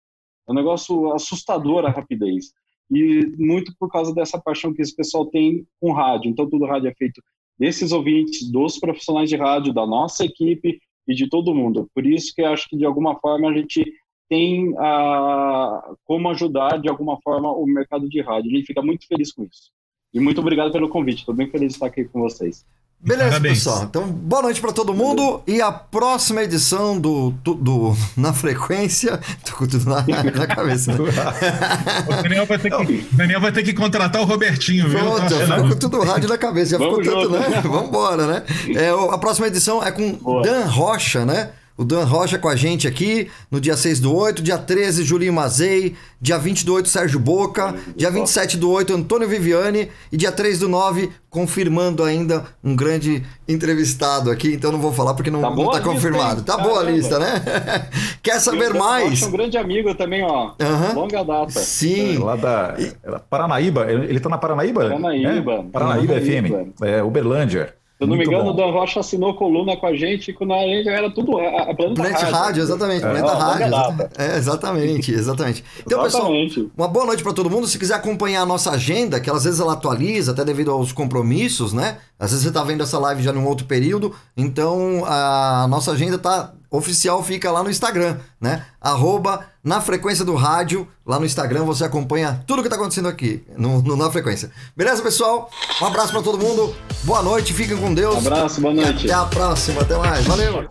É um negócio assustador a rapidez. E muito por causa dessa paixão que esse pessoal tem com rádio. Então, tudo rádio é feito desses ouvintes, dos profissionais de rádio, da nossa equipe e de todo mundo. Por isso que eu acho que, de alguma forma, a gente tem ah, como ajudar, de alguma forma, o mercado de rádio. A gente fica muito feliz com isso. E muito obrigado pelo convite. Estou bem feliz de estar aqui com vocês. Beleza, Parabéns. pessoal. Então, boa noite pra todo mundo. E a próxima edição do, do, do- <laughs> Na Frequência. Tô com tudo na, <laughs> na cabeça. Né? <laughs> O Daniel vai ter que, Daniel vai ter que contratar o Robertinho, viu? Pronto, Tá eu achando- fico com tudo rádio na cabeça. Já Vamos ficou tanto, junto. né? Vambora, né? É, a próxima edição é com Boa. Dan Rocha, né? O Dan Rocha com a gente aqui no dia 6 do 8, dia 13, Julinho Mazei, dia 20 do 8, Sérgio Boca, dia 27 do 8, Antônio Viviani e dia 3 do 9, confirmando ainda um grande entrevistado aqui, então não vou falar porque não Tá não tá lista, confirmado. hein? Tá boa a lista, né? <laughs> Quer saber Eu mais? acho um grande amigo também, ó. Aham. Longa data. Sim. Lá da é, Paranaíba, ele tá na Paranaíba? Paranaíba. É? Paranaíba Paranaíba. FM, é, Uberlândia. Se eu não me engano, bom. o Dan Rocha assinou coluna com a gente, quando a gente era tudo a, a Planeta, Planeta Rádio, exatamente. Planeta Ó, longa Rádio. exatamente. É, exatamente, <laughs> exatamente. Então, pessoal, Exatamente. uma boa noite para todo mundo. Se quiser acompanhar a nossa agenda, que às vezes ela atualiza, até devido aos compromissos, né? Às vezes você tá vendo essa live já num outro período. Então, a nossa agenda tá oficial, fica lá no Instagram, né? Arroba na frequência do rádio. Lá no Instagram você acompanha tudo que tá acontecendo aqui, no, no- na frequência. Beleza, pessoal? Um abraço para todo mundo. Boa noite, fiquem com Deus. Um abraço, boa noite. E até a próxima. Até mais. Valeu.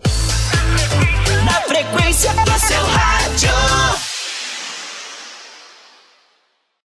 Na frequência do seu rádio.